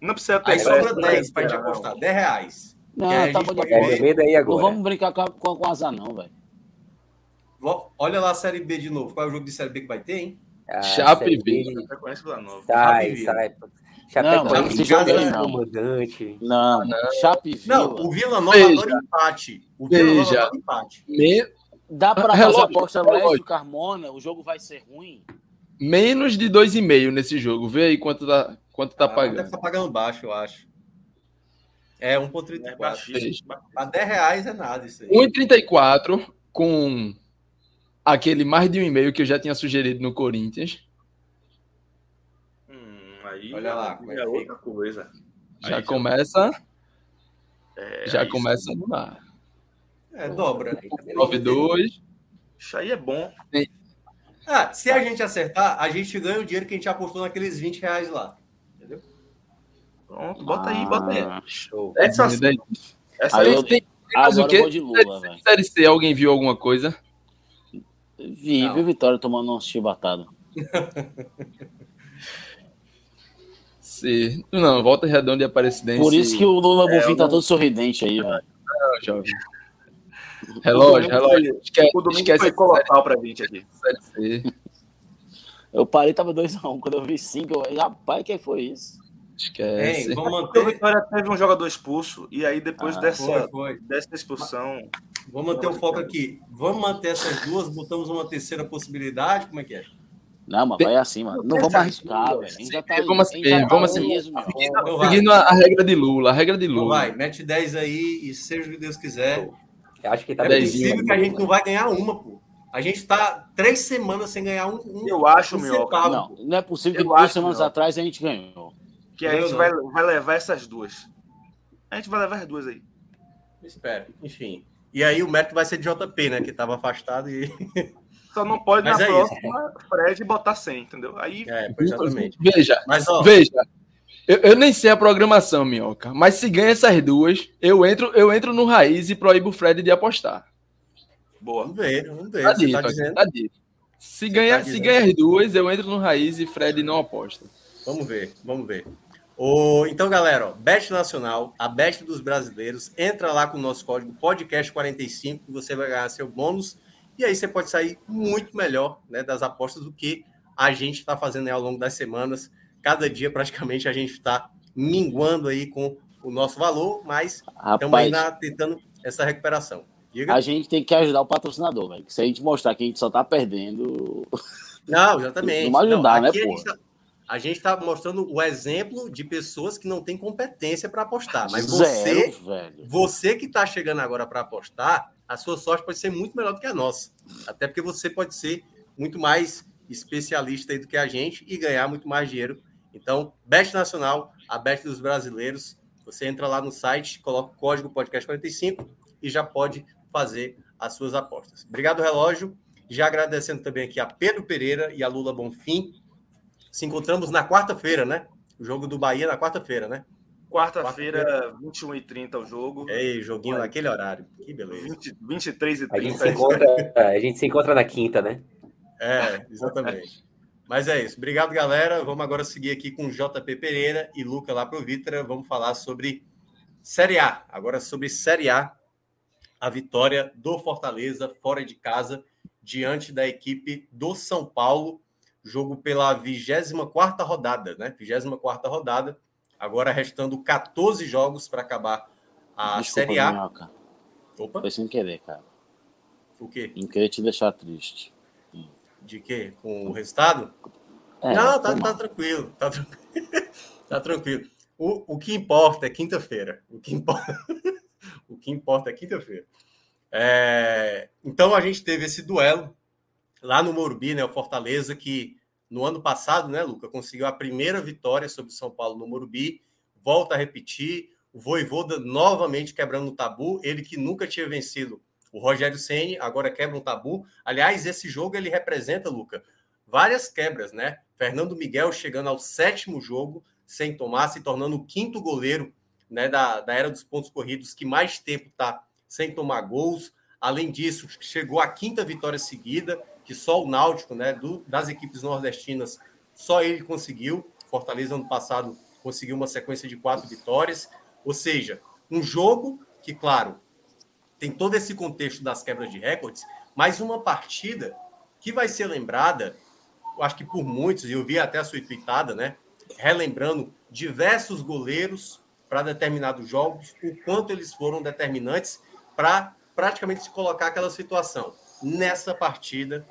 Não precisa Aí pegar. sobra 10 pra gente apostar, 10 reais. Não, a tá pode É, aí Não agora. vamos brincar com, a- com, com azar, não, velho. Olha lá a Série B de novo. Qual é o jogo de Série B que vai ter, hein? Ah, Chape. B. Sai, sai. Não, Chapecoense, esse jogo aí não. comandante. Não, Chape Vila. Não, o Vila Nova adora empate. O Vila Nova adora empate. Me- Dá pra Relógio, fazer aposta. Lécio Carmona, o jogo vai ser ruim. menos de 2,5 nesse jogo. Vê aí quanto tá, quanto tá Ah, Deve pagando. estar pagando baixo, eu acho. É É 1,34. baixíssimo. A 10 reais é nada isso aí. 1,34 com aquele mais de um e-mail que eu já tinha sugerido no Corinthians. Hum, aí Olha lá como é é fica. outra coisa. Já Aí começa, É, já começa no mar. É, dobra. Aí tá beleza. 9,2. Isso aí é bom. Ah, se a gente acertar, a gente ganha o dinheiro que a gente apostou naqueles 20 reais lá. Pronto, bota aí, bota aí. Ah, show. Essa, Daí- essa Aí aí eu- Tem- mas Agora o quê? eu vou de Lula, velho. Série C, alguém viu alguma coisa? Vi, Não. viu Vitória tomando um chibatado. C. Não, volta redonda e aparecidense. Por isso que o Lula É, Bonfim tá não- todo sorridente aí, velho. Não, jovem. Relógio, relógio. Esquece, O domingo esquece foi essa colossal pra gente aqui. série C. Eu parei, tava 2x1. Quando eu vi 5, eu falei, rapaz, quem foi isso? Esquece. Hein, vamos Porque o manter. Vitória teve um jogador expulso e aí depois Ah, dessa, Foi, foi. dessa expulsão. Vamos manter o foco aqui. Vamos manter essas duas, botamos uma terceira possibilidade. Como é que é? Não, mas vai assim, mano. Não vamos arriscar, velho. Já tá, Vamos já assim, tá vamos assim. mesmo, meu. Então. Seguindo a, regra de Lula, a regra de Então Lula. vai, mete 10 aí e seja o que Deus quiser. Eu acho que tá É possível que a gente não vai ganhar uma, pô. A gente tá três semanas sem ganhar um. um Eu acho, um centavo, Não, não é possível que Eu acho, semanas atrás a gente ganhou. Que a Não, gente não. vai, vai levar essas duas. A gente vai levar as duas aí. Espero. Enfim. E aí o mérito vai ser de JP, né? Que tava afastado e. Só não pode Mas na é próxima Fred botar 100, entendeu? Aí É, exatamente. Veja, Mas, ó, veja. Eu, eu nem sei a programação, Minhoca, mas se ganha essas duas, eu entro, eu entro no raiz e proíbo o Fred de apostar. boa. vamos ver, vamos ver. Tá Você dito, tá dizendo. tá dito. Se ganha, tá se ganha as duas, eu entro no raiz e Fred não aposta. Vamos ver, vamos ver. Então, galera, ó, Bet Nacional, a Bet dos brasileiros, entra lá com o nosso código podcast45 que você vai ganhar seu bônus E aí você pode sair muito melhor né, das apostas do que a gente está fazendo ao longo das semanas. Cada dia, praticamente, a gente está minguando aí com o nosso valor, mas estamos ainda tentando essa recuperação. Diga. A gente tem que ajudar o patrocinador, velho. Se a gente mostrar que a gente só está perdendo. Não, exatamente. Não ajudar, não, né, pô? A gente está tá mostrando o exemplo de pessoas que não têm competência para apostar. Mas você, velho. você que está chegando agora para apostar, a sua sorte pode ser muito melhor do que a nossa. Até porque você pode ser muito mais especialista do que a gente e ganhar muito mais dinheiro. Então, Best Nacional, a Best dos brasileiros. Você entra lá no site, coloca o código podcast45 e já pode fazer as suas apostas. Obrigado, relógio. Já agradecendo também aqui a Pedro Pereira e a Lula Bonfim. Se encontramos na quarta-feira, né? O jogo do Bahia na quarta-feira, né? Quarta-feira, 21h30 o jogo. Ei, joguinho Vai. naquele horário. Que beleza. 20, 23h30. A gente, se encontra, a gente se encontra na quinta, né? É, exatamente. Mas é isso. Obrigado, galera. Vamos agora seguir aqui com JP Pereira e Luca lá pro Vitra. Vamos falar sobre Série A. Agora sobre Série A. A vitória do Fortaleza fora de casa diante da equipe do São Paulo. Jogo pela 24 rodada, né? 24 rodada Agora restando 14 jogos para acabar a Desculpa, Série A. Minhoca. Opa. Foi sem querer, cara. O quê? Não querer te deixar triste. De quê? Com o resultado? É, não, tá, tá tranquilo. Tá tranquilo. tá tranquilo. O, o que importa é quinta-feira. O que importa, o que importa é quinta-feira. É... Então a gente teve esse duelo lá no Morumbi, né? O Fortaleza que no ano passado, né, Luca, conseguiu a primeira vitória sobre o São Paulo no Morumbi, volta a repetir, o Voivoda novamente quebrando o tabu, ele que nunca tinha vencido o Rogério Ceni agora quebra um tabu. Aliás, esse jogo ele representa, Luca, várias quebras, né? Fernando Miguel chegando ao sétimo jogo sem tomar, se tornando o quinto goleiro né, da, da era dos pontos corridos que mais tempo está sem tomar gols. Além disso, chegou a quinta vitória seguida que só o Náutico, né, do, das equipes nordestinas, só ele conseguiu. Fortaleza, ano passado, conseguiu uma sequência de quatro vitórias. Ou seja, um jogo que, claro, tem todo esse contexto das quebras de recordes, mas uma partida que vai ser lembrada, eu acho que por muitos, e eu vi até a sua tweetada, né? Relembrando diversos goleiros para determinados jogos, o quanto eles foram determinantes para praticamente se colocar aquela situação. Nessa partida,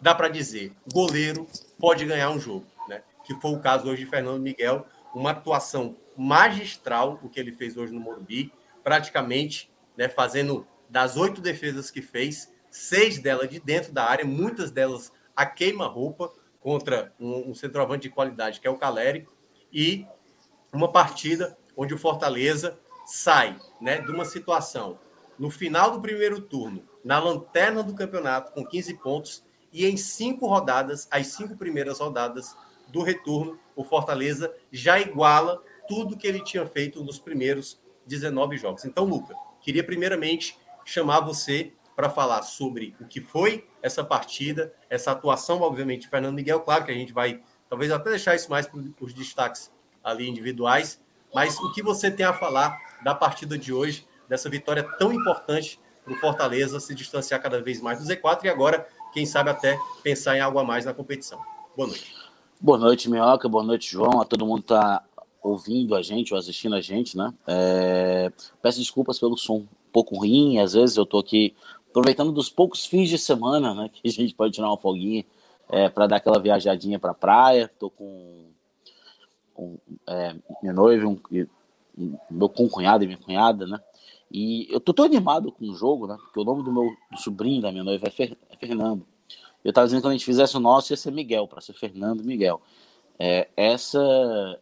dá para dizer, goleiro pode ganhar um jogo, né? Que foi o caso hoje de Fernando Miguel, uma atuação magistral o que ele fez hoje no Morumbi, praticamente, né, fazendo das oito defesas que fez, seis delas de dentro da área, muitas delas a queima-roupa contra um, um centroavante de qualidade que é o Caleri e uma partida onde o Fortaleza sai, né, de uma situação no final do primeiro turno, na lanterna do campeonato com 15 pontos e em cinco rodadas, as cinco primeiras rodadas do retorno, o Fortaleza já iguala tudo que ele tinha feito nos primeiros 19 jogos. Então, Luca, queria primeiramente chamar você para falar sobre o que foi essa partida, essa atuação, obviamente, de Fernando Miguel. Claro que a gente vai, talvez até deixar isso mais para os destaques ali individuais, mas o que você tem a falar da partida de hoje, dessa vitória tão importante para o Fortaleza se distanciar cada vez mais do Z4 e agora quem sabe até pensar em algo a mais na competição. Boa noite. Boa noite, Minhoca. Boa noite, João. A todo mundo está ouvindo a gente ou assistindo a gente, né? É... Peço desculpas pelo som um pouco ruim. Às vezes eu estou aqui aproveitando dos poucos fins de semana, né? Que a gente pode tirar uma folguinha é, para dar aquela viajadinha para a praia. Estou com, com é, minha noiva, um, meu cunhado e minha cunhada, né? E eu tô tão animado com o jogo, né? Porque o nome do meu do sobrinho da minha noiva é, Fer, é Fernando. Eu tava dizendo que quando a gente fizesse o nosso ia ser Miguel, para ser Fernando Miguel. É, essa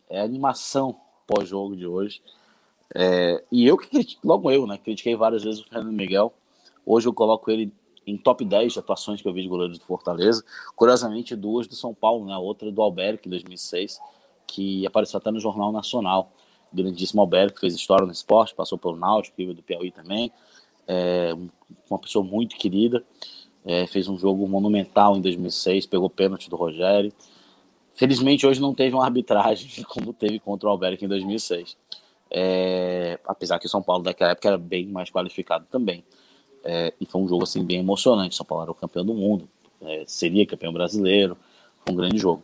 é a animação pós-jogo de hoje. É, e eu que critiquei, logo eu, né? Critiquei várias vezes o Fernando Miguel. Hoje eu coloco ele em top 10 de atuações que eu vi de goleiros do Fortaleza. Curiosamente, duas do São Paulo, né? Outra do Alberto, em 2006, que apareceu até no Jornal Nacional grandíssimo Alberto, fez história no esporte, passou pelo Náutico, do Piauí também, é, uma pessoa muito querida, é, fez um jogo monumental em 2006, pegou pênalti do Rogério. Felizmente hoje não teve uma arbitragem como teve contra o Alberto em 2006. É, apesar que o São Paulo daquela época era bem mais qualificado também. É, e foi um jogo assim bem emocionante. São Paulo era o campeão do mundo, é, seria campeão brasileiro, foi um grande jogo.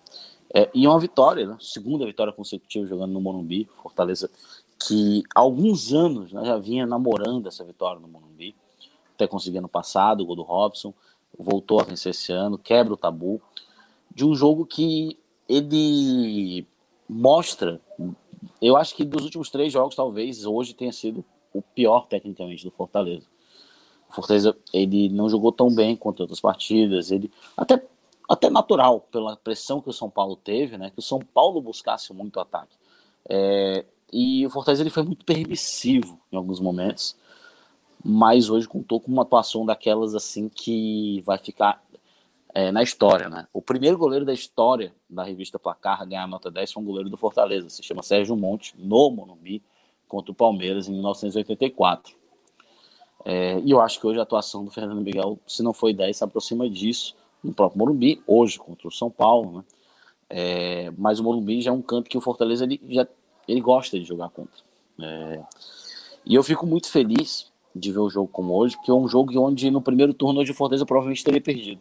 É, e uma vitória, né? segunda vitória consecutiva jogando no Morumbi, Fortaleza, que há alguns anos né, já vinha namorando essa vitória no Morumbi, até conseguir no passado, o gol do Robson, voltou a vencer esse ano, quebra o tabu, de um jogo que ele mostra, eu acho que dos últimos três jogos, talvez hoje tenha sido o pior tecnicamente do Fortaleza. O Fortaleza ele não jogou tão bem quanto outras partidas, ele até até natural pela pressão que o São Paulo teve, né? Que o São Paulo buscasse muito ataque. É, e o Fortaleza ele foi muito permissivo em alguns momentos, mas hoje contou com uma atuação daquelas assim que vai ficar é, na história, né? O primeiro goleiro da história da revista Placar a ganhar a nota 10 foi um goleiro do Fortaleza, se chama Sérgio Monte, no Monumbi, contra o Palmeiras em 1984. É, e eu acho que hoje a atuação do Fernando Miguel, se não foi 10, se aproxima disso no próprio Morumbi, hoje contra o São Paulo, né? É, mas o Morumbi já é um campo que o Fortaleza ele, já, ele gosta de jogar contra. É, e eu fico muito feliz de ver o jogo como hoje, porque é um jogo onde no primeiro turno hoje o Fortaleza provavelmente teria perdido.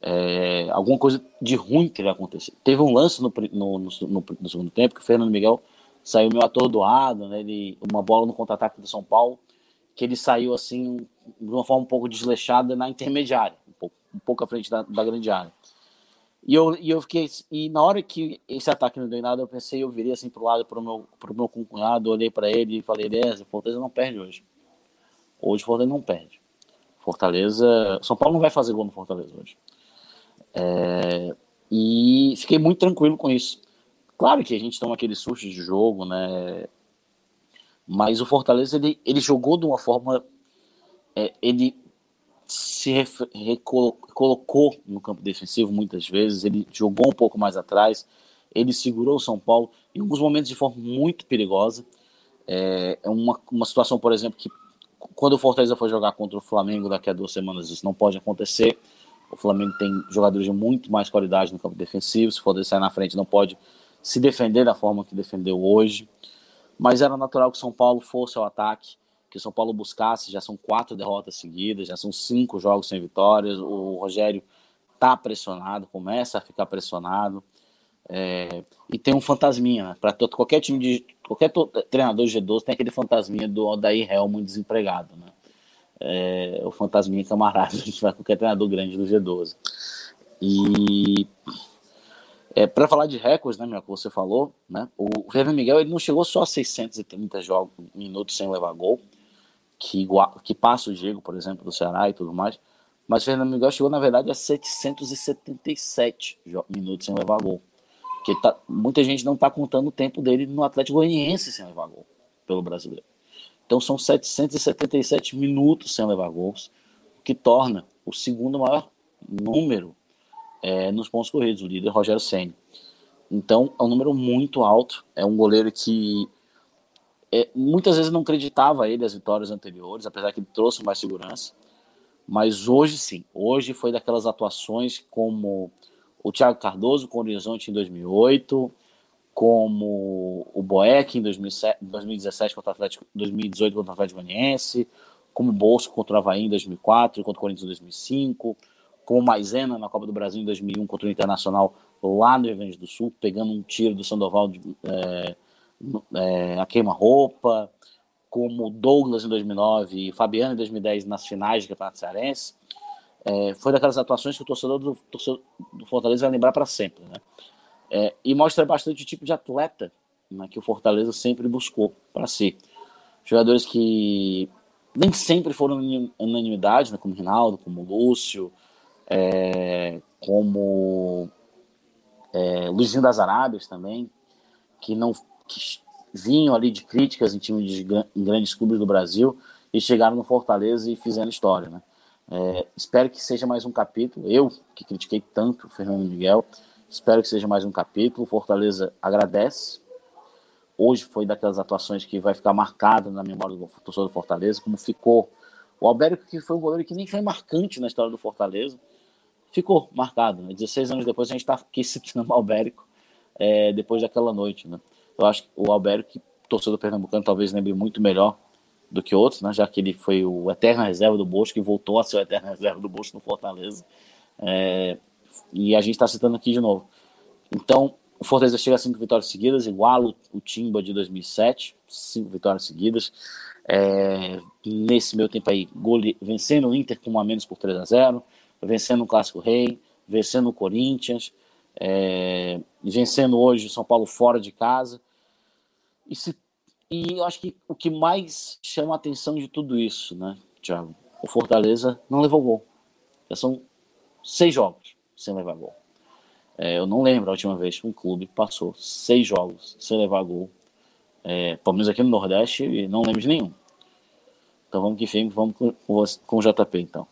É, alguma coisa de ruim teria acontecido. Teve um lance no, no, no, no, segundo tempo que o Fernando Miguel saiu meio atordoado, né? Ele, uma bola no contra-ataque do São Paulo, que ele saiu assim de uma forma um pouco desleixada na intermediária, um pouco, à frente da, da grande área. E eu, e eu fiquei. E na hora que esse ataque não deu nada, eu pensei, eu virei assim pro lado, pro meu, pro meu cunhado, olhei para ele e falei, beleza, Fortaleza não perde hoje. Hoje Fortaleza não perde. Fortaleza. São Paulo não vai fazer gol no Fortaleza hoje. É, e fiquei muito tranquilo com isso. Claro que a gente toma aquele susto de jogo, né? Mas o Fortaleza ele, ele jogou de uma forma. É, ele se recolocou no campo defensivo muitas vezes, ele jogou um pouco mais atrás, ele segurou o São Paulo em alguns momentos de forma muito perigosa. É, é uma, uma situação, por exemplo, que quando o Fortaleza for jogar contra o Flamengo daqui a duas semanas, isso não pode acontecer. O Flamengo tem jogadores de muito mais qualidade no campo defensivo. Se for sair na frente, não pode se defender da forma que defendeu hoje. Mas era natural que o São Paulo fosse ao ataque, que o São Paulo buscasse. Já são quatro derrotas seguidas, já são cinco jogos sem vitórias. O Rogério está pressionado, começa a ficar pressionado. É, e tem um fantasminha, né? Para qualquer time de. qualquer treinador de G12 tem aquele fantasminha do Odair Helmut desempregado, né? é, o fantasminha camarada, a gente vai qualquer treinador grande do G12. E é, para falar de recordes, né, meu, que você falou, né, o Fernando Miguel ele não chegou só a 630 jogos, minutos sem levar gol, que, que passa o Diego, por exemplo, do Ceará e tudo mais, mas o Fernando Miguel chegou, na verdade, a 777 minutos sem levar gol. Porque tá, muita gente não está contando o tempo dele no Atlético Goianiense sem levar gol pelo brasileiro. Então são 777 minutos sem levar gols, o que torna o segundo maior número é, nos pontos corridos, o líder Rogério Senna. Então é um número muito alto, é um goleiro que é, muitas vezes não acreditava ele as vitórias anteriores, apesar que ele trouxe mais segurança. Mas hoje sim, hoje foi daquelas atuações como o Thiago Cardoso com o Horizonte em 2008, como o Boeck em 2017 contra o Atlético, 2018 contra o Atlético Goianiense, como o Bolso contra o Havaí em 2004 contra o Corinthians em 2005, como o Maisena na Copa do Brasil em 2001 contra o Internacional lá no Rio Grande do Sul, pegando um tiro do Sandoval de, é, é, a queima-roupa, como Douglas em 2009 e Fabiano em 2010 nas finais do Campeonato Cearense. É, foi daquelas atuações que o torcedor do, torcedor do Fortaleza vai lembrar para sempre. Né? É, e mostra bastante o tipo de atleta né, que o Fortaleza sempre buscou para si. Jogadores que nem sempre foram unanimidade, né, como Rinaldo, como Lúcio, é, como é, Luizinho das Arábias também, que não que vinham ali de críticas em times de em grandes clubes do Brasil e chegaram no Fortaleza e fizeram história. Né? É, espero que seja mais um capítulo. Eu, que critiquei tanto o Fernando Miguel, Espero que seja mais um capítulo. Fortaleza agradece. Hoje foi daquelas atuações que vai ficar marcado na memória do torcedor do Fortaleza, como ficou o Albérico, que foi um goleiro que nem foi marcante na história do Fortaleza, ficou marcado. Né? 16 anos depois a gente está aqui citando o Albérico é, depois daquela noite. Né? Eu acho que o Albérico, torcedor pernambucano, talvez lembre muito melhor do que outros, né? Já que ele foi o eterno reserva do Bosco e voltou a ser o eterno reserva do Bosco no Fortaleza. É, e a gente está citando aqui de novo. Então, o Fortaleza chega a cinco vitórias seguidas, igual o, Timba de 2007, cinco vitórias seguidas. É, nesse meu tempo aí, gole, vencendo o Inter com um a menos por 3 a 0 vencendo o Clássico Rei, vencendo o Corinthians, é, vencendo hoje o São Paulo fora de casa. E, se, e eu acho que o que mais chama a atenção de tudo isso, né, Thiago? O Fortaleza não levou gol. Já são seis jogos sem levar gol. É, eu não lembro a última vez que um clube passou seis jogos sem levar gol. É, pelo menos aqui no Nordeste, e não lembro de nenhum. Então vamos que fique, vamos com, com o JP então.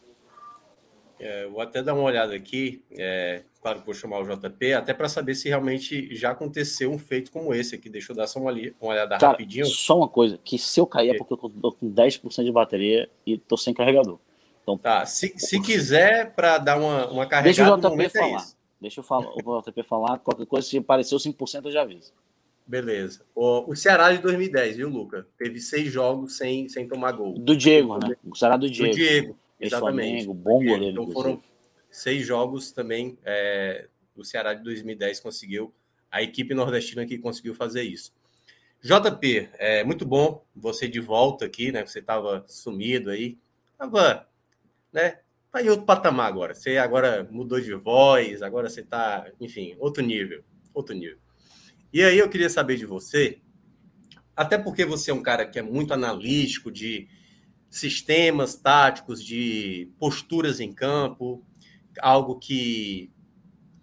É, vou até dar uma olhada aqui, é, claro que vou chamar o JP, até para saber se realmente já aconteceu um feito como esse aqui. Deixa eu dar só uma, uma olhada Cara, rapidinho. Só uma coisa, que se eu cair é porque eu tô com 10% de bateria e tô sem carregador. Então, tá, se, se quiser para dar uma, uma carregada, Deixa o JP é falar. É Deixa eu falar, o JP falar, qualquer coisa, se apareceu 5% eu já aviso. Beleza. O, o Ceará de 2010, viu, Luca? Teve seis jogos sem, sem tomar gol. Do Diego, né? O Ceará do Diego. Do Diego. Exatamente. Flamengo, bom goleiro. Então foram seis jogos também. É, o Ceará de 2010 conseguiu, a equipe nordestina que conseguiu fazer isso. JP, é muito bom você de volta aqui, né? Você estava sumido aí, estava, né? Tá em outro patamar agora. Você agora mudou de voz, agora você está, enfim, outro nível, outro nível. E aí eu queria saber de você, até porque você é um cara que é muito analítico de sistemas táticos, de posturas em campo, algo que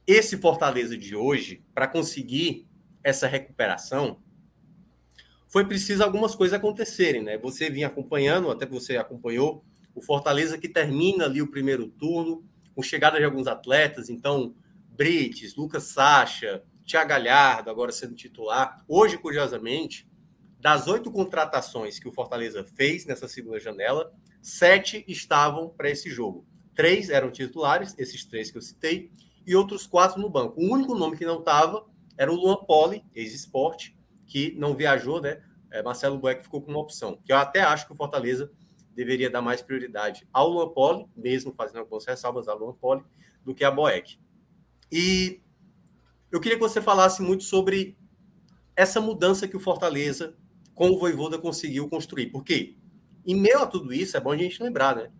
esse Fortaleza de hoje, para conseguir essa recuperação, foi preciso algumas coisas acontecerem, né? Você vinha acompanhando, até você acompanhou o Fortaleza que termina ali o primeiro turno, com chegada de alguns atletas, então Brites, Lucas Sacha, Thiago Galhardo agora sendo titular. Hoje, curiosamente, das oito contratações que o Fortaleza fez nessa segunda janela, sete estavam para esse jogo. Três eram titulares, esses três que eu citei, e outros quatro no banco. O único nome que não estava era o Luan Poli, ex-esporte, que não viajou, né? É, Marcelo Boeck ficou com uma opção, que eu até acho que o Fortaleza deveria dar mais prioridade ao Luan Poli, mesmo fazendo algumas ressalvas ao Luan Poli, do que a Boeck. E eu queria que você falasse muito sobre essa mudança que o Fortaleza como o Voivoda conseguiu construir. Porque, em meio a tudo isso, é bom a gente lembrar, né?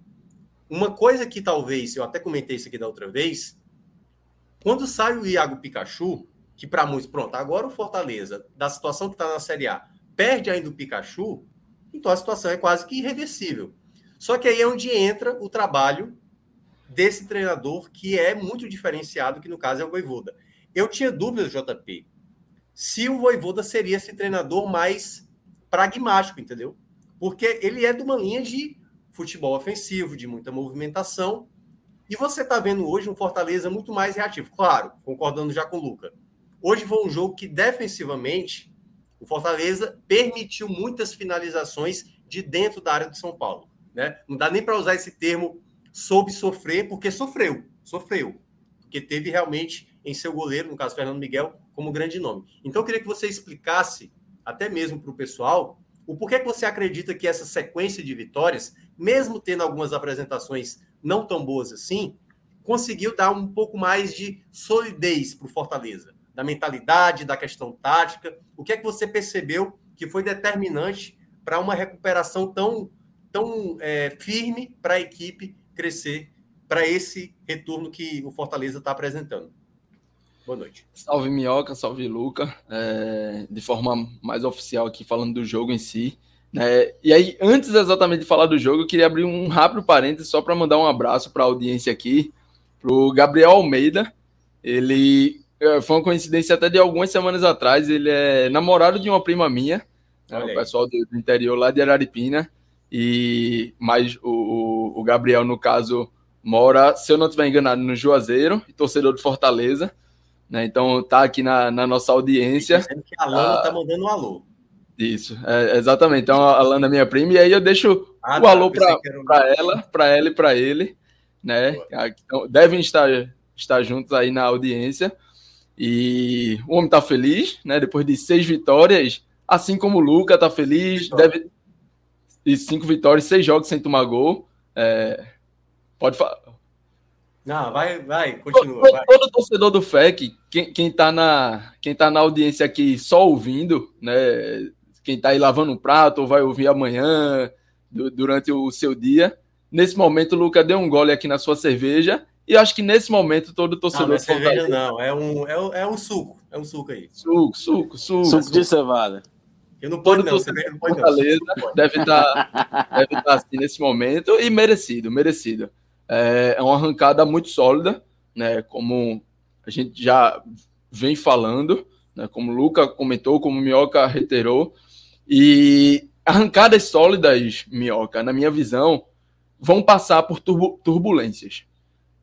Uma coisa que talvez, eu até comentei isso aqui da outra vez, quando sai o Iago Pikachu, que para muitos, pronto, agora o Fortaleza, da situação que está na Série A, perde ainda o Pikachu, então a situação é quase que irreversível. Só que aí é onde entra o trabalho desse treinador, que é muito diferenciado, que no caso é o Voivoda. Eu tinha dúvidas, JP, se o Voivoda seria esse treinador mais pragmático, entendeu? Porque ele é de uma linha de futebol ofensivo, de muita movimentação. E você está vendo hoje um Fortaleza muito mais reativo. Claro, concordando já com o Luca. Hoje foi um jogo que defensivamente o Fortaleza permitiu muitas finalizações de dentro da área do São Paulo. Né? Não dá nem para usar esse termo soube sofrer, porque sofreu, sofreu. Porque teve realmente em seu goleiro, no caso Fernando Miguel, como grande nome. Então eu queria que você explicasse até mesmo para o pessoal, o porquê que você acredita que essa sequência de vitórias, mesmo tendo algumas apresentações não tão boas assim, conseguiu dar um pouco mais de solidez para o Fortaleza, da mentalidade, da questão tática. O que é que você percebeu que foi determinante para uma recuperação tão, tão é, firme para a equipe crescer para esse retorno que o Fortaleza está apresentando? Boa noite. Salve Minhoca, salve Luca. É, de forma mais oficial aqui, falando do jogo em si. Né? E aí, antes exatamente de falar do jogo, eu queria abrir um rápido parênteses só para mandar um abraço para a audiência aqui, para o Gabriel Almeida. Ele é, foi uma coincidência até de algumas semanas atrás. Ele é namorado de uma prima minha, né, o pessoal do, do, interior lá de Araripina. E mas o, o, Gabriel, no caso, mora, se eu não estiver enganado, no Juazeiro, torcedor de Fortaleza. Né? Então tá aqui na, na nossa audiência. Que a Lana ah, tá mandando um alô. Isso, é, exatamente. Então a Lana é minha prima, e aí eu deixo ah, o tá, alô para ela, para ela e para ele. Né? Então, devem estar, estar juntos aí na audiência. E o homem tá feliz, né? Depois de seis vitórias, assim como o Luca tá feliz. Deve... e cinco vitórias, seis jogos sem tomar gol. É, pode falar. Não, vai, vai, continua. Todo, vai. todo torcedor do FEC, quem, quem, tá na, quem tá na audiência aqui só ouvindo, né? Quem tá aí lavando um prato ou vai ouvir amanhã, do, durante o seu dia. Nesse momento, o Luca deu um gole aqui na sua cerveja. E acho que nesse momento todo torcedor. Não, não é cerveja, não. É um, é, um, é um suco. É um suco aí. Suco, suco, suco. Suco de cevada. Eu não pode, não. Cerveja não pode, Fortaleza não. Deve estar tá, deve tá assim nesse momento. E merecido, merecido. É, é uma arrancada muito sólida, né? Como a gente já vem falando, né? Como o Luca comentou, como o Minhoca reiterou. E arrancadas sólidas, Minhoca, na minha visão, vão passar por turbu turbulências.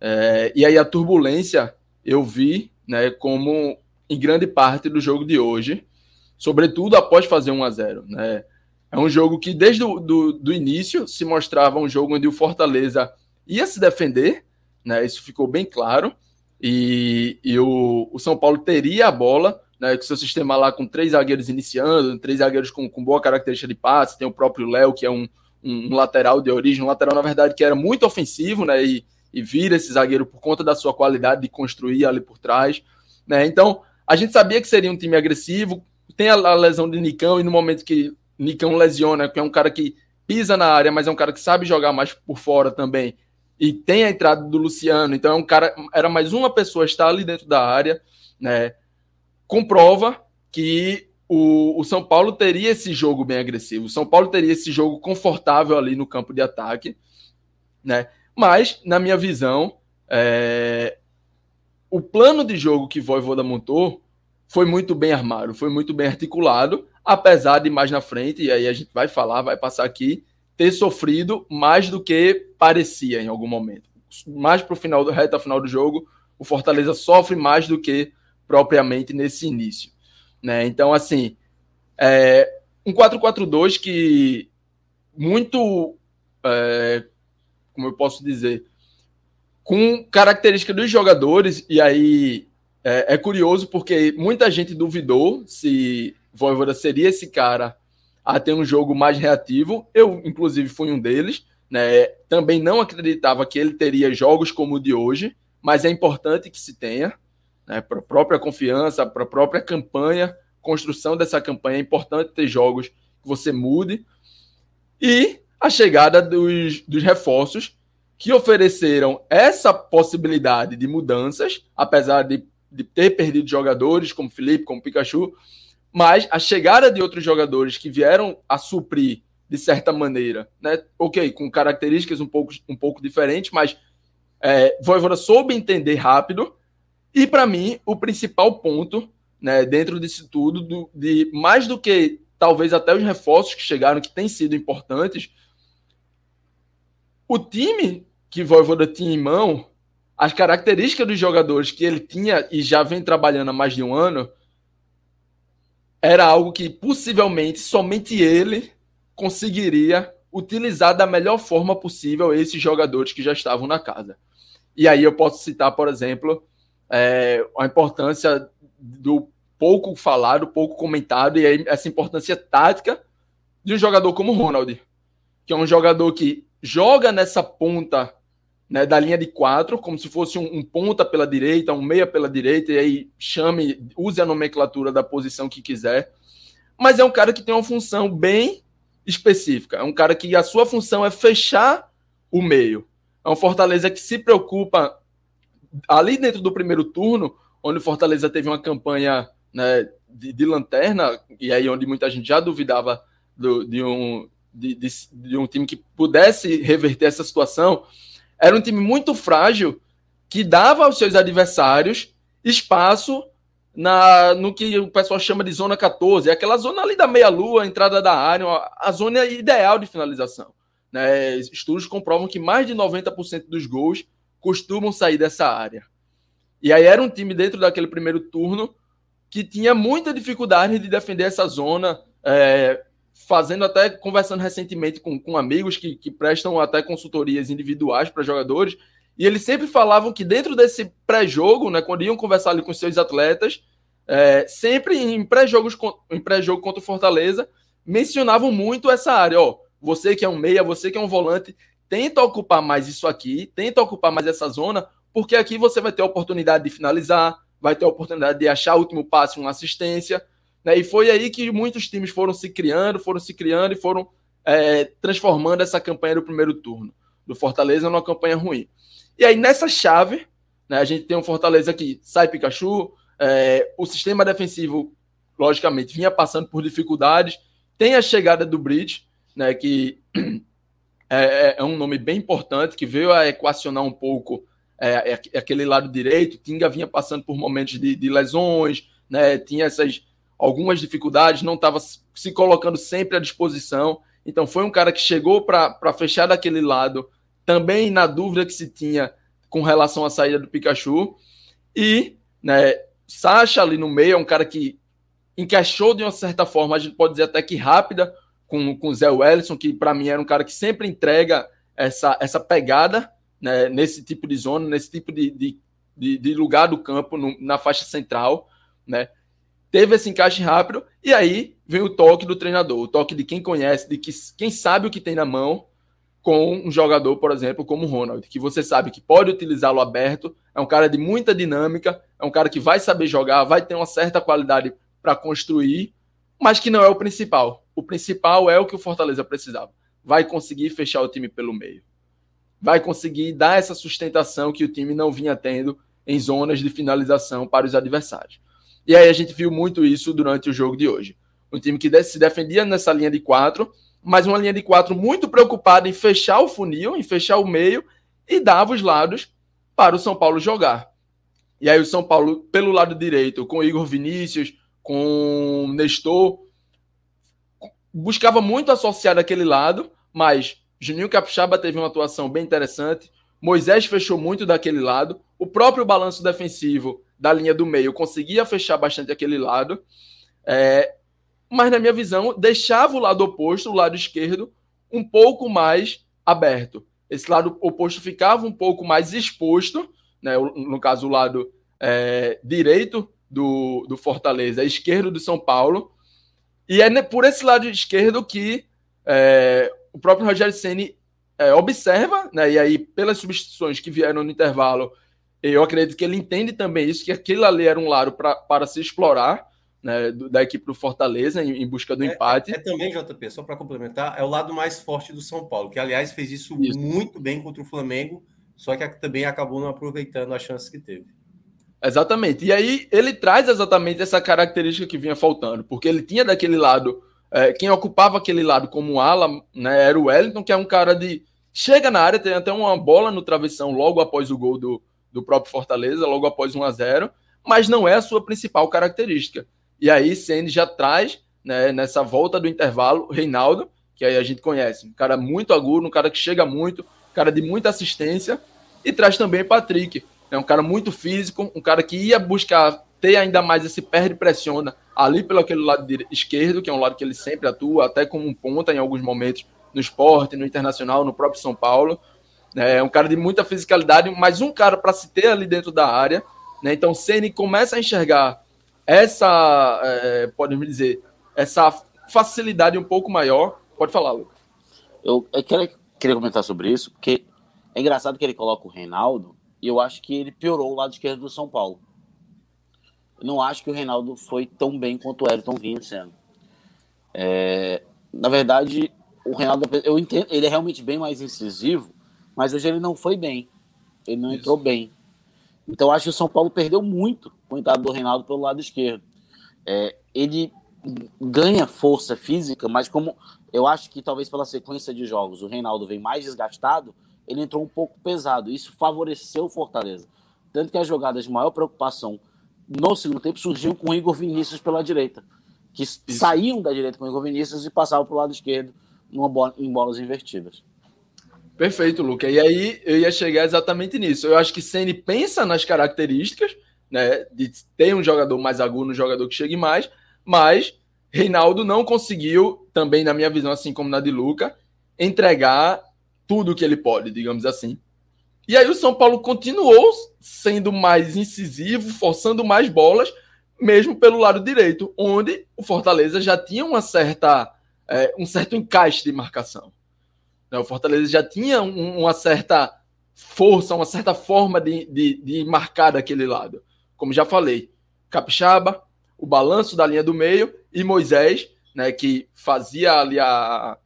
É, e aí a turbulência eu vi né, como em grande parte do jogo de hoje, sobretudo após fazer 1 a 0 né? É um jogo que desde o do, do início se mostrava um jogo onde o Fortaleza ia se defender, né? Isso ficou bem claro. E, e o, o São Paulo teria a bola, né? Com seu sistema lá com três zagueiros iniciando, três zagueiros com, com boa característica de passe, tem o próprio Léo, que é um, um, um, lateral de origem, um lateral, na verdade, que era muito ofensivo, né? E, e vira esse zagueiro por conta da sua qualidade de construir ali por trás, né? Então, a gente sabia que seria um time agressivo, tem a, a lesão de Nicão, e no momento que Nicão lesiona, que é um cara que pisa na área, mas é um cara que sabe jogar mais por fora também, e tem a entrada do Luciano, então é um cara, era mais uma pessoa estar ali dentro da área, né? Comprova que o, o, São Paulo teria esse jogo bem agressivo, o São Paulo teria esse jogo confortável ali no campo de ataque, né? Mas, na minha visão, é... o plano de jogo que Voivoda montou foi muito bem armado, foi muito bem articulado, apesar de mais na frente, e aí a gente vai falar, vai passar aqui, ter sofrido mais do que parecia em algum momento. Mais para o final do reta final do jogo, o Fortaleza sofre mais do que propriamente nesse início. Né? Então, assim, é um 4-4-2 que muito, é, como eu posso dizer, com característica dos jogadores, e aí é, é curioso porque muita gente duvidou se Voivoda seria esse cara a ter um jogo mais reativo. Eu, inclusive, fui um deles. Né? Também não acreditava que ele teria jogos como o de hoje, mas é importante que se tenha, né? para a própria confiança, para a própria campanha, construção dessa campanha. É importante ter jogos que você mude. E a chegada dos, dos reforços que ofereceram essa possibilidade de mudanças, apesar de, de ter perdido jogadores como Felipe, como Pikachu, mas a chegada de outros jogadores que vieram a suprir de certa maneira, né? Ok, com características um pouco, um pouco diferentes, mas é, Voivoda soube entender rápido. E para mim, o principal ponto, né, dentro disso tudo, do, de mais do que talvez até os reforços que chegaram, que têm sido importantes, o time que Voivoda tinha em mão, as características dos jogadores que ele tinha e já vem trabalhando há mais de um ano, era algo que possivelmente somente ele conseguiria utilizar da melhor forma possível esses jogadores que já estavam na casa. E aí eu posso citar, por exemplo, é, a importância do pouco falado, pouco comentado, e aí essa importância tática de um jogador como Ronald, que é um jogador que joga nessa ponta né, da linha de quatro, como se fosse um, um, ponta pela direita, um meia pela direita, e aí chame, use a nomenclatura da posição que quiser. Mas é um cara que tem uma função bem específica. É um cara que a sua função é fechar o meio. É um Fortaleza que se preocupa ali dentro do primeiro turno, onde o Fortaleza teve uma campanha né, de, de, lanterna, e aí onde muita gente já duvidava do, de, um, de, de, de um time que pudesse reverter essa situação era um time muito frágil que dava aos seus adversários espaço na, no que o pessoal chama de zona 14, é aquela zona ali da meia-lua, entrada da área, a zona ideal de finalização. Né? Estudos comprovam que mais de 90% dos gols costumam sair dessa área. E aí era um time dentro daquele primeiro turno que tinha muita dificuldade de defender essa zona, é, fazendo até, conversando recentemente com, com amigos que, que prestam até consultorias individuais para jogadores, e eles sempre falavam que dentro desse pré-jogo, né, quando iam conversar ali com seus atletas, é, sempre em pré-jogos em pré-jogo contra o Fortaleza, mencionavam muito essa área, ó, você que é um meia, você que é um volante, tenta ocupar mais isso aqui, tenta ocupar mais essa zona, porque aqui você vai ter a oportunidade de finalizar, vai ter a oportunidade de achar o último passe, uma assistência. Né? E foi aí que muitos times foram se criando, foram se criando e foram é, transformando essa campanha do primeiro turno do Fortaleza numa campanha ruim. E aí, nessa chave, né, a gente tem um Fortaleza que sai Pikachu, é, o sistema defensivo, logicamente, vinha passando por dificuldades, tem a chegada do Bridge, né, que é, é, é, um nome bem importante, que veio a equacionar um pouco é, é, aquele lado direito. Tinga vinha passando por momentos de, de lesões, né, tinha essas algumas dificuldades, não estava se colocando sempre à disposição. Então foi um cara que chegou para fechar daquele lado, também na dúvida que se tinha com relação à saída do Pikachu. E né, Sacha ali no meio é um cara que encaixou de uma certa forma, a gente pode dizer até que rápida, com, com o Zé Wellison, que para mim era um cara que sempre entrega essa, essa pegada né, nesse tipo de zona, nesse tipo de, de, de, de lugar do campo, no, na faixa central. Né? Teve esse encaixe rápido, e aí vem o toque do treinador, o toque de quem conhece, de que, quem sabe o que tem na mão, com um jogador, por exemplo, como o Ronald, que você sabe que pode utilizá-lo aberto, é um cara de muita dinâmica, é um cara que vai saber jogar, vai ter uma certa qualidade para construir, mas que não é o principal. O principal é o que o Fortaleza precisava. Vai conseguir fechar o time pelo meio. Vai conseguir dar essa sustentação que o time não vinha tendo em zonas de finalização para os adversários. E aí a gente viu muito isso durante o jogo de hoje. Um time que se defendia nessa linha de quatro, mas uma linha de quatro muito preocupada em fechar o funil, em fechar o meio e dava os lados para o São Paulo jogar. E aí o São Paulo, pelo lado direito, com Igor Vinícius, com Nestor, buscava muito associar aquele lado, mas Juninho Capixaba teve uma atuação bem interessante, Moisés fechou muito daquele lado, o próprio balanço defensivo da linha do meio conseguia fechar bastante aquele lado, é, mas na minha visão deixava o lado oposto, o lado esquerdo, um pouco mais aberto. Esse lado oposto ficava um pouco mais exposto, né, no caso o lado é, direito do, do Fortaleza, esquerdo do São Paulo, e é por esse lado esquerdo que é, o próprio Rogério Ceni é, observa, né, e aí pelas substituições que vieram no intervalo, eu acredito que ele entende também isso, que aquele ali era um lado pra, para se explorar, né, da equipe do Fortaleza em, em busca do é, empate. É, é, também, JP, só para complementar, é o lado mais forte do São Paulo, que aliás fez isso, isso, muito bem contra o Flamengo, só que também acabou não aproveitando a chance que teve. Exatamente. E aí ele traz exatamente essa característica que vinha faltando, porque ele tinha daquele lado, é, quem ocupava aquele lado como ala, né, era o Wellington, que é um cara de. Chega na área, tem até uma bola no travessão logo após o gol do, do próprio Fortaleza, logo após 1 a 0 mas não é a sua principal característica. E aí Ceni já traz, né, nessa volta do intervalo, Reinaldo, que aí a gente conhece, um cara muito agudo, um cara que chega muito, um cara de muita assistência, e traz também Patrick, é um cara muito físico, um cara que ia buscar ter ainda mais esse perde pressiona ali pelo aquele lado esquerdo, que é um lado que ele sempre atua, até como um ponta em alguns momentos no esporte, no internacional, no próprio São Paulo. É um cara de muita fisicalidade, mas um cara para se ter ali dentro da área. Né? Então, Ceni começa a enxergar essa, é, podemos dizer, essa facilidade um pouco maior. Pode falar, Lucas. Eu, eu queria, queria comentar sobre isso, porque é engraçado que ele coloca o Reinaldo e eu acho que ele piorou o lado esquerdo do São Paulo. Eu não acho que o Reinaldo foi tão bem quanto o Ayrton vinha sendo. É, na verdade, o Reinaldo, eu entendo, ele é realmente bem mais incisivo, mas hoje ele não foi bem. Ele não Isso. entrou bem. Então acho que o São Paulo perdeu muito com o entrada do Reinaldo pelo lado esquerdo. É, ele ganha força física, mas como eu acho que talvez pela sequência de jogos o Reinaldo vem mais desgastado, ele entrou um pouco pesado. Isso favoreceu o Fortaleza. Tanto que as jogadas de maior preocupação no segundo tempo surgiam com o Igor Vinícius pela direita. Que Isso. saíam da direita com o Igor Vinícius e passavam para o lado esquerdo numa bola, em bolas invertidas. Perfeito, Luca. E aí eu ia chegar exatamente nisso. Eu acho que Ceni pensa nas características, né, de ter um jogador mais agudo, um jogador que chegue mais, mas Reinaldo não conseguiu, também na minha visão, assim como na de Luca, entregar tudo que ele pode, digamos assim. E aí o São Paulo continuou sendo mais incisivo, forçando mais bolas, mesmo pelo lado direito, onde o Fortaleza já tinha uma certa é, um certo encaixe de marcação. Né? O Fortaleza já tinha um, uma certa força, uma certa forma de, de, de marcar daquele lado. Como já falei, Capixaba, o balanço da linha do meio e Moisés, né, que fazia ali a,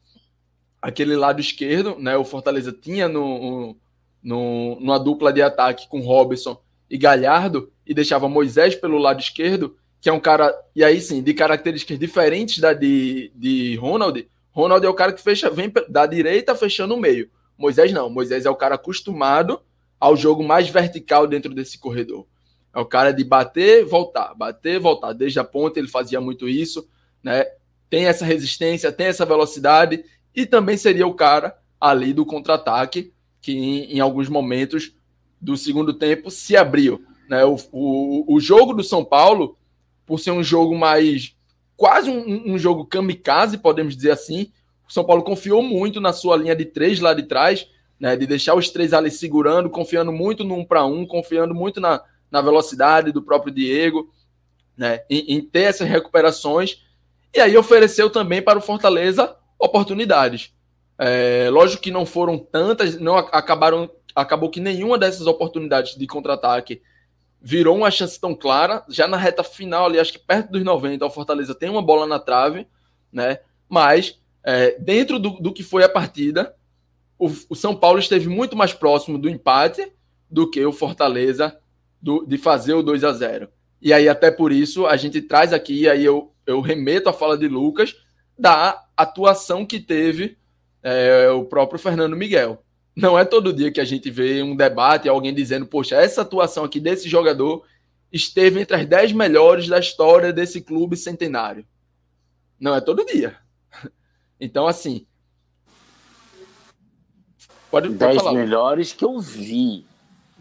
aquele lado esquerdo, né? O Fortaleza tinha no, no, numa dupla de ataque com Robson e Galhardo e deixava Moisés pelo lado esquerdo, que é um cara, e aí sim, de características diferentes da de, de Ronald. Ronald é o cara que fecha, vem da direita fechando o meio. Moisés não, Moisés é o cara acostumado ao jogo mais vertical dentro desse corredor. É o cara de bater, voltar, bater, voltar. Desde a ponta ele fazia muito isso, né? Tem essa resistência, tem essa velocidade e também seria o cara ali do contra-ataque que em, em, alguns momentos do segundo tempo se abriu. Né? O, o, o jogo do São Paulo, por ser um jogo mais quase um, um jogo kamikaze, podemos dizer assim, o São Paulo confiou muito na sua linha de três lá de trás, né? de deixar os três ali segurando, confiando muito no um para um, confiando muito na, na velocidade do próprio Diego, né? em, em ter essas recuperações. E aí ofereceu também para o Fortaleza oportunidades. É, lógico que não foram tantas, não acabaram, acabou que nenhuma dessas oportunidades de contra-ataque virou uma chance tão clara. Já na reta final, ali, acho que perto dos 90, o Fortaleza tem uma bola na trave, né? Mas é, dentro do, do, que foi a partida, o, o, São Paulo esteve muito mais próximo do empate do que o Fortaleza do, de fazer o 2 a 0 E aí, até por isso, a gente traz aqui, aí eu, eu remeto a fala de Lucas, da atuação que teve é, o próprio Fernando Miguel. Não é todo dia que a gente vê um debate, alguém dizendo, poxa, essa atuação aqui desse jogador esteve entre as 10 melhores da história desse clube centenário. Não é todo dia. Então, assim. Pode, pode 10 falar. melhores que eu vi.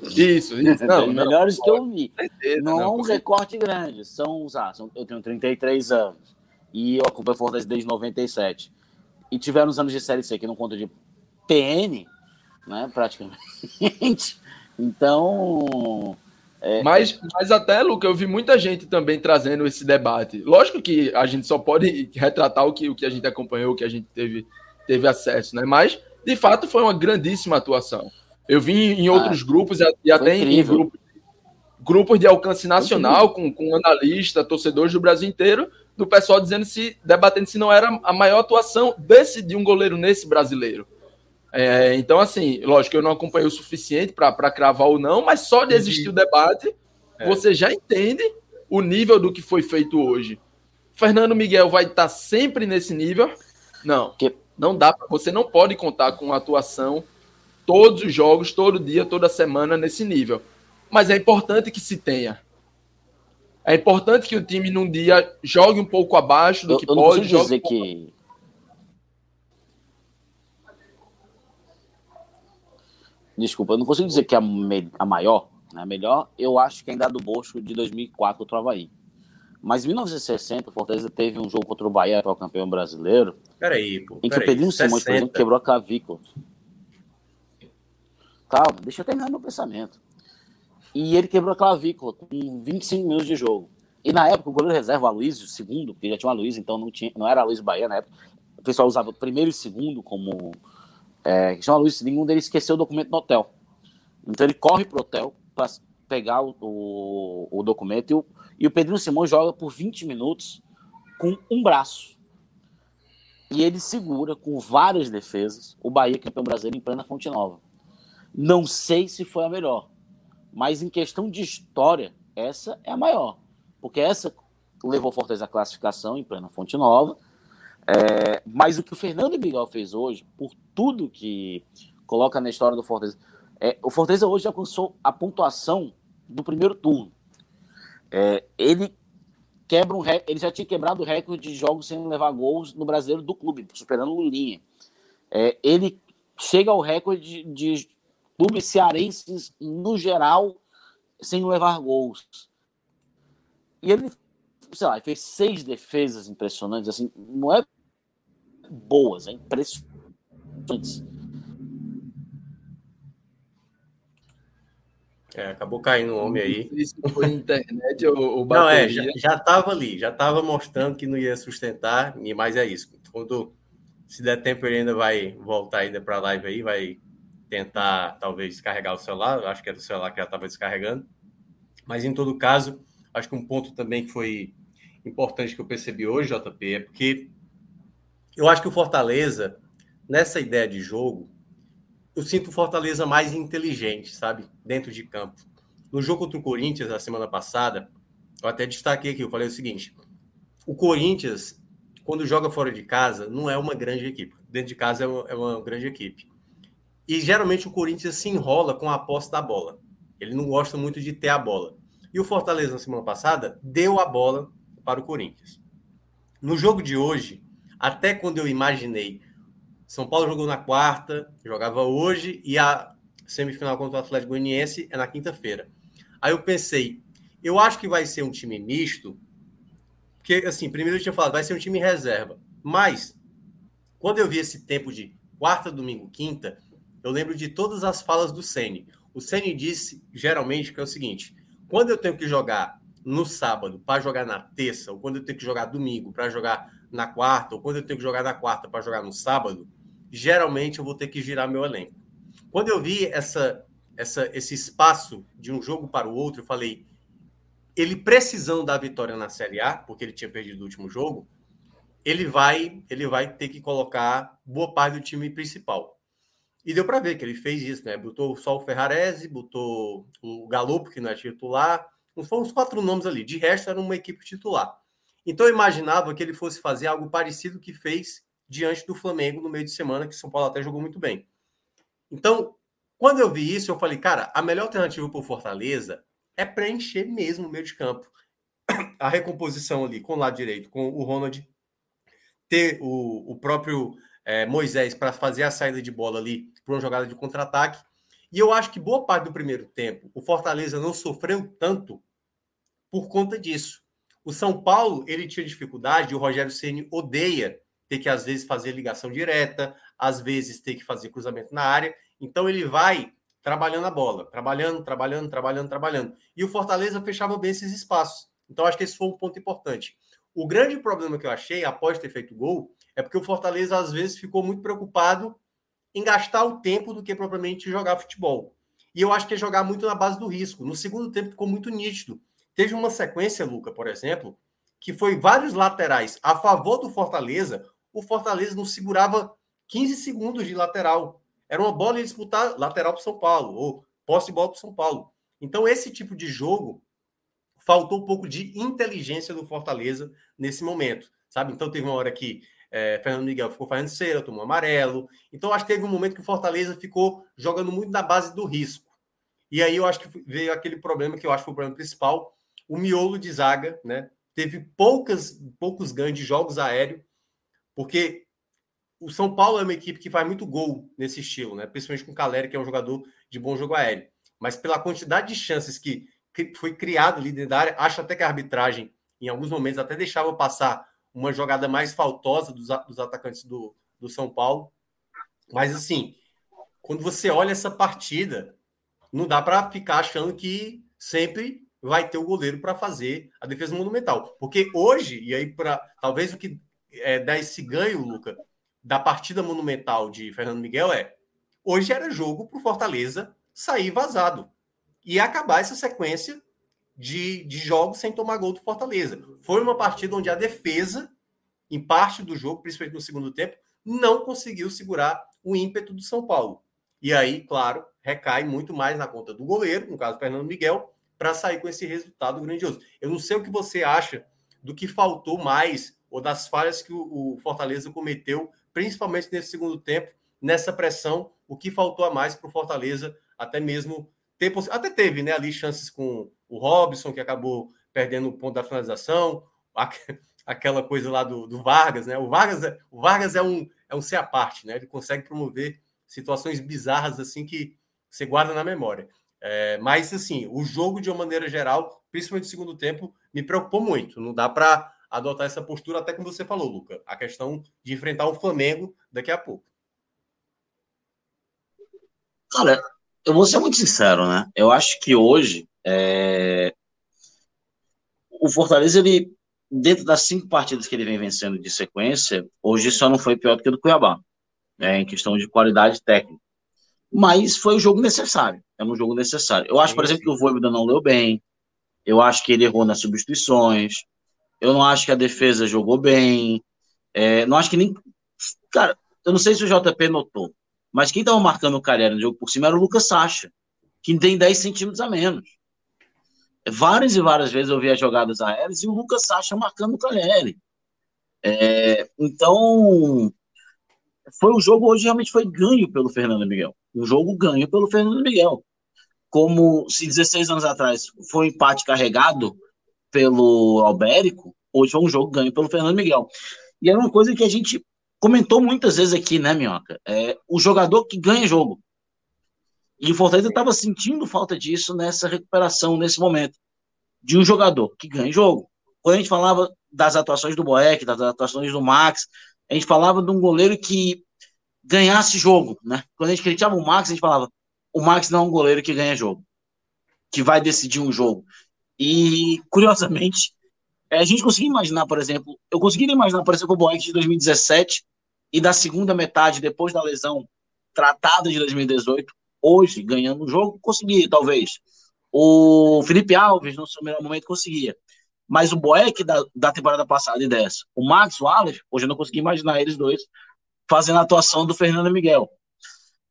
Isso, isso. Não, não melhores não, que eu vi. Certeza, não, é um recorte grande. São, ah, são, eu tenho 33 anos. E eu acompanho Fortaleza desde 97 e tiveram os anos de Série C, que não conta de PN, né, praticamente. Então. É, mas, mas até, Luca, eu vi muita gente também trazendo esse debate. Lógico que a gente só pode retratar o que, o que a gente acompanhou, o que a gente teve, teve acesso, né? Mas, de fato, foi uma grandíssima atuação. Eu vi em outros ah, grupos e até em grupos, grupos de alcance nacional, com, com analista, torcedores do Brasil inteiro, do pessoal dizendo se debatendo se não era a maior atuação desse de um goleiro nesse brasileiro. É, então, assim, lógico, eu não acompanhei o suficiente para cravar ou não, mas só de existir o debate, é. você já entende o nível do que foi feito hoje. Fernando Miguel vai estar sempre nesse nível? Não. Que... Não dá, você não pode contar com atuação todos os jogos, todo dia, toda semana nesse nível. Mas é importante que se tenha. É importante que o time num dia jogue um pouco abaixo do eu, que eu pode. Não dizer um que Desculpa, eu não consigo dizer que é a, me... a maior, né? a melhor, eu acho que ainda é do Bosco de 2004 contra o Havaí. Mas em 1960, o Fortaleza teve um jogo contra o Bahia, que é o campeão brasileiro. Peraí, pô. Em que o Pedrinho Simões, por exemplo, quebrou a clavícula. Calma, deixa eu terminar meu pensamento e ele quebrou a clavícula com 25 minutos de jogo. E na época, o goleiro reserva, o Aloysio, segundo, porque já tinha o Aloysio, então não, tinha, não era Aloysio Bahia na época. O pessoal usava primeiro e segundo como. É, que chama Aloysio, nenhum deles esqueceu o documento no hotel. Então ele corre pro hotel para pegar o, o, o documento e o, e o Pedrinho Simão joga por 20 minutos com um braço. E ele segura com várias defesas o Bahia campeão brasileiro em plena Fonte Nova. Não sei se foi a melhor, mas em questão de história, essa é a maior. Porque essa levou Fortaleza à classificação em plena Fonte Nova. É, mas o que o Fernando Miguel fez hoje, por tudo que coloca na história do Fortaleza, é, o Fortaleza hoje alcançou a pontuação do primeiro turno. É, ele quebra um ele já tinha quebrado o recorde de jogos sem levar gols no brasileiro do clube, superando o Lulinha. É, ele chega ao recorde de, de clubes cearenses, no geral, sem levar gols. E ele, sei lá, fez seis defesas impressionantes, assim, não é boas, é impressionantes. É, acabou caindo um homem aí. Isso foi internet ou, ou Não, é, já, já tava ali, já tava mostrando que não ia sustentar, e mais é isso. Quando se der tempo, ele ainda vai voltar ainda para a live aí, vai tentar talvez descarregar o celular. Acho que era o celular que já estava descarregando. Mas em todo caso, acho que um ponto também que foi importante que eu percebi hoje, JP, é porque eu acho que o Fortaleza, nessa ideia de jogo, eu sinto o Fortaleza mais inteligente, sabe? Dentro de campo. No jogo contra o Corinthians, na semana passada, eu até destaquei aqui, eu falei o seguinte: o Corinthians, quando joga fora de casa, não é uma grande equipe. Dentro de casa é uma, é grande equipe. E geralmente o Corinthians se enrola com a posse da bola. Ele não gosta muito de ter a bola. E o Fortaleza, na semana passada, deu a bola para o Corinthians. No jogo de hoje, até quando eu imaginei são Paulo jogou na quarta, jogava hoje, e a semifinal contra o Atlético Goianiense é na quinta-feira. Aí eu pensei, eu acho que vai ser um time misto, porque, assim, primeiro eu tinha falado, vai ser um time reserva. Mas, quando eu vi esse tempo de quarta, domingo, quinta, eu lembro de todas as falas do Ceni. O Ceni disse, geralmente, que é o seguinte: quando eu tenho que jogar no sábado para jogar na terça, ou quando eu tenho que jogar domingo para jogar na quarta, ou quando eu tenho que jogar na quarta para jogar no sábado, geralmente eu vou ter que girar meu elenco. Quando eu vi essa, essa, esse espaço de um jogo para o outro, eu falei, ele precisando da vitória na Série A, porque ele tinha perdido o último jogo, ele vai, ele vai ter que colocar boa parte do time principal. E deu para ver que ele fez isso, né? Botou só o Ferrarese, botou o Galo, que não é titular, foram uns quatro nomes ali. De resto, era uma equipe titular. Então, eu imaginava que ele fosse fazer algo parecido que fez diante do Flamengo no meio de semana, que São Paulo até jogou muito bem. Então, quando eu vi isso, eu falei, cara, a melhor alternativa para o Fortaleza é preencher mesmo o meio de campo. A recomposição ali com o lado direito, com o Ronald, ter o, o próprio é, Moisés para fazer a saída de bola ali para uma jogada de contra-ataque. E eu acho que boa parte do primeiro tempo, o Fortaleza não sofreu tanto por conta disso. O São Paulo, ele tinha dificuldade, o Rogério Ceni odeia ter que, às vezes, fazer ligação direta, às vezes ter que fazer cruzamento na área. Então, ele vai trabalhando a bola, trabalhando, trabalhando, trabalhando, trabalhando. E o Fortaleza fechava bem esses espaços. Então, acho que esse foi um ponto importante. O grande problema que eu achei, após ter feito gol, é porque o Fortaleza, às vezes, ficou muito preocupado em gastar o tempo do que propriamente jogar futebol. E eu acho que é jogar muito na base do risco. No segundo tempo ficou muito nítido. Teve uma sequência, Luca, por exemplo, que foi vários laterais a favor do Fortaleza, o Fortaleza não segurava 15 segundos de lateral. Era uma bola disputar lateral para São Paulo, ou posse de bola para São Paulo. Então, esse tipo de jogo faltou um pouco de inteligência do Fortaleza nesse momento, sabe? Então, teve uma hora que é, Fernando Miguel ficou fazendo cera, tomou amarelo. Então, acho que teve um momento que o Fortaleza ficou jogando muito na base do risco. E aí eu acho que veio aquele problema que eu acho que foi o problema principal. O miolo de zaga, né? Teve poucas, poucos de jogos aéreos porque o São Paulo é uma equipe que faz muito gol nesse estilo, né? Principalmente com o Caleri, que é um jogador de bom jogo aéreo. Mas pela quantidade de chances que, foi criado ali dentro da área, acho até que a arbitragem, em alguns momentos, até deixava passar uma jogada mais faltosa dos, dos atacantes do, do São Paulo. Mas assim, quando você olha essa partida, não dá para ficar achando que sempre vai ter o goleiro para fazer a defesa monumental. Porque hoje, e aí para talvez o que é, dar esse ganho, Luca, da partida monumental de Fernando Miguel é hoje era jogo para o Fortaleza sair vazado e acabar essa sequência de, de jogos sem tomar gol do Fortaleza. Foi uma partida onde a defesa, em parte do jogo, principalmente no segundo tempo, não conseguiu segurar o ímpeto do São Paulo. E aí, claro, recai muito mais na conta do goleiro, no caso Fernando Miguel, para sair com esse resultado grandioso. Eu não sei o que você acha do que faltou mais ou das falhas que o, Fortaleza cometeu, principalmente nesse segundo tempo, nessa pressão, o que faltou a mais para o Fortaleza, até mesmo ter, até teve né, ali chances com o Robson, que acabou perdendo o ponto da finalização, aquela coisa lá do, do Vargas, né? O Vargas, é, o Vargas é um é um ser à parte, né? Ele consegue promover situações bizarras assim que você guarda na memória. É, mas assim, o jogo de uma maneira geral, principalmente no segundo tempo, me preocupou muito. Não dá para adotar essa postura, até como você falou, Luca, a questão de enfrentar o Flamengo daqui a pouco. Cara, eu vou ser muito sincero, né? Eu acho que hoje é... o Fortaleza, ele, dentro das cinco partidas que ele vem vencendo de sequência, hoje só não foi pior do que o do Cuiabá, né? em questão de qualidade técnica. Mas foi o jogo necessário. É um jogo necessário. Eu acho, por exemplo, que o Voivoda não leu bem. Eu acho que ele errou nas substituições. Eu não acho que a defesa jogou bem. É, não acho que nem. Cara, eu não sei se o JP notou, mas quem estava marcando o Calheri no jogo por cima era o Lucas Sacha, que tem 10 centímetros a menos. Várias e várias vezes eu vi as jogadas aéreas e o Lucas Sacha marcando o Calheri. É, então, foi um jogo hoje realmente foi ganho pelo Fernando Miguel. Um jogo ganho pelo Fernando Miguel. Como se 16 anos atrás foi um empate carregado pelo Albérico, hoje foi um jogo ganho pelo Fernando Miguel. E era uma coisa que a gente comentou muitas vezes aqui, né, Minhoca? É, o jogador que ganha jogo. E o Fortaleza estava sentindo falta disso nessa recuperação, nesse momento. De um jogador que ganha jogo. Quando a gente falava das atuações do Boeck, das atuações do Max, a gente falava de um goleiro que ganhasse jogo, né? Quando a gente criticava o Max, a gente falava, o Max não é um goleiro que ganha jogo, que vai decidir um jogo. E, curiosamente, a gente conseguia imaginar, por exemplo, eu conseguiria imaginar, por exemplo, o Boeck de 2017 e da segunda metade, depois da lesão tratada de 2018, hoje, ganhando o jogo, conseguia, talvez. O Felipe Alves, no seu melhor momento, conseguia. Mas o Boeck da, da temporada passada e dessa, o Max, o Alex, hoje eu não consegui imaginar eles dois fazendo a atuação do Fernando Miguel.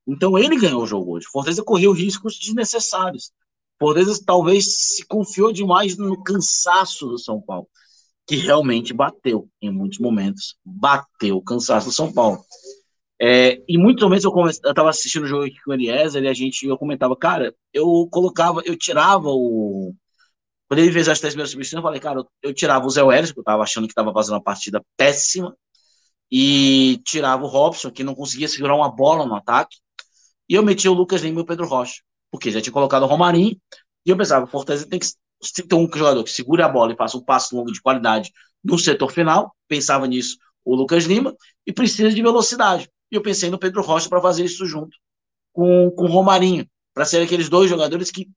Então ele ganhou o jogo hoje. Fortaleza correu riscos desnecessários. Fortaleza talvez se confiou demais no cansaço do São Paulo que realmente bateu em muitos momentos. Bateu o cansaço do São Paulo. É, em muitos momentos eu estava assistindo o jogo aqui com o Eliezer e a gente, eu comentava, cara, eu colocava, eu tirava o. Quando ele fez as três primeiras substituições, eu falei, cara, eu, eu tirava o Zé Welles, que eu estava achando que estava fazendo uma partida péssima, e tirava o Robson, que não conseguia segurar uma bola no ataque, e eu metia o Lucas Lima e o Pedro Rocha, porque já tinha colocado o Romarinho, e eu pensava, o Fortaleza tem que tem um jogador que segura a bola e faça um passo longo de qualidade no setor final, pensava nisso o Lucas Lima, e precisa de velocidade. E eu pensei no Pedro Rocha para fazer isso junto com, com o Romarinho, para ser aqueles dois jogadores que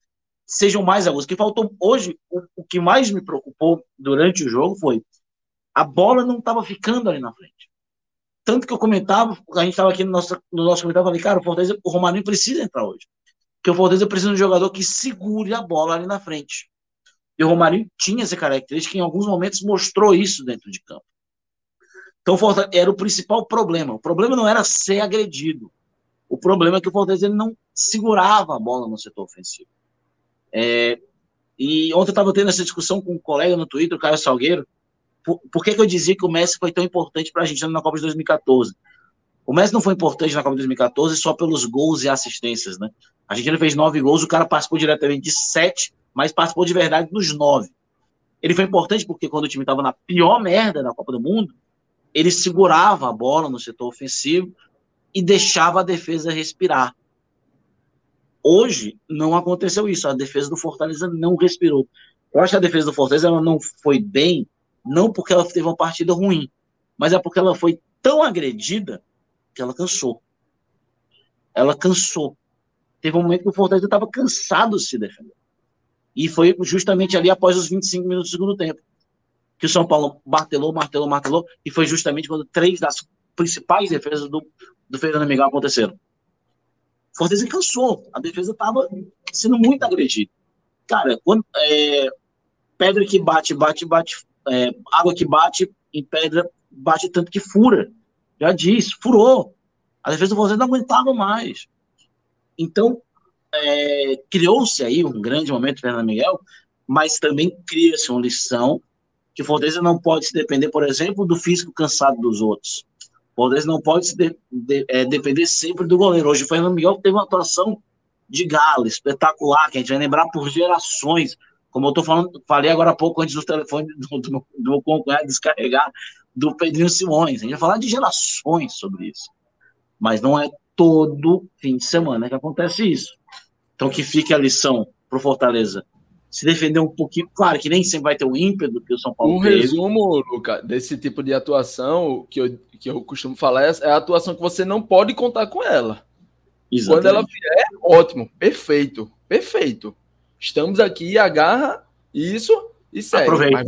sejam mais agudos. que faltou hoje, o, o que mais me preocupou durante o jogo foi a bola não estava ficando ali na frente. Tanto que eu comentava, a gente estava aqui no nosso, no nosso comentário, falei, cara, o Fortaleza, o Romarinho precisa entrar hoje. Porque o Fortaleza precisa de um jogador que segure a bola ali na frente. E o Romarinho tinha essa característica, em alguns momentos mostrou isso dentro de campo. Então, era o principal problema. O problema não era ser agredido. O problema é que o Fortaleza não segurava a bola no setor ofensivo. É, e ontem eu estava tendo essa discussão com um colega no Twitter, o Caio Salgueiro. Por, por que, que eu dizia que o Messi foi tão importante para a Argentina na Copa de 2014? O Messi não foi importante na Copa de 2014 só pelos gols e assistências, né? A Argentina fez nove gols, o cara participou diretamente de sete mas participou de verdade dos nove. Ele foi importante porque quando o time estava na pior merda da Copa do Mundo, ele segurava a bola no setor ofensivo e deixava a defesa respirar. Hoje não aconteceu isso. A defesa do Fortaleza não respirou. Eu acho que a defesa do Fortaleza ela não foi bem, não porque ela teve uma partida ruim, mas é porque ela foi tão agredida que ela cansou. Ela cansou. Teve um momento que o Fortaleza estava cansado de se defender. E foi justamente ali após os 25 minutos do segundo tempo que o São Paulo martelou, martelou, martelou, e foi justamente quando três das principais defesas do, do Fernando Miguel aconteceram. Fortaleza cansou, a defesa estava sendo muito agredida. Cara, quando, é, pedra que bate, bate, bate, é, água que bate em pedra, bate tanto que fura. Já disse, furou. Defesa do Fortaleza não aguentava mais. Então, é, criou-se aí um grande momento Fernando Miguel, mas também cria-se uma lição que Fortaleza não pode se depender, por exemplo, do físico cansado dos outros. Fortaleza não pode se de, de, é, depender sempre do goleiro. Hoje o Fernando Miguel teve uma atuação de gala, espetacular, que a gente vai lembrar por gerações. Como eu tô falando, falei agora há pouco antes do telefone do, do, do concunhado descarregar do Pedrinho Simões. A gente vai falar de gerações sobre isso. Mas não é todo fim de semana que acontece isso. Então, que fique a lição para o Fortaleza se defender um pouquinho. Claro que nem sempre vai ter o ímpeto que o São Paulo Um teve. resumo, Luca, desse tipo de atuação que eu, que eu costumo falar é, é a atuação que você não pode contar com ela. Exatamente. Quando ela vier, ótimo, perfeito, perfeito. Estamos aqui, agarra isso e segue. Aproveita.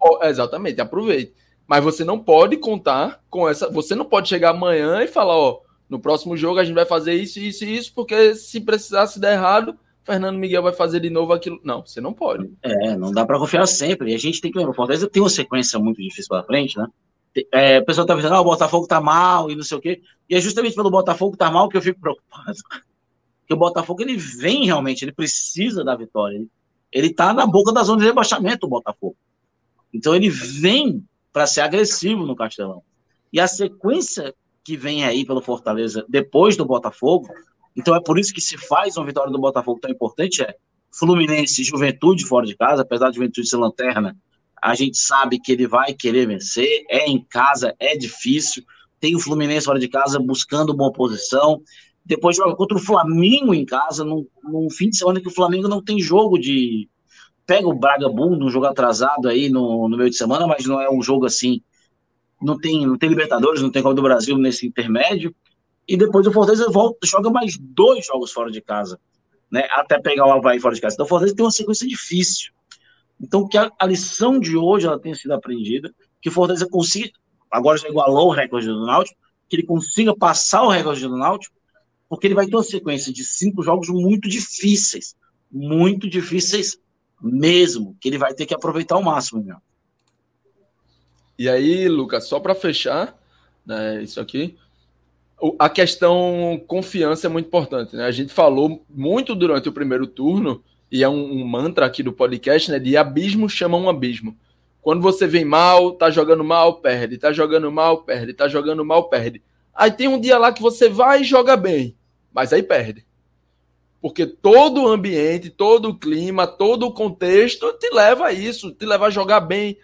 Mas, exatamente, aproveite. Mas você não pode contar com essa. Você não pode chegar amanhã e falar, ó, no próximo jogo a gente vai fazer isso, isso e isso, porque se precisar se der errado, Fernando Miguel vai fazer de novo aquilo. Não, você não pode. É, não dá para confiar sempre. E a gente tem que lembrar, o Fortaleza tem uma sequência muito difícil pela frente, né? É, o pessoal tá dizendo, ah, o Botafogo tá mal e não sei o quê. E é justamente pelo Botafogo tá mal que eu fico preocupado. Que o Botafogo ele vem realmente, ele precisa da vitória. Ele, ele tá na boca da zona de rebaixamento, o Botafogo. Então ele vem para ser agressivo no Castelão. E a sequência que vem aí pelo Fortaleza depois do Botafogo, então é por isso que se faz uma vitória do Botafogo tão importante, é Fluminense Juventude fora de casa, apesar de Juventude ser lanterna, a gente sabe que ele vai querer vencer, é em casa, é difícil, tem o Fluminense fora de casa buscando boa posição, depois joga contra o Flamengo em casa, num, num fim de semana que o Flamengo não tem jogo de... Pega o Braga Bull num jogo atrasado aí no, no meio de semana, mas não é um jogo assim não tem, não tem Libertadores, não tem Copa do Brasil nesse intermédio. E depois o Fortaleza volta, joga mais dois jogos fora de casa, né? Até pegar o Havaí fora de casa. Então o Fortaleza tem uma sequência difícil. Então que a, a lição de hoje ela tenha sido aprendida, que o Fortaleza consiga, agora já igualou o recorde do Náutico, que ele consiga passar o recorde do Náutico, porque ele vai ter uma sequência de cinco jogos muito difíceis, muito difíceis mesmo, que ele vai ter que aproveitar ao máximo, meu. E aí, Lucas, só para fechar né, isso aqui, a questão confiança é muito importante. Né? A gente falou muito durante o primeiro turno, e é um, um mantra aqui do podcast, né, de abismo chama um abismo. Quando você vem mal, tá jogando mal, perde, tá jogando mal, perde, tá jogando mal, perde. Aí tem um dia lá que você vai e joga bem, mas aí perde. Porque todo o ambiente, todo o clima, todo o contexto te leva a isso, te leva a jogar bem,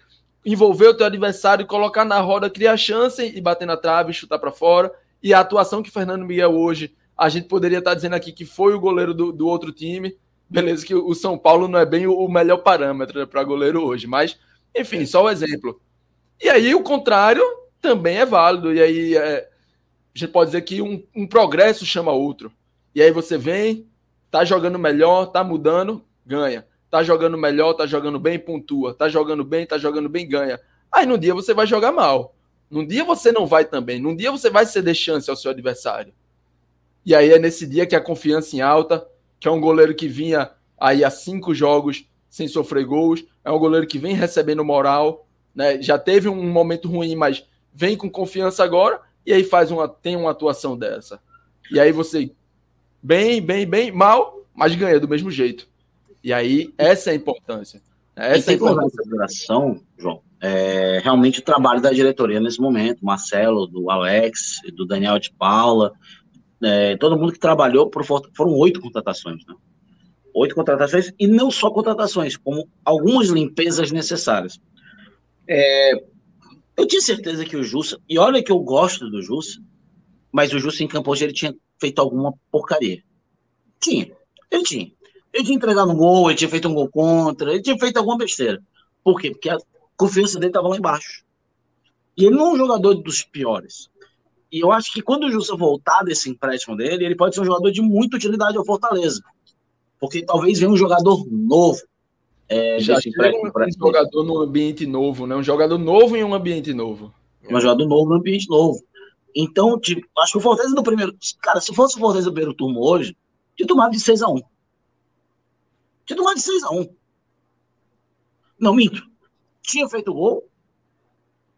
envolver o teu adversário, colocar na roda, criar chance e bater na trave, chutar para fora. E a atuação que Fernando Miguel hoje, a gente poderia estar tá dizendo aqui que foi o goleiro do, do outro time. Beleza, que o São Paulo não é bem o, o melhor parâmetro para goleiro hoje, mas, enfim, só o um exemplo. E aí o contrário também é válido. E aí é, a gente pode dizer que um, um progresso chama outro. E aí você vem, tá jogando melhor, tá mudando, ganha tá jogando melhor, tá jogando bem, pontua, tá jogando bem, tá jogando bem, ganha. Aí no dia você vai jogar mal. Num dia você não vai também. Num dia você vai ceder chance ao seu adversário. E aí é nesse dia que a confiança em alta, que é um goleiro que vinha aí há cinco jogos sem sofrer gols, é um goleiro que vem recebendo moral, né? Já teve um momento ruim, mas vem com confiança agora e aí faz uma tem uma atuação dessa. E aí você bem, bem, bem, mal, mas ganha do mesmo jeito. E aí, essa é a importância. Essa é a importância. consideração, João, é realmente o trabalho da diretoria nesse momento, Marcelo, do Alex, do Daniel de Paula, é, todo mundo que trabalhou, por, foram oito contratações, né? Oito contratações, e não só contratações, como algumas limpezas necessárias. É, eu tinha certeza que o Jussa, e olha que eu gosto do Jussa, mas o Jussa em campo hoje ele tinha feito alguma porcaria. Tinha, ele tinha. Ele tinha entregado um gol, ele tinha feito um gol contra, ele tinha feito alguma besteira. Por quê? Porque a confiança dele estava lá embaixo. E ele não é um jogador dos piores. E eu acho que quando o Jussa voltar desse empréstimo dele, ele pode ser um jogador de muita utilidade ao Fortaleza. Porque talvez venha um jogador novo. É, Já empréstimo, um, um jogador num ambiente novo, né? Um jogador novo em um ambiente novo. Um jogador novo num ambiente novo. Então, tipo, acho que o Fortaleza no primeiro. Cara, se fosse o Fortaleza no primeiro turno hoje, tinha tomado de 6 a 1 tinha tomado de 6x1. Não, minto. Tinha feito gol.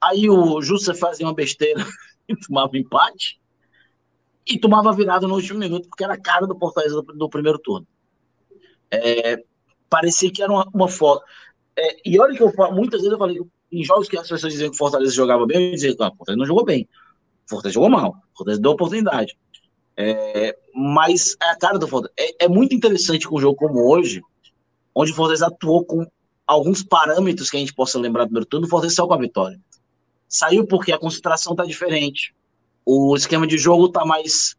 Aí o Jussa fazia uma besteira e tomava empate. E tomava virada no último minuto, porque era a cara do Fortaleza do, do primeiro turno. É, parecia que era uma, uma foto. É, e olha que eu muitas vezes eu falei, em jogos que as pessoas diziam que o Fortaleza jogava bem, eu dizia que o Fortaleza não jogou bem. O Fortaleza jogou mal. O Fortaleza deu oportunidade. É, mas é a cara do Fortaleza. É, é muito interessante com um jogo como hoje, onde o Fortaleza atuou com alguns parâmetros que a gente possa lembrar do primeiro turno, o Fortaleza saiu com a vitória. Saiu porque a concentração está diferente, o esquema de jogo está mais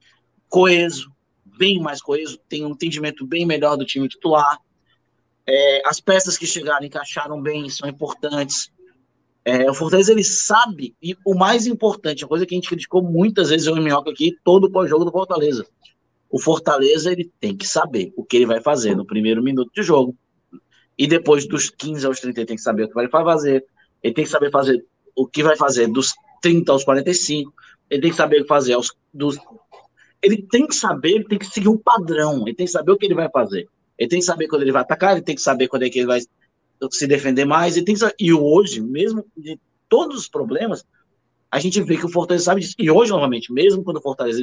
coeso, bem mais coeso, tem um entendimento bem melhor do time titular. É, as peças que chegaram encaixaram bem, são importantes. É, o Fortaleza ele sabe, e o mais importante, a coisa que a gente criticou muitas vezes o Minhoca aqui, todo pós-jogo do Fortaleza. O Fortaleza ele tem que saber o que ele vai fazer no primeiro minuto de jogo. E depois dos 15 aos 30 ele tem que saber o que vai fazer. Ele tem que saber fazer o que vai fazer dos 30 aos 45. Ele tem que saber o que fazer aos dos ele tem que saber, ele tem que seguir um padrão, ele tem que saber o que ele vai fazer. Ele tem que saber quando ele vai atacar, ele tem que saber quando é que ele vai se defender mais. Ele tem que E hoje, mesmo de todos os problemas, a gente vê que o Fortaleza sabe disso. E hoje, novamente, mesmo quando o Fortaleza.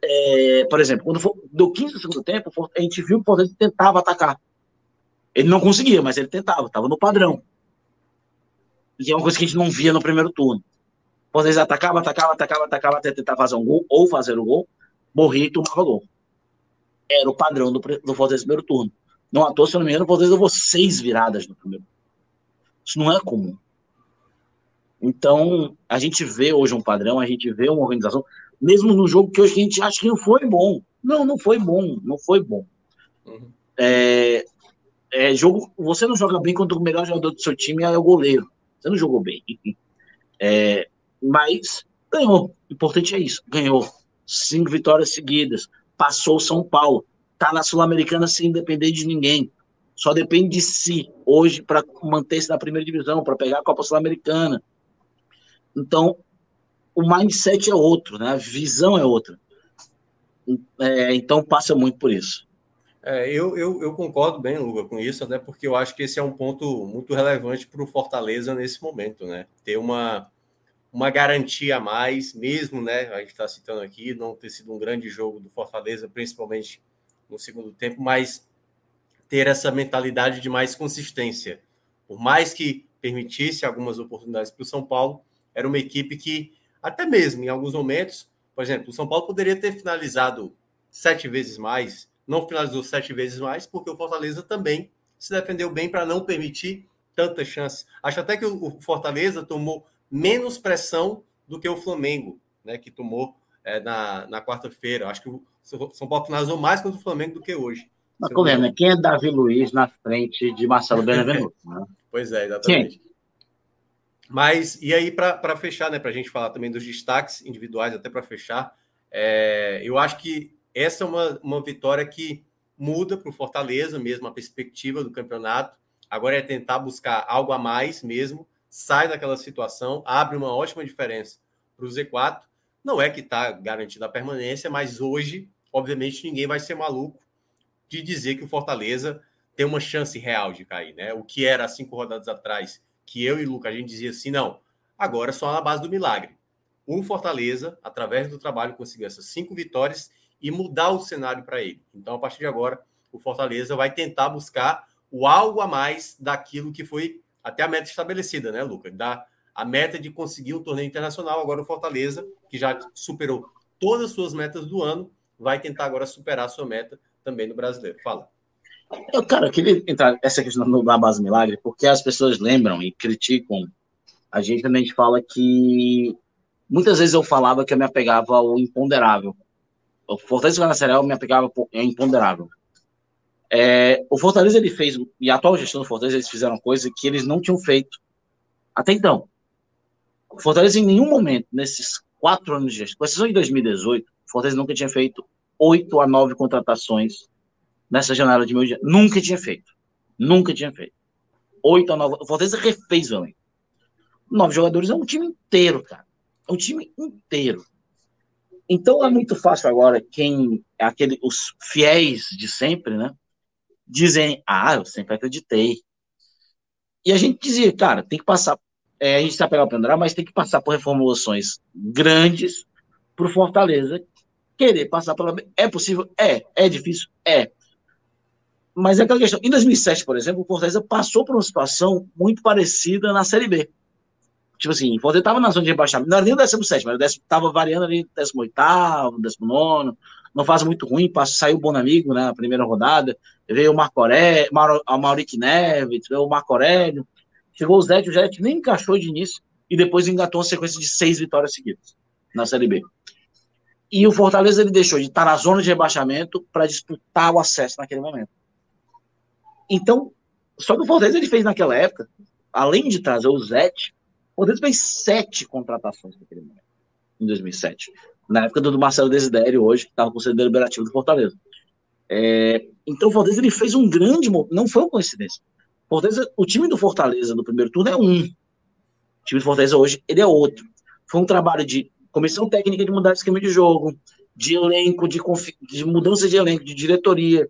É, por exemplo, quando for, do 15 do segundo tempo, a gente viu que o Fortaleza tentava atacar. Ele não conseguia, mas ele tentava, estava no padrão. E é uma coisa que a gente não via no primeiro turno. O Fortaleza atacava, atacava, atacava, atacava até tentar fazer um gol ou fazer o gol, morria e tomava gol. Era o padrão do, do Fortaleza no primeiro turno. Não à toa, se não me engano, o Fortaleza levou seis viradas no primeiro. Isso não é comum. Então, a gente vê hoje um padrão, a gente vê uma organização, mesmo no jogo que hoje a gente acha que não foi bom. Não, não foi bom, não foi bom. Uhum. É, é, jogo, você não joga bem quando o melhor jogador do seu time é o goleiro. Você não jogou bem. É, mas ganhou. O importante é isso. Ganhou. Cinco vitórias seguidas. Passou São Paulo. Tá na Sul-Americana sem depender de ninguém. Só depende de si hoje para manter-se na primeira divisão, para pegar a Copa Sul-Americana. Então, o mindset é outro, né? A visão é outra. É, então, passa muito por isso. É, eu, eu, eu, concordo bem, Luga, com isso, até porque eu acho que esse é um ponto muito relevante para o Fortaleza nesse momento, né? Ter uma, uma garantia a mais, mesmo, né? A gente está citando aqui, não ter sido um grande jogo do Fortaleza, principalmente no segundo tempo, mas ter essa mentalidade de mais consistência. Por mais que permitisse algumas oportunidades para o São Paulo, era uma equipe que, até mesmo em alguns momentos, por exemplo, o São Paulo poderia ter finalizado sete vezes mais, não finalizou sete vezes mais, porque o Fortaleza também se defendeu bem para não permitir tantas chances. Acho até que o Fortaleza tomou menos pressão do que o Flamengo, né, que tomou é, na, na quarta-feira. Acho que o São Paulo finalizou mais contra o Flamengo do que hoje. Mas como né? Quem é Davi Luiz na frente de Marcelo Benevenuto? Né? pois é, exatamente. Mas, e aí, para fechar, né, para a gente falar também dos destaques individuais, até para fechar, é, eu acho que essa é uma, uma vitória que muda para o Fortaleza mesmo a perspectiva do campeonato. Agora é tentar buscar algo a mais mesmo, sai daquela situação, abre uma ótima diferença para o Z4. Não é que está garantida a permanência, mas hoje, obviamente, ninguém vai ser maluco de dizer que o Fortaleza tem uma chance real de cair, né? O que era cinco rodadas atrás, que eu e o Luca a gente dizia assim, não, agora é só na base do milagre. O Fortaleza, através do trabalho, conseguiu essas cinco vitórias e mudar o cenário para ele. Então, a partir de agora, o Fortaleza vai tentar buscar o algo a mais daquilo que foi até a meta estabelecida, né, Lucas? Da, a meta de conseguir um torneio internacional. Agora o Fortaleza, que já superou todas as suas metas do ano, vai tentar agora superar a sua meta também no brasileiro. Fala. Eu, cara, eu queria entrar essa questão da base milagre, porque as pessoas lembram e criticam a gente a gente fala que muitas vezes eu falava que eu me apegava ao imponderável. O Fortaleza Ganacerel me apegava ao imponderável. É, o Fortaleza ele fez, e a atual gestão do Fortaleza, eles fizeram coisa que eles não tinham feito até então. O Fortaleza, em nenhum momento, nesses quatro anos de gestão, com exceção de 2018, o Fortaleza nunca tinha feito oito a nove contratações nessa janela de meio dia. Nunca tinha feito. Nunca tinha feito. Oito a nove. O Fortaleza refez o. Nove jogadores é um time inteiro, cara. É um time inteiro. Então é muito fácil agora quem é aquele os fiéis de sempre, né? Dizem, ah, eu sempre acreditei. E a gente dizia, cara, tem que passar, é, a gente está pegando o pendurado, mas tem que passar por reformulações grandes para o Fortaleza querer passar pela. É possível? É. É difícil? É. Mas é aquela questão. Em 2007, por exemplo, o Fortaleza passou por uma situação muito parecida na Série B. Tipo assim, o Fortaleza estava na zona de rebaixamento, não era nem o 17, mas estava variando ali 18, 19, não faz muito ruim, passa, saiu o Bonamigo né, na primeira rodada, veio o Marco Aurélio, a Mauric Neves, veio o Marco Aurélio, chegou o Zé, o Zé nem encaixou de início, e depois engatou uma sequência de seis vitórias seguidas na Série B. E o Fortaleza ele deixou de estar na zona de rebaixamento para disputar o acesso naquele momento. Então, só que o Fortaleza ele fez naquela época, além de trazer o Zé, o Fortaleza fez sete contratações naquele momento, em 2007. Na época do Marcelo Desidério, hoje, que estava com o Conselho Deliberativo do Fortaleza. É, então o Fortaleza ele fez um grande. Não foi uma coincidência. Fortaleza, o time do Fortaleza do primeiro turno é um. O time do Fortaleza hoje ele é outro. Foi um trabalho de comissão técnica de mudar o esquema de jogo, de elenco, de, de mudança de elenco, de diretoria.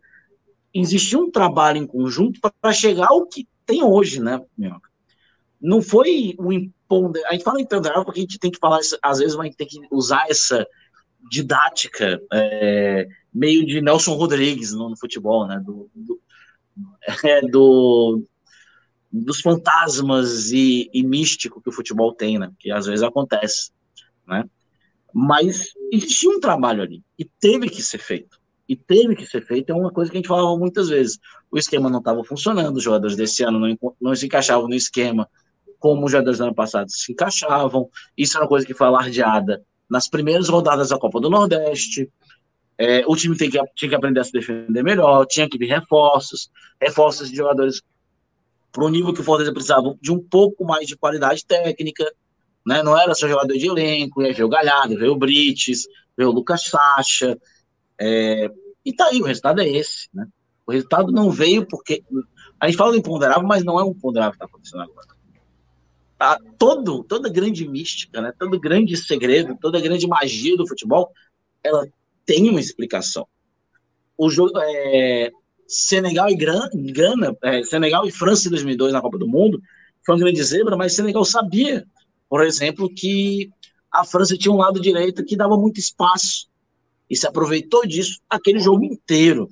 Existiu um trabalho em conjunto para chegar ao que tem hoje, né, Minhoca? Não foi o impondo. A gente fala em pendrive porque a gente tem que falar, às vezes, a gente tem que usar essa didática é, meio de Nelson Rodrigues no, no futebol, né? Do, do, é, do, dos fantasmas e, e místico que o futebol tem, né? Que às vezes acontece, né? Mas existia um trabalho ali e teve que ser feito. E teve que ser feito é uma coisa que a gente falava muitas vezes. O esquema não estava funcionando, os jogadores desse ano não, não se encaixavam no esquema como jogadores do ano passado se encaixavam. Isso é uma coisa que foi alardeada nas primeiras rodadas da Copa do Nordeste. É, o time tem que, tinha que aprender a se defender melhor, tinha que vir reforços, reforços de jogadores para o nível que o Fortaleza precisava de um pouco mais de qualidade técnica, né? Não era só jogador de elenco, ia ver o Galhardo, ver o Brites, ver o Lucas Sacha, é, e tá aí, o resultado é esse, né? O resultado não veio porque a gente fala do imponderável, mas não é um imponderável que está acontecendo agora. Tá, todo, toda grande mística, né? Todo grande segredo, toda grande magia do futebol, ela tem uma explicação. O jogo é, Senegal e Gana, é, Senegal e França em 2002 na Copa do Mundo foi uma grande zebra, mas Senegal sabia, por exemplo, que a França tinha um lado direito que dava muito espaço e se aproveitou disso aquele jogo inteiro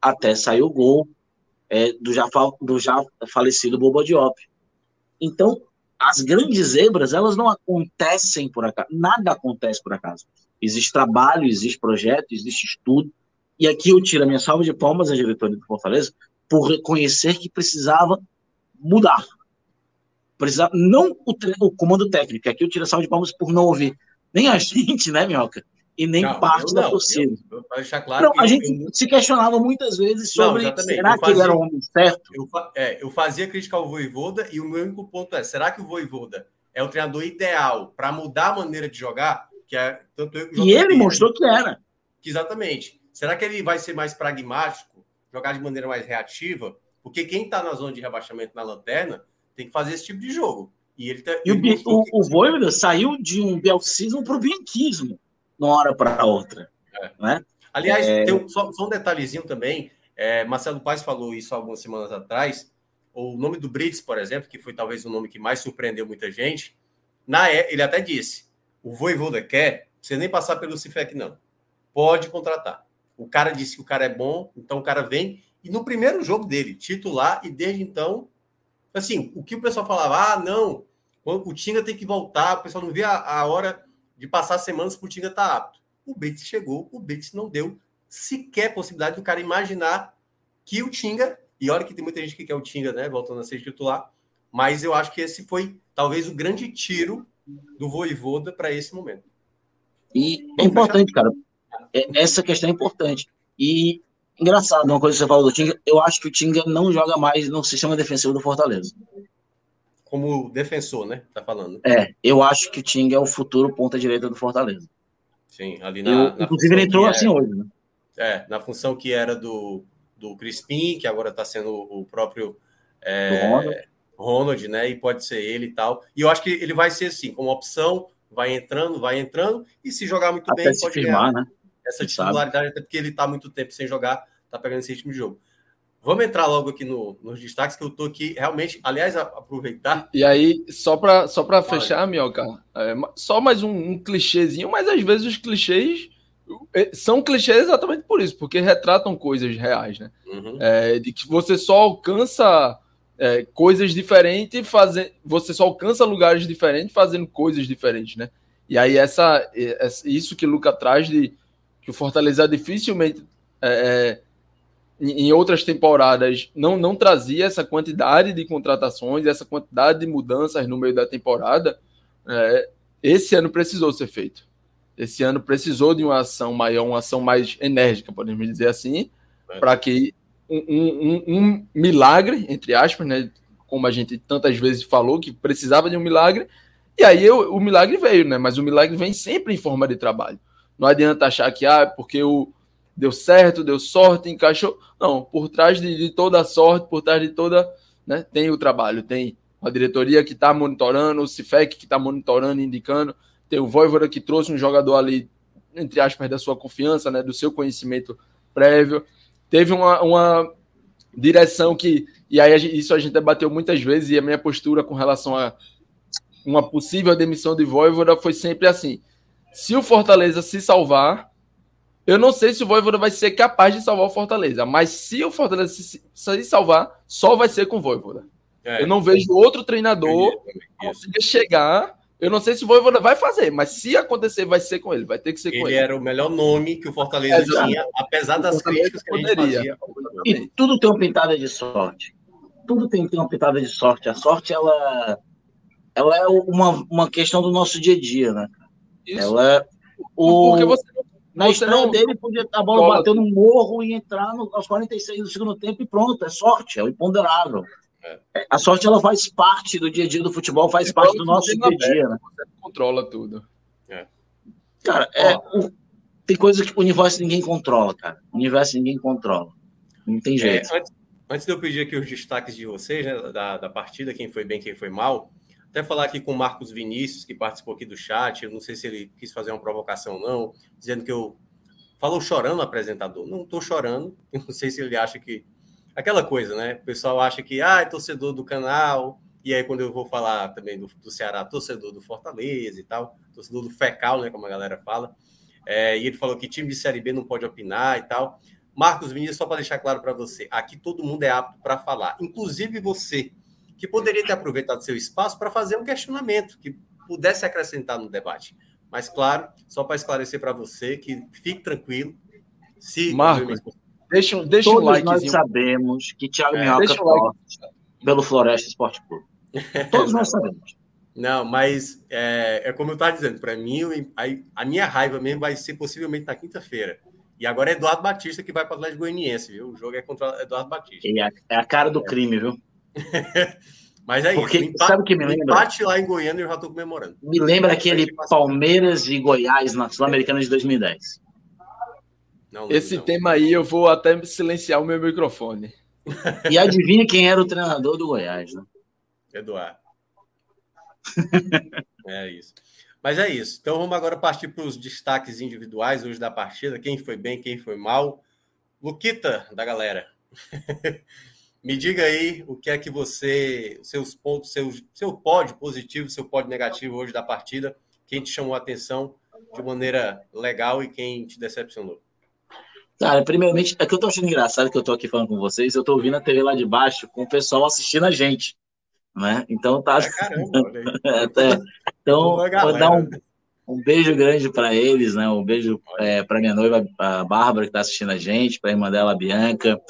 até sair o gol é, do, já, do já falecido Bobo Diop. Então, as grandes zebras, elas não acontecem por acaso, nada acontece por acaso. Existe trabalho, existe projeto, existe estudo. E aqui eu tiro a minha salva de palmas à diretoria do Fortaleza por reconhecer que precisava mudar. Precisava, não o, o comando técnico, aqui eu tiro a salva de palmas por não ouvir nem a gente, né, Minhoca? E nem não, parte da torcida. Eu, eu, deixar claro não, a gente eu... se questionava muitas vezes sobre não, será fazia, que ele era o homem certo? Eu, é, eu fazia crítica ao Voivoda e o meu único ponto é, será que o Voivoda é o treinador ideal para mudar a maneira de jogar? que é tanto eu E ele mostrou que era. Exatamente. Será que ele vai ser mais pragmático, jogar de maneira mais reativa? Porque quem está na zona de rebaixamento na lanterna tem que fazer esse tipo de jogo. E ele tá, e ele o, o, o Voivoda saiu de um belcismo para o bianquismo, de uma hora para outra. É. Né? Aliás, é... tem um, só, só, um detalhezinho também. É, Marcelo Paes falou isso algumas semanas atrás. O nome do Brits, por exemplo, que foi talvez o nome que mais surpreendeu muita gente, na ele até disse: o Voivoda quer, você nem passar pelo Cifec, não. Pode contratar. O cara disse que o cara é bom, então o cara vem. E no primeiro jogo dele, titular, e desde então, assim, o que o pessoal falava, ah, não, o Tinga tem que voltar, o pessoal não via a, a hora de passar semanas para o Tinga estar tá apto. O Brits chegou, o Brits não deu sequer possibilidade do cara imaginar que o Tinga, e olha que tem muita gente que quer o Tinga, né, voltando a ser titular, mas eu acho que esse foi talvez o grande tiro do Voivoda para esse momento. E é importante, cara. É, essa questão é importante. E engraçado, uma coisa que você falou do Tinga, eu acho que o Tinga não joga mais no sistema defensivo do Fortaleza. Como defensor, né? Tá falando. É, eu acho que o Tinga é o futuro ponta direita do Fortaleza. Sim, ali na. Eu, na inclusive, ele entrou assim hoje, né? É, na função que era do, do Crispim, que agora está sendo o próprio. É, Ronald, né? E pode ser ele e tal. E eu acho que ele vai ser assim, como opção, vai entrando, vai entrando, e se jogar muito até bem, pode firmar, ganhar né? essa titularidade, até porque ele está muito tempo sem jogar, tá pegando esse ritmo de jogo. Vamos entrar logo aqui no, nos destaques, que eu tô aqui realmente, aliás, aproveitar. E aí, só para só para fechar, Mioca, é, só mais um, um clichêzinho, mas às vezes os clichês é, são clichês exatamente por isso, porque retratam coisas reais, né? Uhum. É, de que você só alcança é, coisas diferentes, fazendo, você só alcança lugares diferentes fazendo coisas diferentes, né? E aí essa, isso que o Luca traz de que o Fortaleza dificilmente é, é em outras temporadas não, não trazia essa quantidade de contratações, essa quantidade de mudanças no meio da temporada, é, esse ano precisou ser feito. Esse ano precisou de uma ação maior, uma ação mais enérgica, podemos dizer assim, é. para que um, um, um, milagre, entre aspas, né? Como a gente tantas vezes falou, que precisava de um milagre, e aí eu, o milagre veio, né? Mas o milagre vem sempre em forma de trabalho. Não adianta achar que, ah, porque o deu certo, deu sorte, encaixou. Não, por trás de, de toda a sorte, por trás de toda. Né, tem o trabalho, tem a diretoria que está monitorando, o CIFEC que está monitorando, indicando, tem o Voivoda que trouxe um jogador ali, entre aspas, da sua confiança, né, do seu conhecimento prévio. Teve uma, uma direção que. E aí isso a gente debateu muitas vezes, e a minha postura com relação a uma possível demissão de Voivoda foi sempre assim. Se o Fortaleza se salvar, eu não sei se o Voivoda vai ser capaz de salvar o Fortaleza, mas se o Fortaleza se, se salvar, só vai ser com o Voivoda. É, eu não vejo outro treinador conseguir chegar. Eu não sei se o Voivoda vai fazer, mas se acontecer, vai ser com ele, vai ter que ser ele com ele. Ele era o melhor nome que o Fortaleza é, tinha, apesar das críticas que poderia. a gente fazia. E tudo tem uma pintada de sorte. Tudo tem, tem uma pitada de sorte. A sorte, ela, ela é uma, uma questão do nosso dia a dia, né? Isso. Ela é o... Porque você na estreia não... dele, podia, a bola bater no morro e entrar no, aos 46 do segundo tempo e pronto, é sorte, é o imponderável. É. A sorte ela faz parte do dia a dia do futebol, faz parte do nosso dia a dia. Né? Você controla tudo. É. Cara, é, o, tem coisas que o universo ninguém controla, cara. O universo ninguém controla. Não tem é, jeito. Antes, antes, de eu pedir aqui os destaques de vocês, né, da, da partida, quem foi bem, quem foi mal, até falar aqui com o Marcos Vinícius, que participou aqui do chat. Eu não sei se ele quis fazer uma provocação ou não, dizendo que eu. Falou chorando o apresentador. Não estou chorando. Não sei se ele acha que. Aquela coisa, né? O pessoal acha que, ah, é torcedor do canal. E aí, quando eu vou falar também do, do Ceará, torcedor do Fortaleza e tal, torcedor do Fecal, né? Como a galera fala. É, e ele falou que time de Série B não pode opinar e tal. Marcos Vinícius, só para deixar claro para você, aqui todo mundo é apto para falar, inclusive você que poderia ter aproveitado seu espaço para fazer um questionamento que pudesse acrescentar no debate. Mas, claro, só para esclarecer para você que fique tranquilo. Se Marcos, deixa, deixa Todos um like. Nós sabemos que Thiago é, Minhoca um like. pelo Floresta Esporte Clube. Todos nós sabemos. Não, mas é, é como eu estava dizendo, para mim, a, a, minha raiva mesmo vai ser possivelmente na quinta-feira. E agora é Eduardo Batista que vai para o Atlético Goianiense, viu? O jogo é contra Eduardo Batista. É a, é a cara do crime, viu? Mas é Porque, isso. Empate, sabe o que me lembra? empate lá em Goiânia eu já estou comemorando. Me lembra aquele Palmeiras e Goiás na Sul-Americana de 2010. Não, Esse não. tema aí eu vou até silenciar o meu microfone. E adivinha quem era o treinador do Goiás, né? Eduardo. é isso. Mas é isso. Então vamos agora partir para os destaques individuais hoje da partida. Quem foi bem, quem foi mal. Luquita, da galera. Me diga aí o que é que você, seus pontos, seu, seu pódio positivo, seu pódio negativo hoje da partida, quem te chamou a atenção de maneira legal e quem te decepcionou? Cara, primeiramente, é que eu tô achando engraçado que eu tô aqui falando com vocês, eu tô ouvindo a TV lá de baixo com o pessoal assistindo a gente, né? Então tá. Ah, caramba, é, então, vou dar um, um beijo grande para eles, né? Um beijo é, para minha noiva, a Bárbara, que tá assistindo a gente, para a irmã dela, a Bianca,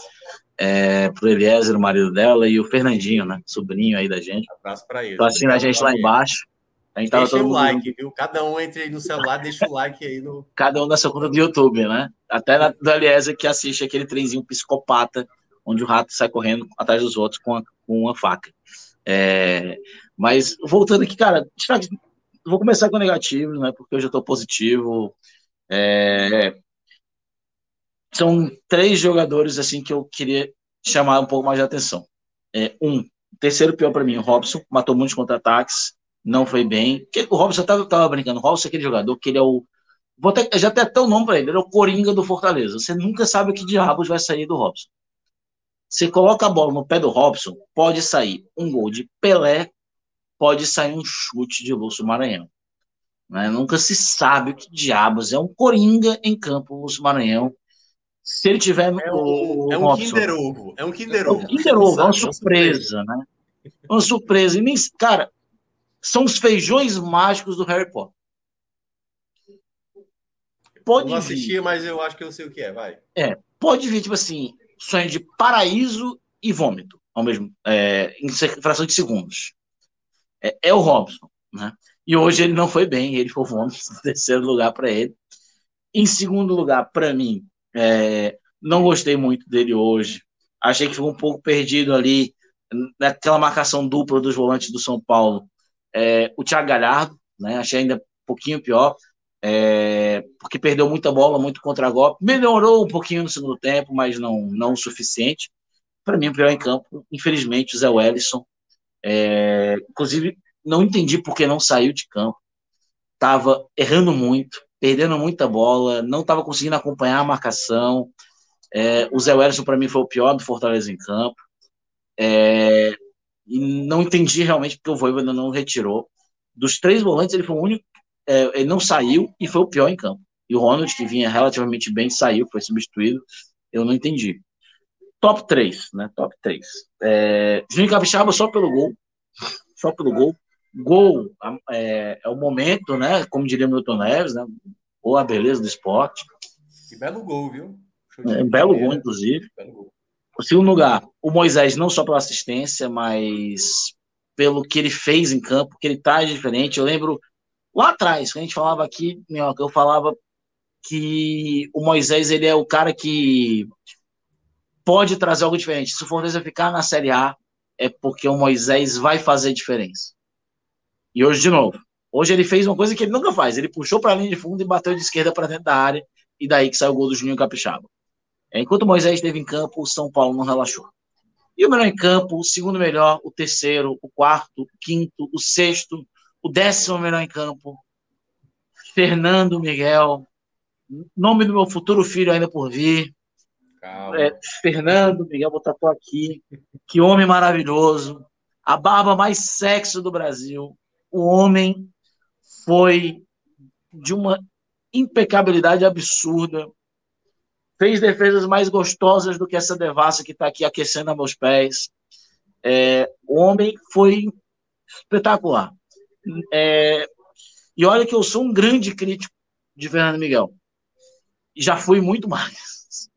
é, pro Eliezer, o marido dela, e o Fernandinho, né? Sobrinho aí da gente. Um abraço para ele. Tá assistindo a gente lá embaixo. A gente deixa o like, viu? Cada um entre aí no celular, deixa o like aí no. Cada um na sua conta do YouTube, né? Até na, do Eliezer que assiste aquele trenzinho psicopata, onde o rato sai correndo atrás dos outros com, a, com uma faca. É, mas voltando aqui, cara, vou começar com negativo, né? Porque eu já tô positivo. É, são três jogadores assim que eu queria chamar um pouco mais de atenção. É, um, terceiro pior para mim, o Robson, matou muitos contra-ataques, não foi bem. O Robson estava tava brincando, o Robson é aquele jogador que ele é o. Vou até, já tem até o nome para ele, ele é o Coringa do Fortaleza. Você nunca sabe o que diabos vai sair do Robson. Você coloca a bola no pé do Robson, pode sair um gol de Pelé, pode sair um chute de Lúcio Maranhão. Né? Nunca se sabe o que diabos é um Coringa em campo, Lúcio Maranhão. Se ele tiver é um, é um Kinder Ovo. É um Kinder Ovo. É um Kinder Ovo, é uma surpresa, né? É uma surpresa. E nem, cara, são os feijões mágicos do Harry Potter. Pode eu não assisti, mas eu acho que eu sei o que é, vai. É, pode vir, tipo assim, sonho de paraíso e vômito, ao mesmo, é, em fração de segundos. É, é, o Robson, né? E hoje ele não foi bem, ele foi vômito, terceiro lugar para ele. Em segundo lugar, para mim, é, não gostei muito dele hoje. Achei que ficou um pouco perdido ali naquela marcação dupla dos volantes do São Paulo. É, o Thiago Galhardo, né? Achei ainda um pouquinho pior. é, porque perdeu muita bola, muito contra-golpe. Melhorou um pouquinho no segundo tempo, mas não, não o suficiente. Para mim, o pior em campo, infelizmente, o Zé Wellison. É, inclusive, não entendi por que não saiu de campo. Estava errando muito, perdendo muita bola, não estava conseguindo acompanhar a marcação. É, o Zé Wellison, para mim, foi o pior do Fortaleza em campo. É, e não entendi realmente porque o Voivoda não retirou. Dos três volantes, ele foi o único, é, ele não saiu e foi o pior em campo. E o Ronald, que vinha relativamente bem, saiu, foi substituído. Eu não entendi. Top 3, né? Top 3. É, Juninho Capixaba só pelo gol. Só pelo gol. Gol é, é o momento, né? Como diria Milton Neves, né? Ou a beleza do esporte. Que belo gol, viu? É, belo gol, inclusive. Belo gol. O segundo lugar, o Moisés, não só pela assistência, mas pelo que ele fez em campo, que ele tá diferente. Eu lembro lá atrás, quando a gente falava aqui, Minhoca, eu falava que o Moisés ele é o cara que pode trazer algo diferente. Se o Fortaleza ficar na Série A, é porque o Moisés vai fazer diferença. E hoje, de novo, hoje ele fez uma coisa que ele nunca faz. Ele puxou para a linha de fundo e bateu de esquerda para dentro da área, e daí que saiu o gol do Juninho Capixaba. Enquanto o Moisés esteve em campo, o São Paulo não relaxou. E o melhor em campo, o segundo melhor, o terceiro, o quarto, o quinto, o sexto, o décimo melhor em campo, Fernando Miguel, nome do meu futuro filho ainda por vir. É, Fernando Miguel, vou tatuar aqui. Que homem maravilhoso. A barba mais sexy do Brasil. O homem foi de uma impecabilidade absurda fez defesas mais gostosas do que essa devassa que está aqui aquecendo a meus pés. É, o homem foi espetacular. É, e olha que eu sou um grande crítico de Fernando Miguel. Já fui muito mais.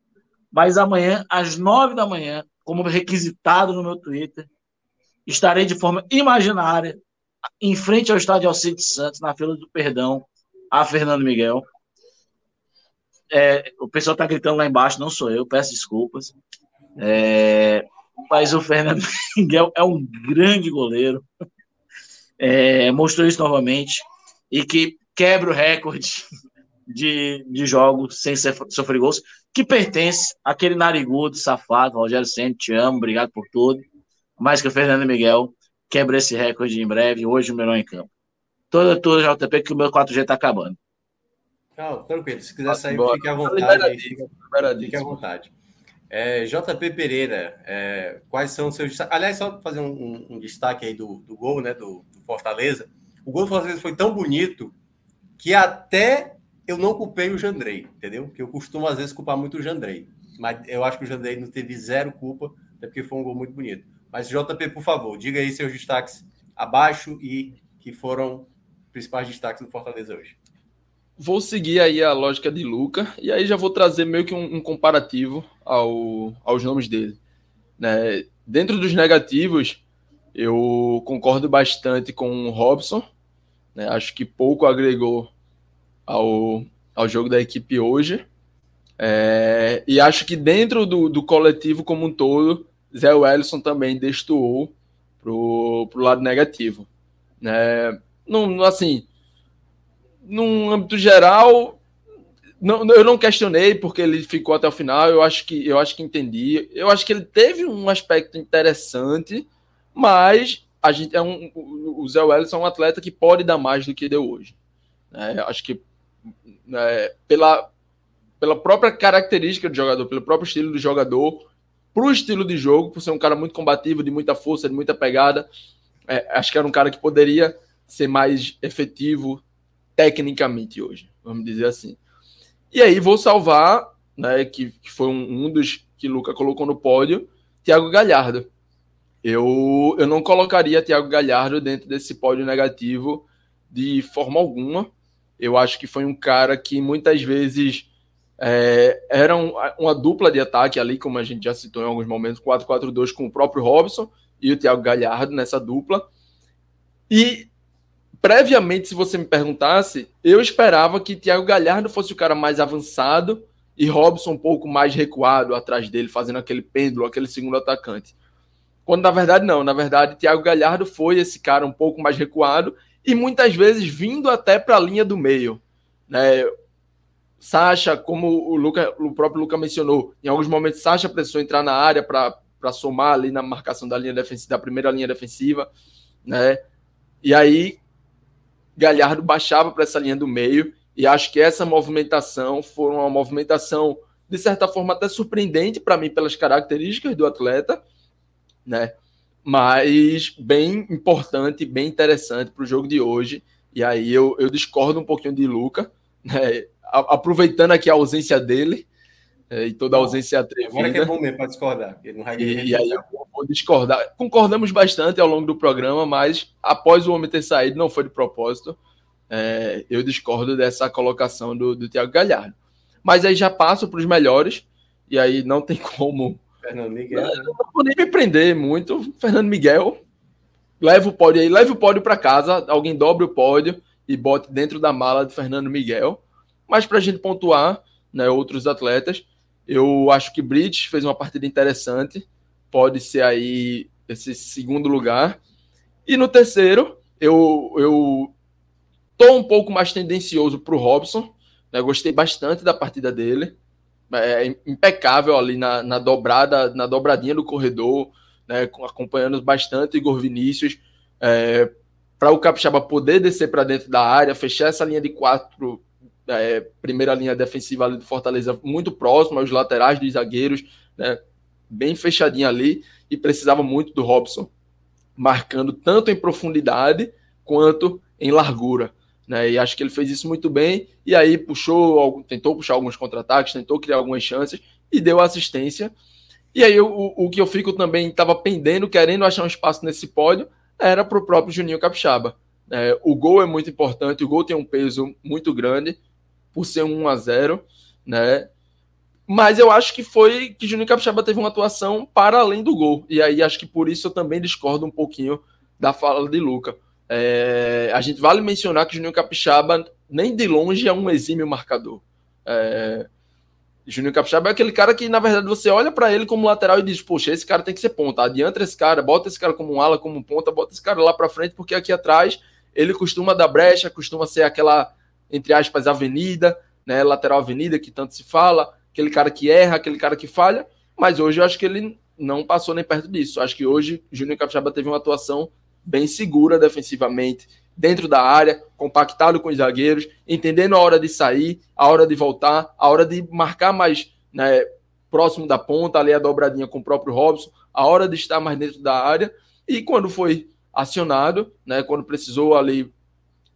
Mas amanhã, às nove da manhã, como requisitado no meu Twitter, estarei de forma imaginária em frente ao estádio Alcides Santos, na fila do perdão, a Fernando Miguel é, o pessoal está gritando lá embaixo, não sou eu, peço desculpas. É, mas o Fernando Miguel é um grande goleiro. É, mostrou isso novamente e que quebra o recorde de, de jogos sem sofrer gols, que pertence àquele narigudo, safado, Rogério Senna, te amo, obrigado por tudo. Mas que o Fernando Miguel quebra esse recorde em breve, hoje o melhor em campo. Toda, toda JP que o meu 4G está acabando. Não, tranquilo. Se quiser sair, fique à vontade. Fique, à vontade. É, JP Pereira, é, quais são os seus? Aliás, só fazer um, um, um destaque aí do, do gol, né, do, do, Fortaleza. O gol do Fortaleza foi tão bonito que até eu não culpei o Jandrei, entendeu? Porque eu costumo, às vezes, culpar muito o Jandrei. Mas eu acho que o Jandrei não teve zero culpa, até porque foi um gol muito bonito. Mas, JP, por favor, diga aí seus destaques abaixo e que foram principais destaques do Fortaleza hoje vou seguir aí a lógica de Luca e aí já vou trazer meio que um, um comparativo ao, aos nomes dele. Né? Dentro dos negativos, eu concordo bastante com o Robson. Né? Acho que pouco agregou ao, ao jogo da equipe hoje. É, e acho que dentro do, do coletivo como um todo, Zé Wellison também destoou pro, pro lado negativo. Né? Não, assim, num âmbito geral, não, eu não questionei porque ele ficou até o final. Eu acho que eu acho que entendi. Eu acho que ele teve um aspecto interessante, mas a gente é um, o Zé Wellison é um atleta que pode dar mais do que deu hoje. É, acho que é, pela, pela própria característica do jogador, pelo próprio estilo do jogador, para o estilo de jogo, por ser um cara muito combativo, de muita força, de muita pegada, é, acho que era um cara que poderia ser mais efetivo, tecnicamente hoje, vamos dizer assim. E aí vou salvar, né, que, que foi um, um, dos que Luca colocou no pódio, Thiago Galhardo. Eu, eu não colocaria Thiago Galhardo dentro desse pódio negativo de forma alguma. Eu acho que foi um cara que muitas vezes é, era um, uma dupla de ataque ali, como a gente já citou em alguns momentos, 4-4-2 com o próprio Robson e o Thiago Galhardo nessa dupla. E previamente, se você me perguntasse, eu esperava que Thiago Galhardo fosse o cara mais avançado e Robson um pouco mais recuado atrás dele, fazendo aquele pêndulo, aquele segundo atacante. Quando na verdade não, na verdade Thiago Galhardo foi esse cara um pouco mais recuado e muitas vezes vindo até para a linha do meio. Né? Sacha, como o, Luca, o próprio Luca mencionou, em alguns momentos Sacha precisou entrar na área para somar ali na marcação da linha defensiva, da primeira linha defensiva, né? E aí Galhardo baixava para essa linha do meio e acho que essa movimentação foi uma movimentação de certa forma até surpreendente para mim pelas características do atleta, né? Mas bem importante, bem interessante para o jogo de hoje. E aí eu, eu discordo um pouquinho de Luca, né? Aproveitando aqui a ausência dele é, e toda a ausência atrevida. Agora que é bom mesmo para discordar. Ele não vai e, e aí eu vou discordar. Concordamos bastante ao longo do programa, mas após o homem ter saído, não foi de propósito. É, eu discordo dessa colocação do, do Thiago Galhardo. Mas aí já passo para os melhores, e aí não tem como. Fernando Miguel. Não, não vou nem me prender muito. Fernando Miguel, leva o pódio aí, leve o pódio para casa, alguém dobre o pódio e bote dentro da mala de Fernando Miguel. Mas para a gente pontuar né, outros atletas, eu acho que Bridge fez uma partida interessante, pode ser aí esse segundo lugar. E no terceiro, eu, eu tô um pouco mais tendencioso para o Robson, né, gostei bastante da partida dele, é impecável ali na, na dobrada, na dobradinha do corredor, né, acompanhando bastante Igor Vinícius, é, para o Capixaba poder descer para dentro da área, fechar essa linha de quatro é, primeira linha defensiva ali do Fortaleza muito próxima aos laterais dos zagueiros, né, bem fechadinha ali, e precisava muito do Robson, marcando tanto em profundidade quanto em largura. Né, e acho que ele fez isso muito bem, e aí puxou, tentou puxar alguns contra-ataques, tentou criar algumas chances e deu assistência. E aí o, o que eu fico também estava pendendo, querendo achar um espaço nesse pódio, era para o próprio Juninho Capixaba. É, o gol é muito importante, o gol tem um peso muito grande, por ser um 1 a 0 né? Mas eu acho que foi que Juninho Capixaba teve uma atuação para além do gol. E aí acho que por isso eu também discordo um pouquinho da fala de Luca. É, a gente vale mencionar que Juninho Capixaba nem de longe é um exímio marcador. É, Juninho Capixaba é aquele cara que, na verdade, você olha para ele como lateral e diz: Poxa, esse cara tem que ser ponta. Adianta esse cara, bota esse cara como um ala, como um ponta, bota esse cara lá para frente, porque aqui atrás ele costuma dar brecha, costuma ser aquela entre aspas, avenida, né, lateral avenida, que tanto se fala, aquele cara que erra, aquele cara que falha, mas hoje eu acho que ele não passou nem perto disso. Acho que hoje Júnior Capixaba teve uma atuação bem segura defensivamente, dentro da área, compactado com os zagueiros, entendendo a hora de sair, a hora de voltar, a hora de marcar mais né, próximo da ponta, ali a dobradinha com o próprio Robson, a hora de estar mais dentro da área, e quando foi acionado, né, quando precisou ali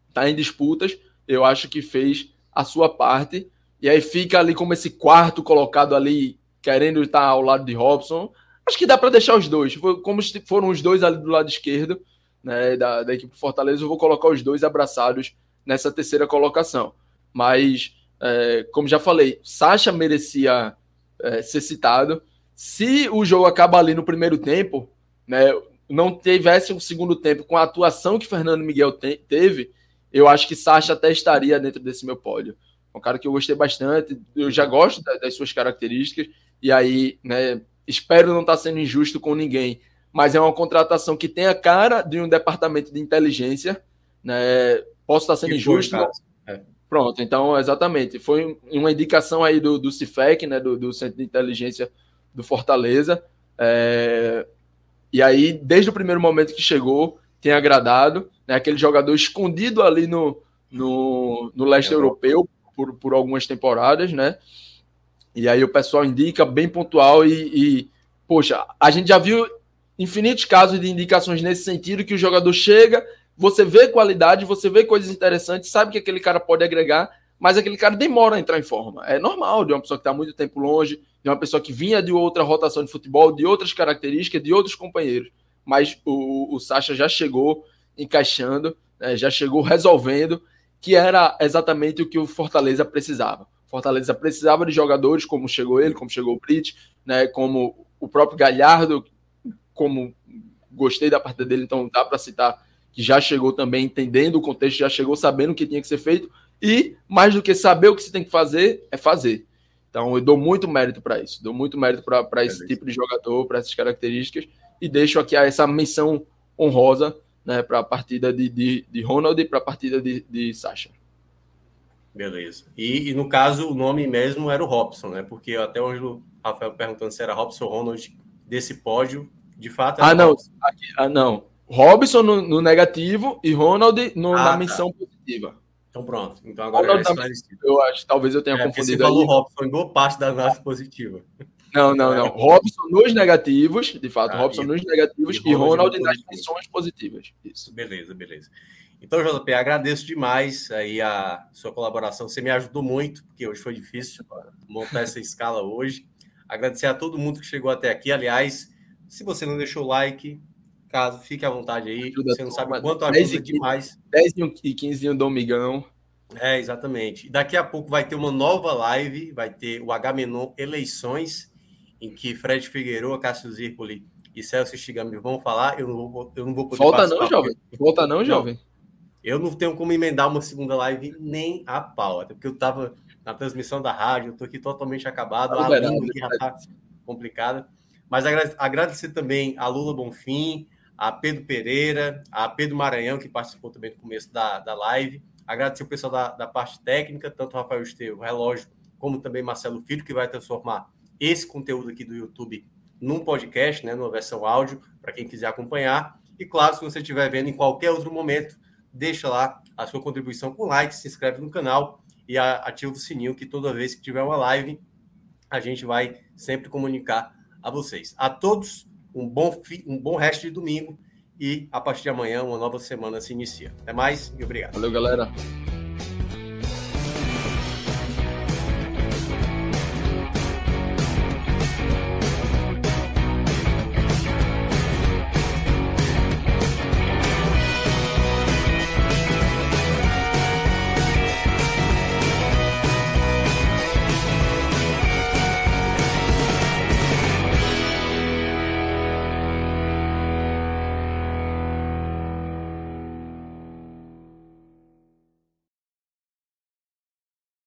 estar tá em disputas, eu acho que fez a sua parte. E aí fica ali como esse quarto colocado ali, querendo estar ao lado de Robson. Acho que dá para deixar os dois. Como foram os dois ali do lado esquerdo né, da, da equipe Fortaleza, eu vou colocar os dois abraçados nessa terceira colocação. Mas, é, como já falei, Sacha merecia é, ser citado. Se o jogo acaba ali no primeiro tempo, né, não tivesse um segundo tempo com a atuação que Fernando Miguel te teve, eu acho que Sacha até estaria dentro desse meu pódio. É um cara que eu gostei bastante, eu já gosto das suas características, e aí, né, espero não estar sendo injusto com ninguém, mas é uma contratação que tem a cara de um departamento de inteligência, né, posso estar sendo injusto. É. Pronto, então, exatamente, foi uma indicação aí do, do CIFEC, né, do, do Centro de Inteligência do Fortaleza, é, e aí, desde o primeiro momento que chegou, tem agradado, né? Aquele jogador escondido ali no, no, no leste é europeu por, por algumas temporadas, né? E aí o pessoal indica bem pontual e, e, poxa, a gente já viu infinitos casos de indicações nesse sentido que o jogador chega, você vê qualidade, você vê coisas interessantes, sabe que aquele cara pode agregar, mas aquele cara demora a entrar em forma. É normal de uma pessoa que está muito tempo longe, de uma pessoa que vinha de outra rotação de futebol, de outras características, de outros companheiros. Mas o, o Sacha já chegou encaixando, né, já chegou resolvendo, que era exatamente o que o Fortaleza precisava. Fortaleza precisava de jogadores como chegou ele, como chegou o Brit, né, como o próprio Galhardo, como gostei da parte dele, então dá para citar que já chegou também entendendo o contexto, já chegou sabendo o que tinha que ser feito e mais do que saber o que se tem que fazer, é fazer. Então eu dou muito mérito para isso, dou muito mérito para esse tipo de jogador, para essas características e deixo aqui essa menção honrosa né, para a partida de, de, de Ronald e para a partida de, de Sasha. Beleza. E, e, no caso, o nome mesmo era o Robson, né? Porque até hoje o Rafael perguntando se era Robson Ronald desse pódio, de fato. ah, não. Aqui, ah, não. Robson no, no, negativo e Ronald no, ah, na menção tá. positiva. Então pronto. Então agora Ronald já Eu acho, talvez eu tenha é, confundido. Você falou Robson em boa parte da análise positiva. Não, não, não. Robson nos negativos, de fato, ah, Robson e, nos negativos e, e Ronald nas menções positivas. Isso. Beleza, beleza. Então, JP, agradeço demais aí a sua colaboração. Você me ajudou muito, porque hoje foi difícil montar essa escala hoje. Agradecer a todo mundo que chegou até aqui. Aliás, se você não deixou o like, caso, fique à vontade aí. Ajuda você não sabe quanto ajuda 10 e 15, demais. 10 e 15 do Migão. É, exatamente. Daqui a pouco vai ter uma nova live, vai ter o H-Menon Eleições, em que Fred Figueiredo, Cássio Zirpoli e Celso Stigami vão falar. Eu não vou, eu não vou poder Volta não, jovem. Volta não, jovem. Eu não tenho como emendar uma segunda live nem a pau, até porque eu estava na transmissão da rádio, eu estou aqui totalmente acabado, a língua aqui já está complicada. Mas agradecer também a Lula Bonfim, a Pedro Pereira, a Pedro Maranhão, que participou também no começo da, da live. Agradecer o pessoal da, da parte técnica, tanto o Rafael Estevam, o Relógio, como também Marcelo Filho, que vai transformar esse conteúdo aqui do YouTube num podcast, né, numa versão áudio, para quem quiser acompanhar. E claro, se você estiver vendo em qualquer outro momento, deixa lá a sua contribuição com like, se inscreve no canal e ativa o sininho que toda vez que tiver uma live, a gente vai sempre comunicar a vocês. A todos, um bom, um bom resto de domingo e a partir de amanhã uma nova semana se inicia. Até mais e obrigado. Valeu, galera.